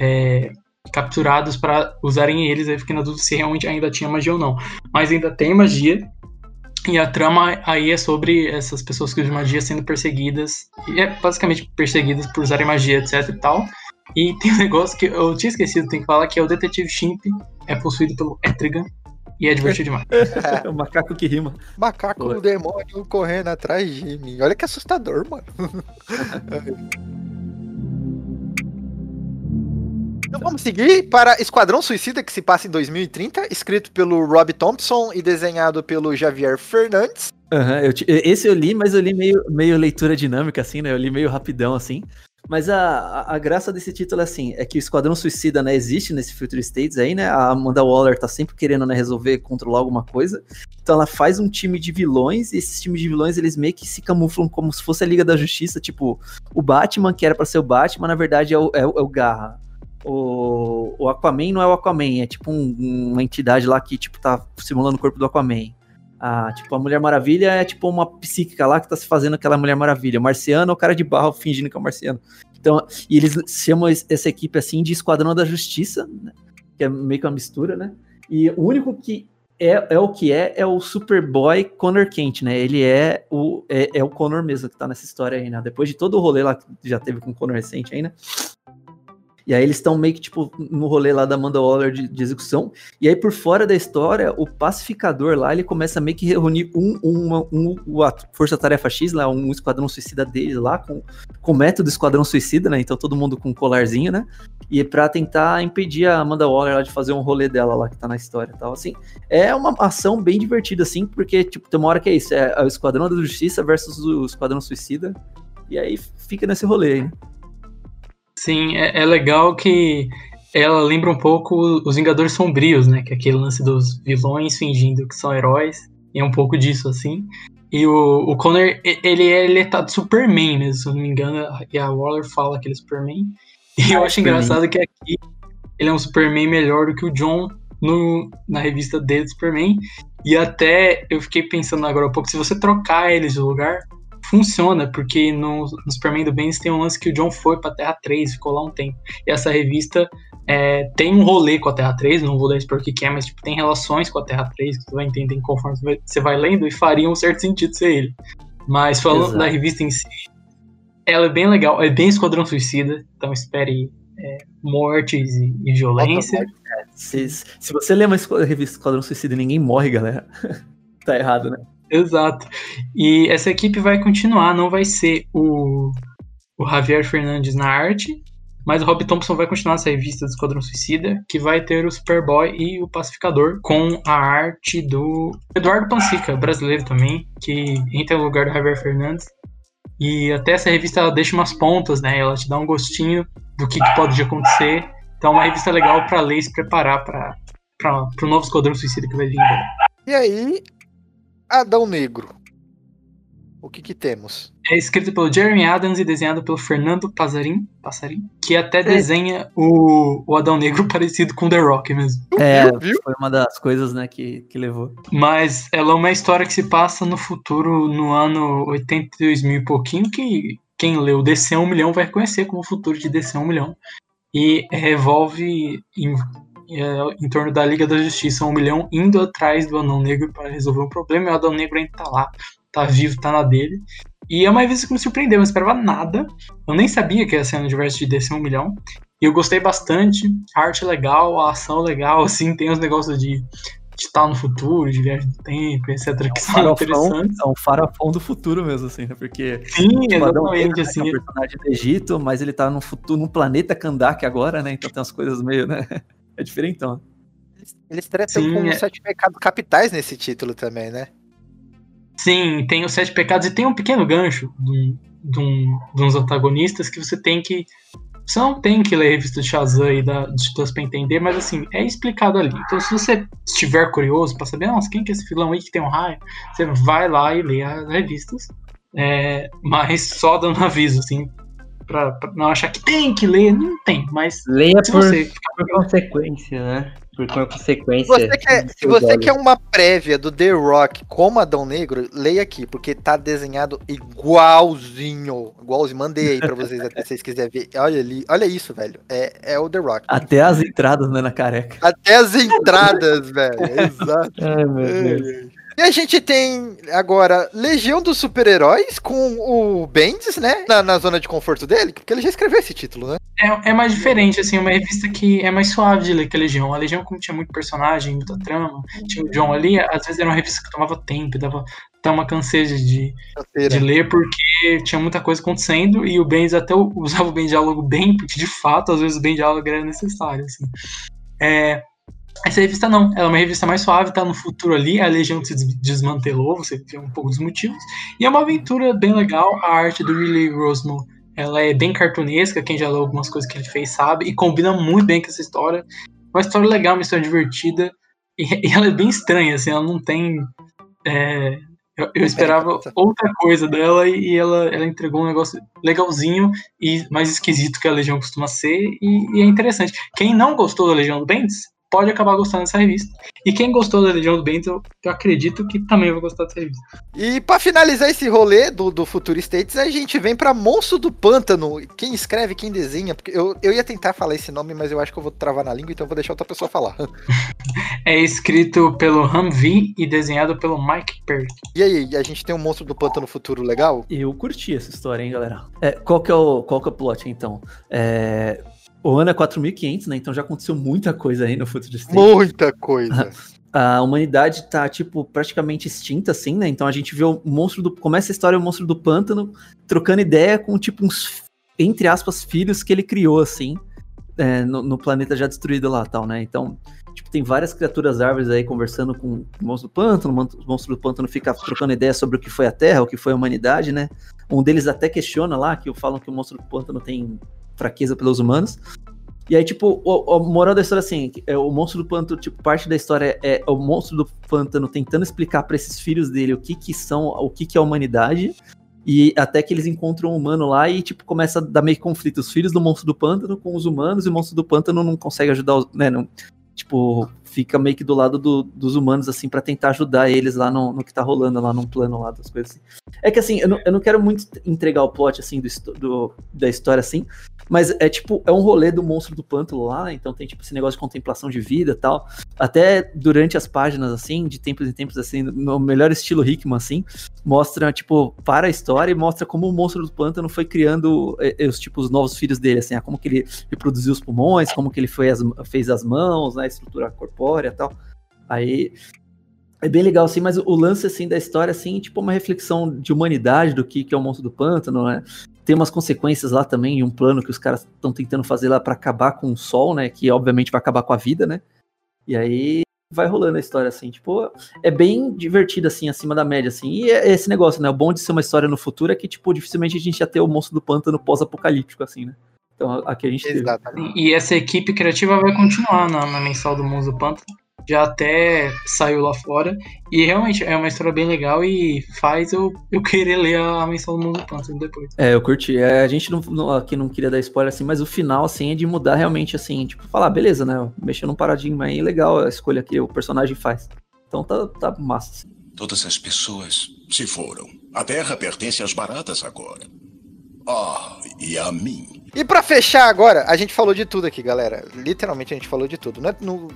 E: é, capturados para usarem eles. Aí eu fiquei na dúvida se realmente ainda tinha magia ou não. Mas ainda tem magia. E a trama aí é sobre essas pessoas que usam magia sendo perseguidas. E é basicamente perseguidas por usarem magia, etc e tal. E tem um negócio que eu tinha esquecido, tem que falar, que é o Detetive Chimp é possuído pelo Etrigan. E é divertido demais.
C: É o macaco que rima.
B: Macaco
C: Oi.
B: demônio correndo atrás de mim. Olha que assustador, mano. Então vamos seguir para Esquadrão Suicida, que se passa em 2030, escrito pelo Rob Thompson e desenhado pelo Javier Fernandes.
C: Aham, eu ti- esse eu li, mas eu li meio, meio leitura dinâmica, assim, né? Eu li meio rapidão, assim. Mas a, a, graça desse título é assim, é que o Esquadrão Suicida, né, existe nesse Future States aí, né? A Amanda Waller tá sempre querendo, né, resolver, controlar alguma coisa. Então ela faz um time de vilões, e esses times de vilões, eles meio que se camuflam como se fosse a Liga da Justiça, tipo, o Batman, que era para ser o Batman, na verdade é o, é, é o Garra. O, o Aquaman não é o Aquaman, é tipo um- uma entidade lá que, tipo, tá simulando o corpo do Aquaman. Ah, tipo, a Mulher Maravilha é tipo uma psíquica lá que tá se fazendo aquela Mulher Maravilha. O Marciano é o cara de barro fingindo que é o Marciano. Então, e eles chamam es- essa equipe assim de Esquadrão da Justiça, né? que é meio que uma mistura, né? E o único que é, é o que é é o Superboy Connor Kent, né? Ele é o, é, é o Connor mesmo que tá nessa história aí, né? Depois de todo o rolê lá que já teve com o Connor recente aí, né? E aí eles estão meio que, tipo, no rolê lá da Amanda Waller de, de execução. E aí, por fora da história, o pacificador lá, ele começa meio que reunir um, uma, um, o a Força Tarefa X, lá, um esquadrão suicida deles lá, com, com o método Esquadrão Suicida, né? Então todo mundo com um colarzinho, né? E pra tentar impedir a Amanda Waller lá de fazer um rolê dela lá que tá na história e tal. Assim, é uma ação bem divertida, assim, porque, tipo, tem uma hora que é isso, é o Esquadrão da Justiça versus o Esquadrão Suicida. E aí fica nesse rolê né?
E: Sim, é, é legal que ela lembra um pouco os Vingadores Sombrios, né? Que é aquele lance dos vilões fingindo que são heróis. E é um pouco disso, assim. E o, o Connor, ele é, ele é de Superman mesmo, se eu não me engano. E a Waller fala que ele é Superman. E eu acho
C: Superman.
E: engraçado que aqui ele é um Superman melhor do que o John no, na revista dele, do Superman. E até eu fiquei pensando agora há pouco, se você trocar eles de lugar, funciona, porque no, no Superman do Bendis tem um lance que o John foi pra Terra 3, ficou lá um tempo. E essa revista é, tem um rolê com a Terra 3, não vou dar spoiler o que é, mas tipo, tem relações com a Terra 3 que você vai entender conforme você vai- lendo e faria um certo sentido ser ele. Mas falando
C: Exato.
E: da revista em si, ela é bem legal, é bem Esquadrão Suicida, então espere é, mortes e, e violência.
C: Se, se você lê uma revista Esquadrão Suicida e ninguém morre, galera, tá errado, né?
E: Exato. E essa equipe vai continuar, não vai ser o, o Javier Fernandes na arte, mas o Rob Thompson vai continuar essa revista do Esquadrão Suicida, que vai ter o Superboy e o Pacificador, com a arte do Eduardo Pansica, brasileiro também, que entra no lugar do Javier Fernandes. E até essa revista ela deixa umas pontas, né? Ela te dá um gostinho do que, que pode acontecer. Então uma revista legal para ler e se preparar para o novo Esquadrão Suicida que vai vir.
B: E aí, Adão Negro. O que que temos?
E: É escrito pelo Jeremy Adams e desenhado pelo Fernando Passarim, Passarim que até
C: Sim.
E: desenha o, o Adão Negro parecido com The Rock mesmo.
C: É, foi uma das coisas, né, que, que levou.
E: Mas ela é uma história que se passa no futuro, no ano 82 mil e pouquinho, que quem leu DC 1 milhão vai reconhecer como o futuro de DC 1 milhão. E revolve em, é, em torno da Liga da Justiça 1 milhão, indo atrás do Anão Negro para resolver um problema, e o Adão Negro ainda tá lá, tá vivo, tá na dele. E é uma revista que me surpreendeu, eu não esperava nada. Eu nem sabia que ia ser no universo de DC 1 milhão. E eu gostei bastante. A arte é legal, a ação é legal, assim, tem os negócios de de estar no futuro, de viagem do tempo, etc. Que são interessantes.
C: é um farofão do futuro mesmo, assim, né? Porque
E: Sim,
C: o Adão
E: exatamente,
C: Negro, né,
E: assim.
C: é um personagem do Egito, mas ele tá no futuro, no planeta Kandak agora, né? Então tem umas coisas meio, né? É diferentão.
B: Eles, tretam
E: Sim,
B: com
E: é.
B: os sete pecados capitais nesse título também, né?
E: Sim, tem os Sete Pecados e tem um pequeno gancho de, um- de, um- de uns antagonistas que você tem que. Você não tem que ler a revista de Shazam e da, de Titãs pra entender, mas assim, é explicado ali. Então, se você estiver curioso pra saber, nossa, quem que é esse vilão aí que tem um raio, você vai lá e lê as revistas. É, mas só dando aviso, assim, pra, pra não achar que tem que ler, não tem, mas
F: Leia por,
E: você
F: por consequência, né? Por consequência.
B: Você quer, se você
F: olhos.
B: quer uma prévia do The Rock como Adão Negro, leia aqui, porque tá desenhado igualzinho. Igualzinho. Mandei aí pra vocês até se vocês quiserem ver. Olha ali, olha isso, velho. É, é o The Rock.
C: Até as entradas, né, na careca.
B: Até as entradas, velho. Exato.
F: Ai, meu Deus.
B: E a gente tem agora Legião dos Super-Heróis com o Bendis, né? Na, na zona de conforto dele, porque ele já escreveu esse título, né?
E: É, é mais diferente, assim, uma revista que é mais suave de ler que a Legião. A Legião, como tinha muito personagem, muita trama, tinha o John ali, às vezes era uma revista que tomava tempo, dava até uma canseira de, de ler, porque tinha muita coisa acontecendo, e o Benz até usava o bem diálogo bem, porque de fato, às vezes o bem diálogo era necessário, assim. É, essa revista não, ela é uma revista mais suave, tá no futuro ali, a Legião se des- desmantelou, você vê um pouco dos motivos, e é uma aventura bem legal, a arte do Riley Rosmo Ela é bem cartunesca, quem já leu algumas coisas que ele fez sabe, e combina muito bem com essa história. Uma história legal, uma história divertida. E, e ela é bem estranha, assim, ela não tem. é, eu, eu esperava outra coisa dela e, e ela, ela entregou um negócio legalzinho e mais esquisito que a Legião costuma ser, e, e é interessante. Quem não gostou da Legião do Bendis, pode acabar gostando dessa revista. E quem gostou da Legião do Bendis, eu, eu acredito que também vai gostar dessa revista.
B: E pra finalizar esse rolê do, do Futuro States, a gente vem pra Monstro do Pântano. Quem escreve, quem desenha. Porque eu, eu ia tentar falar esse nome, mas eu acho que eu vou travar na língua, então eu vou deixar outra pessoa falar.
E: É escrito pelo Humvee e desenhado pelo Mike Perk.
B: E aí, a gente tem um Monstro do Pântano futuro legal?
C: Eu curti essa história, hein, galera. É, qual, que é o, qual que é o plot, então? É, o ano é 4500, né? Então já aconteceu muita coisa aí no Future State.
B: Muita coisa.
C: A humanidade tá, tipo, praticamente extinta, assim, né? Então a gente vê o monstro do. Começa a história o monstro do pântano trocando ideia com, tipo, uns, entre aspas, filhos que ele criou, assim, é, no, no planeta já destruído lá tal, né? Então, tipo, tem várias criaturas árvores aí conversando com o monstro do pântano, o monstro do pântano fica trocando ideia sobre o que foi a Terra, o que foi a humanidade, né? Um deles até questiona lá, que falam que o monstro do pântano tem fraqueza pelos humanos. E aí, tipo, o, a moral da história é assim, é, o monstro do pântano, tipo, parte da história é o monstro do pântano tentando explicar pra esses filhos dele o que que são, o que que é a humanidade, e até que eles encontram um humano lá e, tipo, começa a dar meio conflito. Os filhos do monstro do pântano com os humanos, e o monstro do pântano não consegue ajudar os, né, não, tipo, fica meio que do lado do- dos humanos, assim, pra tentar ajudar eles lá no, no que tá rolando, lá num plano lá das coisas assim. É que, assim, eu não, eu não quero muito entregar o plot, assim, do, do- da história, assim, mas é tipo, é um rolê do monstro do pântano lá, então tem tipo esse negócio de contemplação de vida tal. Até durante as páginas, assim, de tempos em tempos, assim, no melhor estilo Hickman, assim, mostra, tipo, para a história e mostra como o monstro do pântano foi criando eh, eh, os tipos os novos filhos dele, assim, ah, como que ele reproduziu os pulmões, como que ele foi as- fez as mãos, né, a estrutura corpórea e tal. Aí é bem legal, assim, mas o lance, assim, da história, assim, tipo, uma reflexão de humanidade do que, que é o monstro do pântano, né? Tem umas consequências lá também, um plano que os caras estão tentando fazer lá pra acabar com o sol, né? Que obviamente vai acabar com a vida, né? E aí vai rolando a história, assim, tipo, é bem divertido, assim, acima da média, assim. E é esse negócio, né? O bom de ser uma história no futuro é que, tipo, dificilmente a gente ia ter o monstro do pântano pós-apocalíptico, assim, né? Então aqui a gente teve.
E: E essa equipe criativa vai continuar na, na mensal do Monstro do Pântano. Já até saiu lá fora. E realmente é uma história bem legal e faz eu, eu querer ler a mensal do Mundo do Pântano depois.
C: É, eu curti. É, a gente não, não- aqui não queria dar spoiler assim, mas o final, assim, é de mudar realmente, assim, tipo, falar, beleza, né? Mexer num paradigma aí, legal a escolha que o personagem faz. Então tá, tá massa. assim.
G: Todas as pessoas.
H: Se foram. A terra pertence às baratas agora. Ah, e a mim.
B: E pra fechar agora, a gente falou de tudo aqui, galera. Literalmente a gente falou de tudo. Né? No...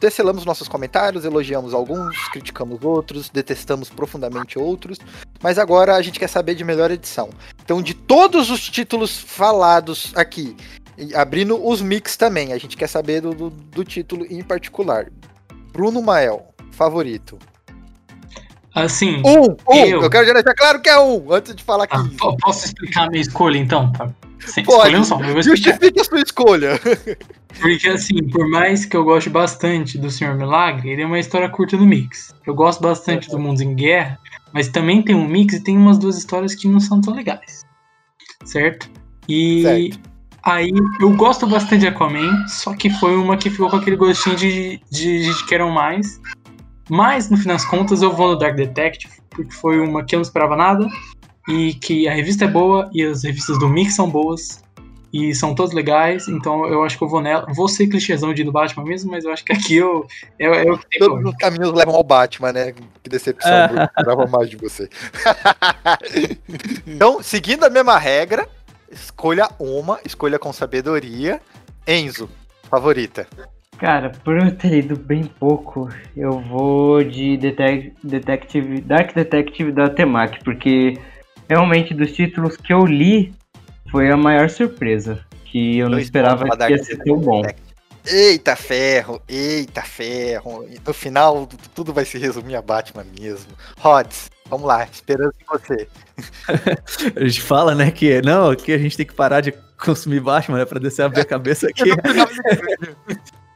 B: Tecelamos nossos comentários, elogiamos alguns, criticamos outros, detestamos profundamente outros. Mas agora a gente quer saber de melhor edição. Então, de todos os títulos falados aqui, abrindo os mix também, a gente quer saber do, do, do título em particular. Bruno Mael, favorito.
E: Assim,
B: Um, um!
E: Eu.
B: Eu, quero já deixar claro que é um, antes de falar
E: ah,
B: 15.
E: po- posso explicar a minha escolha então? Tá? Sem,
B: Pode.
E: vou explicar.
B: Justifique a sua escolha.
E: Porque assim, por mais que eu goste bastante do Senhor Milagre, ele é uma história curta no mix. Eu gosto bastante do Mundos em Guerra, mas também tem um mix e tem umas duas histórias que não são tão legais. Certo? E
B: Certo.
E: aí eu gosto bastante de Aquaman, só que foi uma que ficou com aquele gostinho de, de, de quero mais. Mas no fim das contas eu vou no Dark Detective, porque foi uma que eu não esperava nada. E que a revista é boa e as revistas do Mix são boas e são todas legais, então eu acho que eu vou nela. Vou ser clichêzão de ir do Batman mesmo, mas eu acho que aqui eu, é, é tem pra
B: Todos os caminhos levam ao Batman, né? Que decepção, Bruno. Esperava mais de você. então, seguindo a mesma regra, escolha uma, escolha com sabedoria. Enzo, favorita.
F: Cara, por eu ter lido bem pouco, eu vou de Detec- Detective, Dark Detective da Temac, porque realmente dos títulos que eu li foi a maior surpresa, que eu não
B: Dois
F: esperava que ia ser tão bom.
B: Eita ferro, eita ferro. No final, tudo vai se resumir a Batman mesmo. Rods, vamos lá, esperando em você.
C: A gente fala, né, que não, que a gente tem que parar de consumir Batman, né, pra descer abrir a cabeça aqui.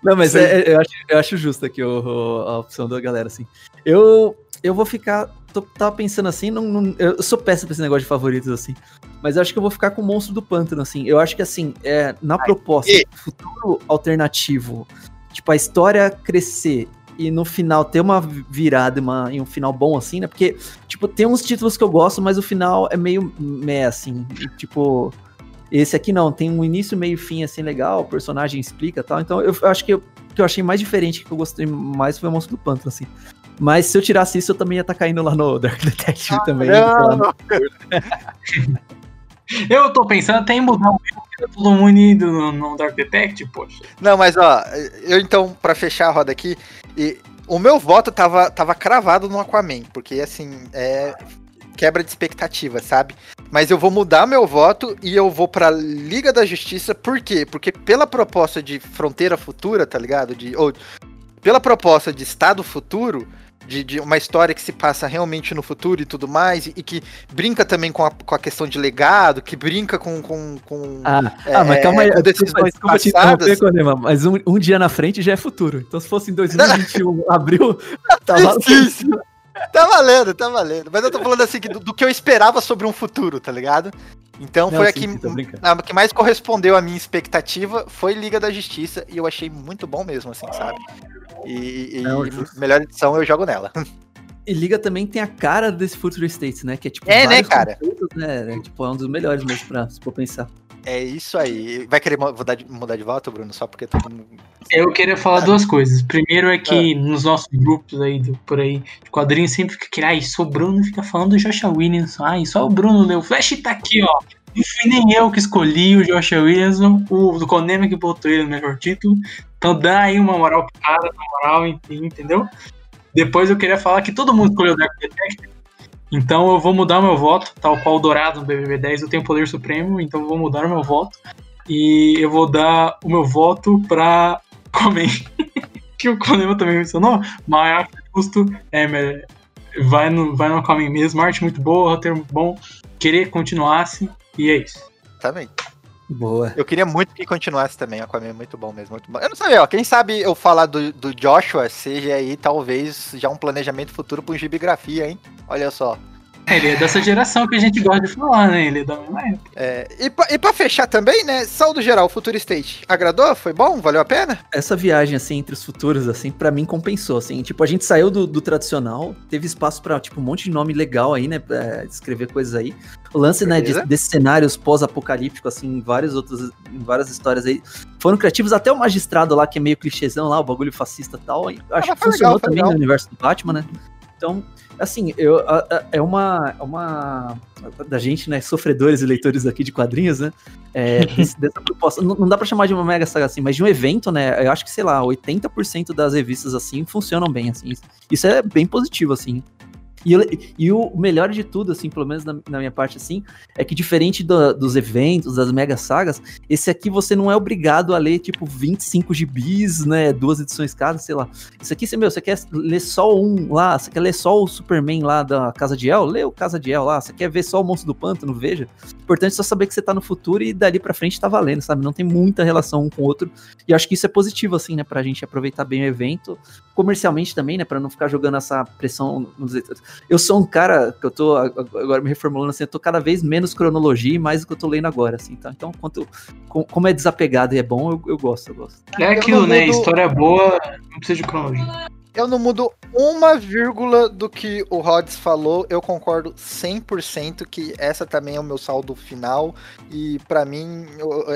C: Não, mas é- é- eu, acho, eu acho justo aqui o- o- a opção da galera, assim. Eu, eu vou ficar. Tô, tava pensando assim, não, não- eu sou péssimo pra esse negócio de favoritos, assim. Mas eu acho que eu vou ficar com o Monstro do Pântano, assim. Eu acho que, assim, é, na proposta,
B: e-
C: futuro alternativo, tipo, a história crescer e no final ter uma virada e, uma, e um final bom, assim, né? Porque, tipo, tem uns títulos que eu gosto, mas o final é meio meh, assim. Tipo, esse aqui não, tem um início, meio e fim, assim, legal, o personagem explica e tal. Então, eu acho que eu, que eu achei mais diferente, que eu gostei mais foi o Monstro do Pântano, assim. Mas se eu tirasse isso, eu também ia estar caindo lá no Dark Detective também. lá,
B: Não,
E: Eu tô pensando até em mudar o todo mundo unido no, no Dark Detective, poxa.
B: Não, mas ó, eu então, pra fechar a roda aqui, e o meu voto tava, tava cravado no Aquaman, porque assim, é quebra de expectativa, sabe? Mas eu vou mudar meu voto e eu vou pra Liga da Justiça, por quê? Porque pela proposta de fronteira futura, tá ligado? De, ou pela proposta de estado futuro, de, de uma história que se passa realmente no futuro e tudo mais, e, e que brinca também com a, com a questão de legado, que brinca com. com, com
C: Ah,
B: É,
C: ah, mas calma aí, desculpa, desculpa te interromper, Conema, mas um, um dia na frente já é futuro. Então se fosse em 2021, abril.
B: Sim, sim. Tá valendo, tá valendo. Mas eu tô falando assim, que do, do que eu esperava sobre um futuro, tá ligado? Então
C: Não,
B: foi a
C: sim,
B: que,
C: tô brincando.
B: a que mais correspondeu à minha expectativa foi Liga da Justiça e eu achei muito bom mesmo, assim, sabe? E, e melhor edição eu jogo nela.
C: E Liga também tem a cara desse Future States, né? Que é tipo.
B: É, né, cara?
C: Né? É, tipo, é um dos melhores mesmo pra, se for pensar.
B: É isso aí. Vai querer mudar de, mudar de voto, Bruno? Só porque todo mundo.
E: Eu queria falar duas coisas. Primeiro é que
B: Ah.
E: nos nossos grupos aí, por aí, de quadrinhos, sempre fica aquele, ai, sou Bruno e fica falando do Joshua Williams. Ai, só o Bruno leu. O Flash tá aqui, ó. Não fui nem eu que escolhi o Joshua Williams, o do Konami que botou ele no melhor título. Então dá aí uma moral pro cara, na moral, enfim, entendeu? Depois eu queria falar que todo mundo escolheu o Dark Detective. Então eu vou mudar meu voto, tal qual o Dourado no BBB 10, eu tenho poder supremo, então eu vou mudar meu voto. E eu vou dar o meu voto pra Comen. que o Konema também mencionou, mas justo, é, vai no, vai no Comen mesmo, arte muito boa, roteiro muito bom, querer que continuasse, e é isso.
B: Também.
C: Boa.
B: Eu queria muito que continuasse também. Aquaman é muito bom mesmo. Muito bom. Eu não sei, ó. Quem sabe eu falar do, do Joshua seja aí, talvez, já um planejamento futuro pra um gibigrafia, hein? Olha só.
E: É, Ele é dessa geração que a gente gosta de falar, né? Ele é da mesma época.
B: É, e, pra, e pra fechar também, né? Saldo geral, Future State. Agradou? Foi bom? Valeu a pena?
C: Essa viagem, assim, entre os futuros, assim, pra mim compensou, assim. Tipo, a gente saiu do, do tradicional, teve espaço pra, tipo, um monte de nome legal aí, né? Pra escrever coisas aí. O lance, né,
B: Beleza.
C: de- desses cenários pós-apocalípticos, assim, em vários outros, em várias histórias aí, foram criativos. Até o magistrado lá, que é meio clichêzão lá, o bagulho fascista e tal. e acho
B: mas
C: que funcionou
B: legal,
C: também
B: legal.
C: no universo do Batman, né? Então, assim, eu, a- a- é uma, é uma da gente, né, sofredores e leitores aqui de quadrinhos, né? É, desse- dessa proposta. Não, não dá pra chamar de uma mega saga assim, mas de um evento, né? Eu acho que, sei lá, 80% das revistas assim funcionam bem, assim. Isso é bem positivo, assim. E, eu- e o melhor de tudo, assim, pelo menos na, na minha parte, assim, é que diferente do- dos eventos, das mega sagas, esse aqui você não é obrigado a ler, tipo, 25 gibis, né? Duas edições cada, sei lá. Isso aqui, você, meu, você quer ler só um lá, você quer ler só o Superman lá da Casa de El? Lê o Casa de El lá. Você quer ver só o Monstro do Pântano? Veja. Importante é só saber que você tá no futuro e dali pra frente tá valendo, sabe? Não tem muita relação um com o outro. E acho que isso é positivo, assim, né? Pra gente aproveitar bem o evento. Comercialmente também, né? Pra não ficar jogando essa pressão nos. Eu sou um cara que eu tô ag- agora me reformulando assim, eu tô cada vez menos cronologia e mais do que eu tô lendo agora, assim, tá? Então, quanto, com- como é desapegado e é bom, eu, eu gosto, eu gosto.
E: É
B: Eu
E: aquilo, né? História boa, não precisa de cronologia.
B: Eu não mudo uma vírgula do que o Rods falou. Eu concordo 100% que essa também é o meu saldo final. E pra mim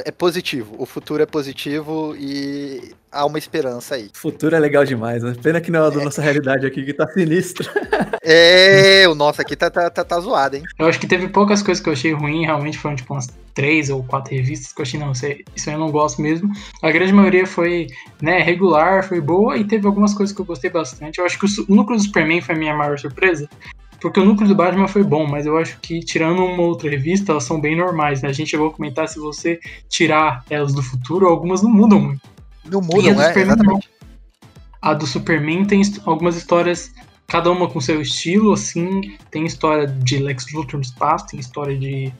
B: é positivo. O futuro é positivo e há uma esperança aí.
C: O futuro é legal demais, né? Pena que não é da nossa realidade aqui, que tá sinistra.
B: É, o nosso aqui tá, tá, tá, tá zoado, hein?
E: Eu acho que teve poucas coisas que eu achei ruim, realmente foram tipo umas três ou quatro revistas que eu achei, não, isso aí isso aí eu não gosto mesmo. A grande maioria foi, né, regular, foi boa, e teve algumas coisas que eu gostei bastante. Eu acho que o, núcleo do Superman foi a minha maior surpresa, porque o núcleo do Batman foi bom, mas eu acho que tirando uma outra revista, elas são bem normais, né? A gente chegou a comentar se você tirar elas do futuro, algumas não mudam muito.
B: Não mudam,
E: do
B: é?
E: Superman
B: Exatamente.
E: A do Superman tem algumas histórias, cada uma com seu estilo, assim. Tem história de Lex Luthor no espaço, tem história de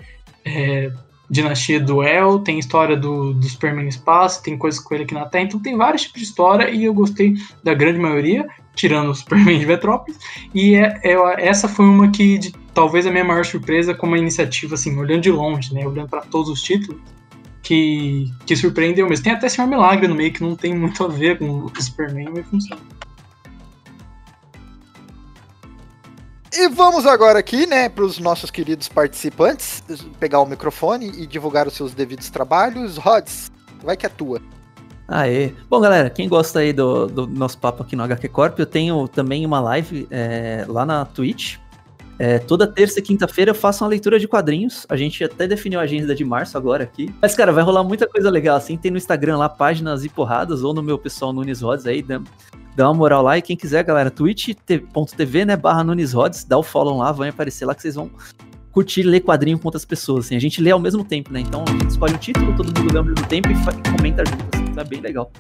E: é, Dinastia do El, tem história do, do Superman espaço, tem coisas com ele aqui na Terra. Então tem vários tipos de história e eu gostei da grande maioria, tirando o Superman de Metrópolis. E é, é- essa foi uma que, de talvez a minha maior surpresa como uma iniciativa, assim, olhando de longe, né? Olhando para todos os títulos, que, que surpreendeu mesmo. Tem até Senhor Milagre no meio que não tem muito a ver com o Superman, mas funciona.
B: E vamos agora aqui, né, para os nossos queridos participantes, pegar o microfone e divulgar os seus devidos trabalhos. Rods, vai que é tua.
C: Aê. Bom, galera, quem gosta aí do, do nosso papo aqui no HQ Corp, eu tenho também uma live é, lá na Twitch. É, toda terça e quinta-feira eu faço uma leitura de quadrinhos. A gente até definiu a agenda de março agora aqui. Mas, cara, vai rolar muita coisa legal assim. Tem no Instagram lá páginas e porradas, ou no meu pessoal Nunes Rods aí. Dá, dá uma moral lá. E quem quiser, galera, twitch.tv, né? Barra Nunes Rods, dá o follow lá, vai aparecer lá que vocês vão curtir ler quadrinho com outras pessoas. Assim. A gente lê ao mesmo tempo, né? Então a gente escolhe o título, todo mundo lê ao mesmo tempo e, e comenta junto. Assim. Então é bem legal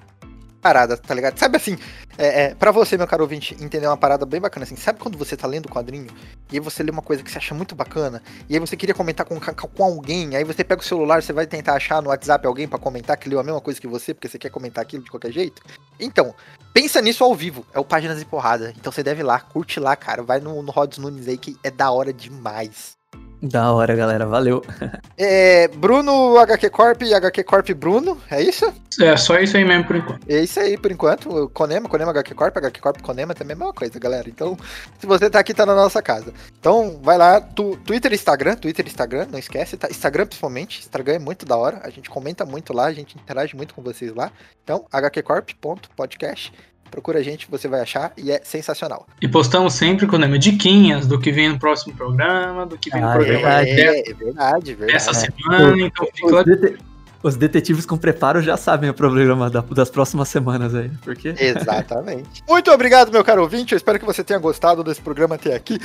B: parada, tá ligado? Sabe assim, é, é, pra você, meu caro ouvinte, entender uma parada bem bacana, assim, sabe quando você tá lendo o quadrinho e aí você lê uma coisa que você acha muito bacana e aí você queria comentar com, com alguém, aí você pega o celular, você vai tentar achar no WhatsApp alguém para comentar que leu a mesma coisa que você, porque você quer comentar aquilo de qualquer jeito? Então, pensa nisso ao vivo, é o Páginas e Porrada, então você deve ir lá, curte lá, cara, vai no, no Rods Nunes aí que é da hora demais.
C: Da hora, galera. Valeu.
B: É, Bruno HQ Corp e HQ Corp Bruno, é isso?
E: É, só isso aí mesmo por enquanto.
B: É isso aí por enquanto. Conema, Conema HQ Corp, HQ Corp Conema também é a mesma coisa, galera. Então, se você tá aqui, tá na nossa casa. Então, vai lá, tu, Twitter e Instagram, Twitter e Instagram, não esquece, tá? Instagram principalmente. Instagram é muito da hora. A gente comenta muito lá, a gente interage muito com vocês lá. Então, hqcorp.podcast procura a gente, você vai achar e é sensacional.
E: E postamos sempre com o diquinhas do que vem no próximo programa, do que vem ah, no programa
B: é, é, é verdade, verdade.
E: essa semana, então
C: fica... Os, os detetives com preparo já sabem o problema da, das próximas semanas aí, porque...
B: Exatamente. Muito obrigado, meu caro ouvinte, eu espero que você tenha gostado desse programa até aqui.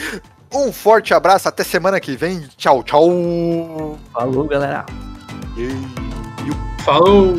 B: Um forte abraço, até semana que vem. Tchau, tchau.
C: Falou, galera.
E: Falou.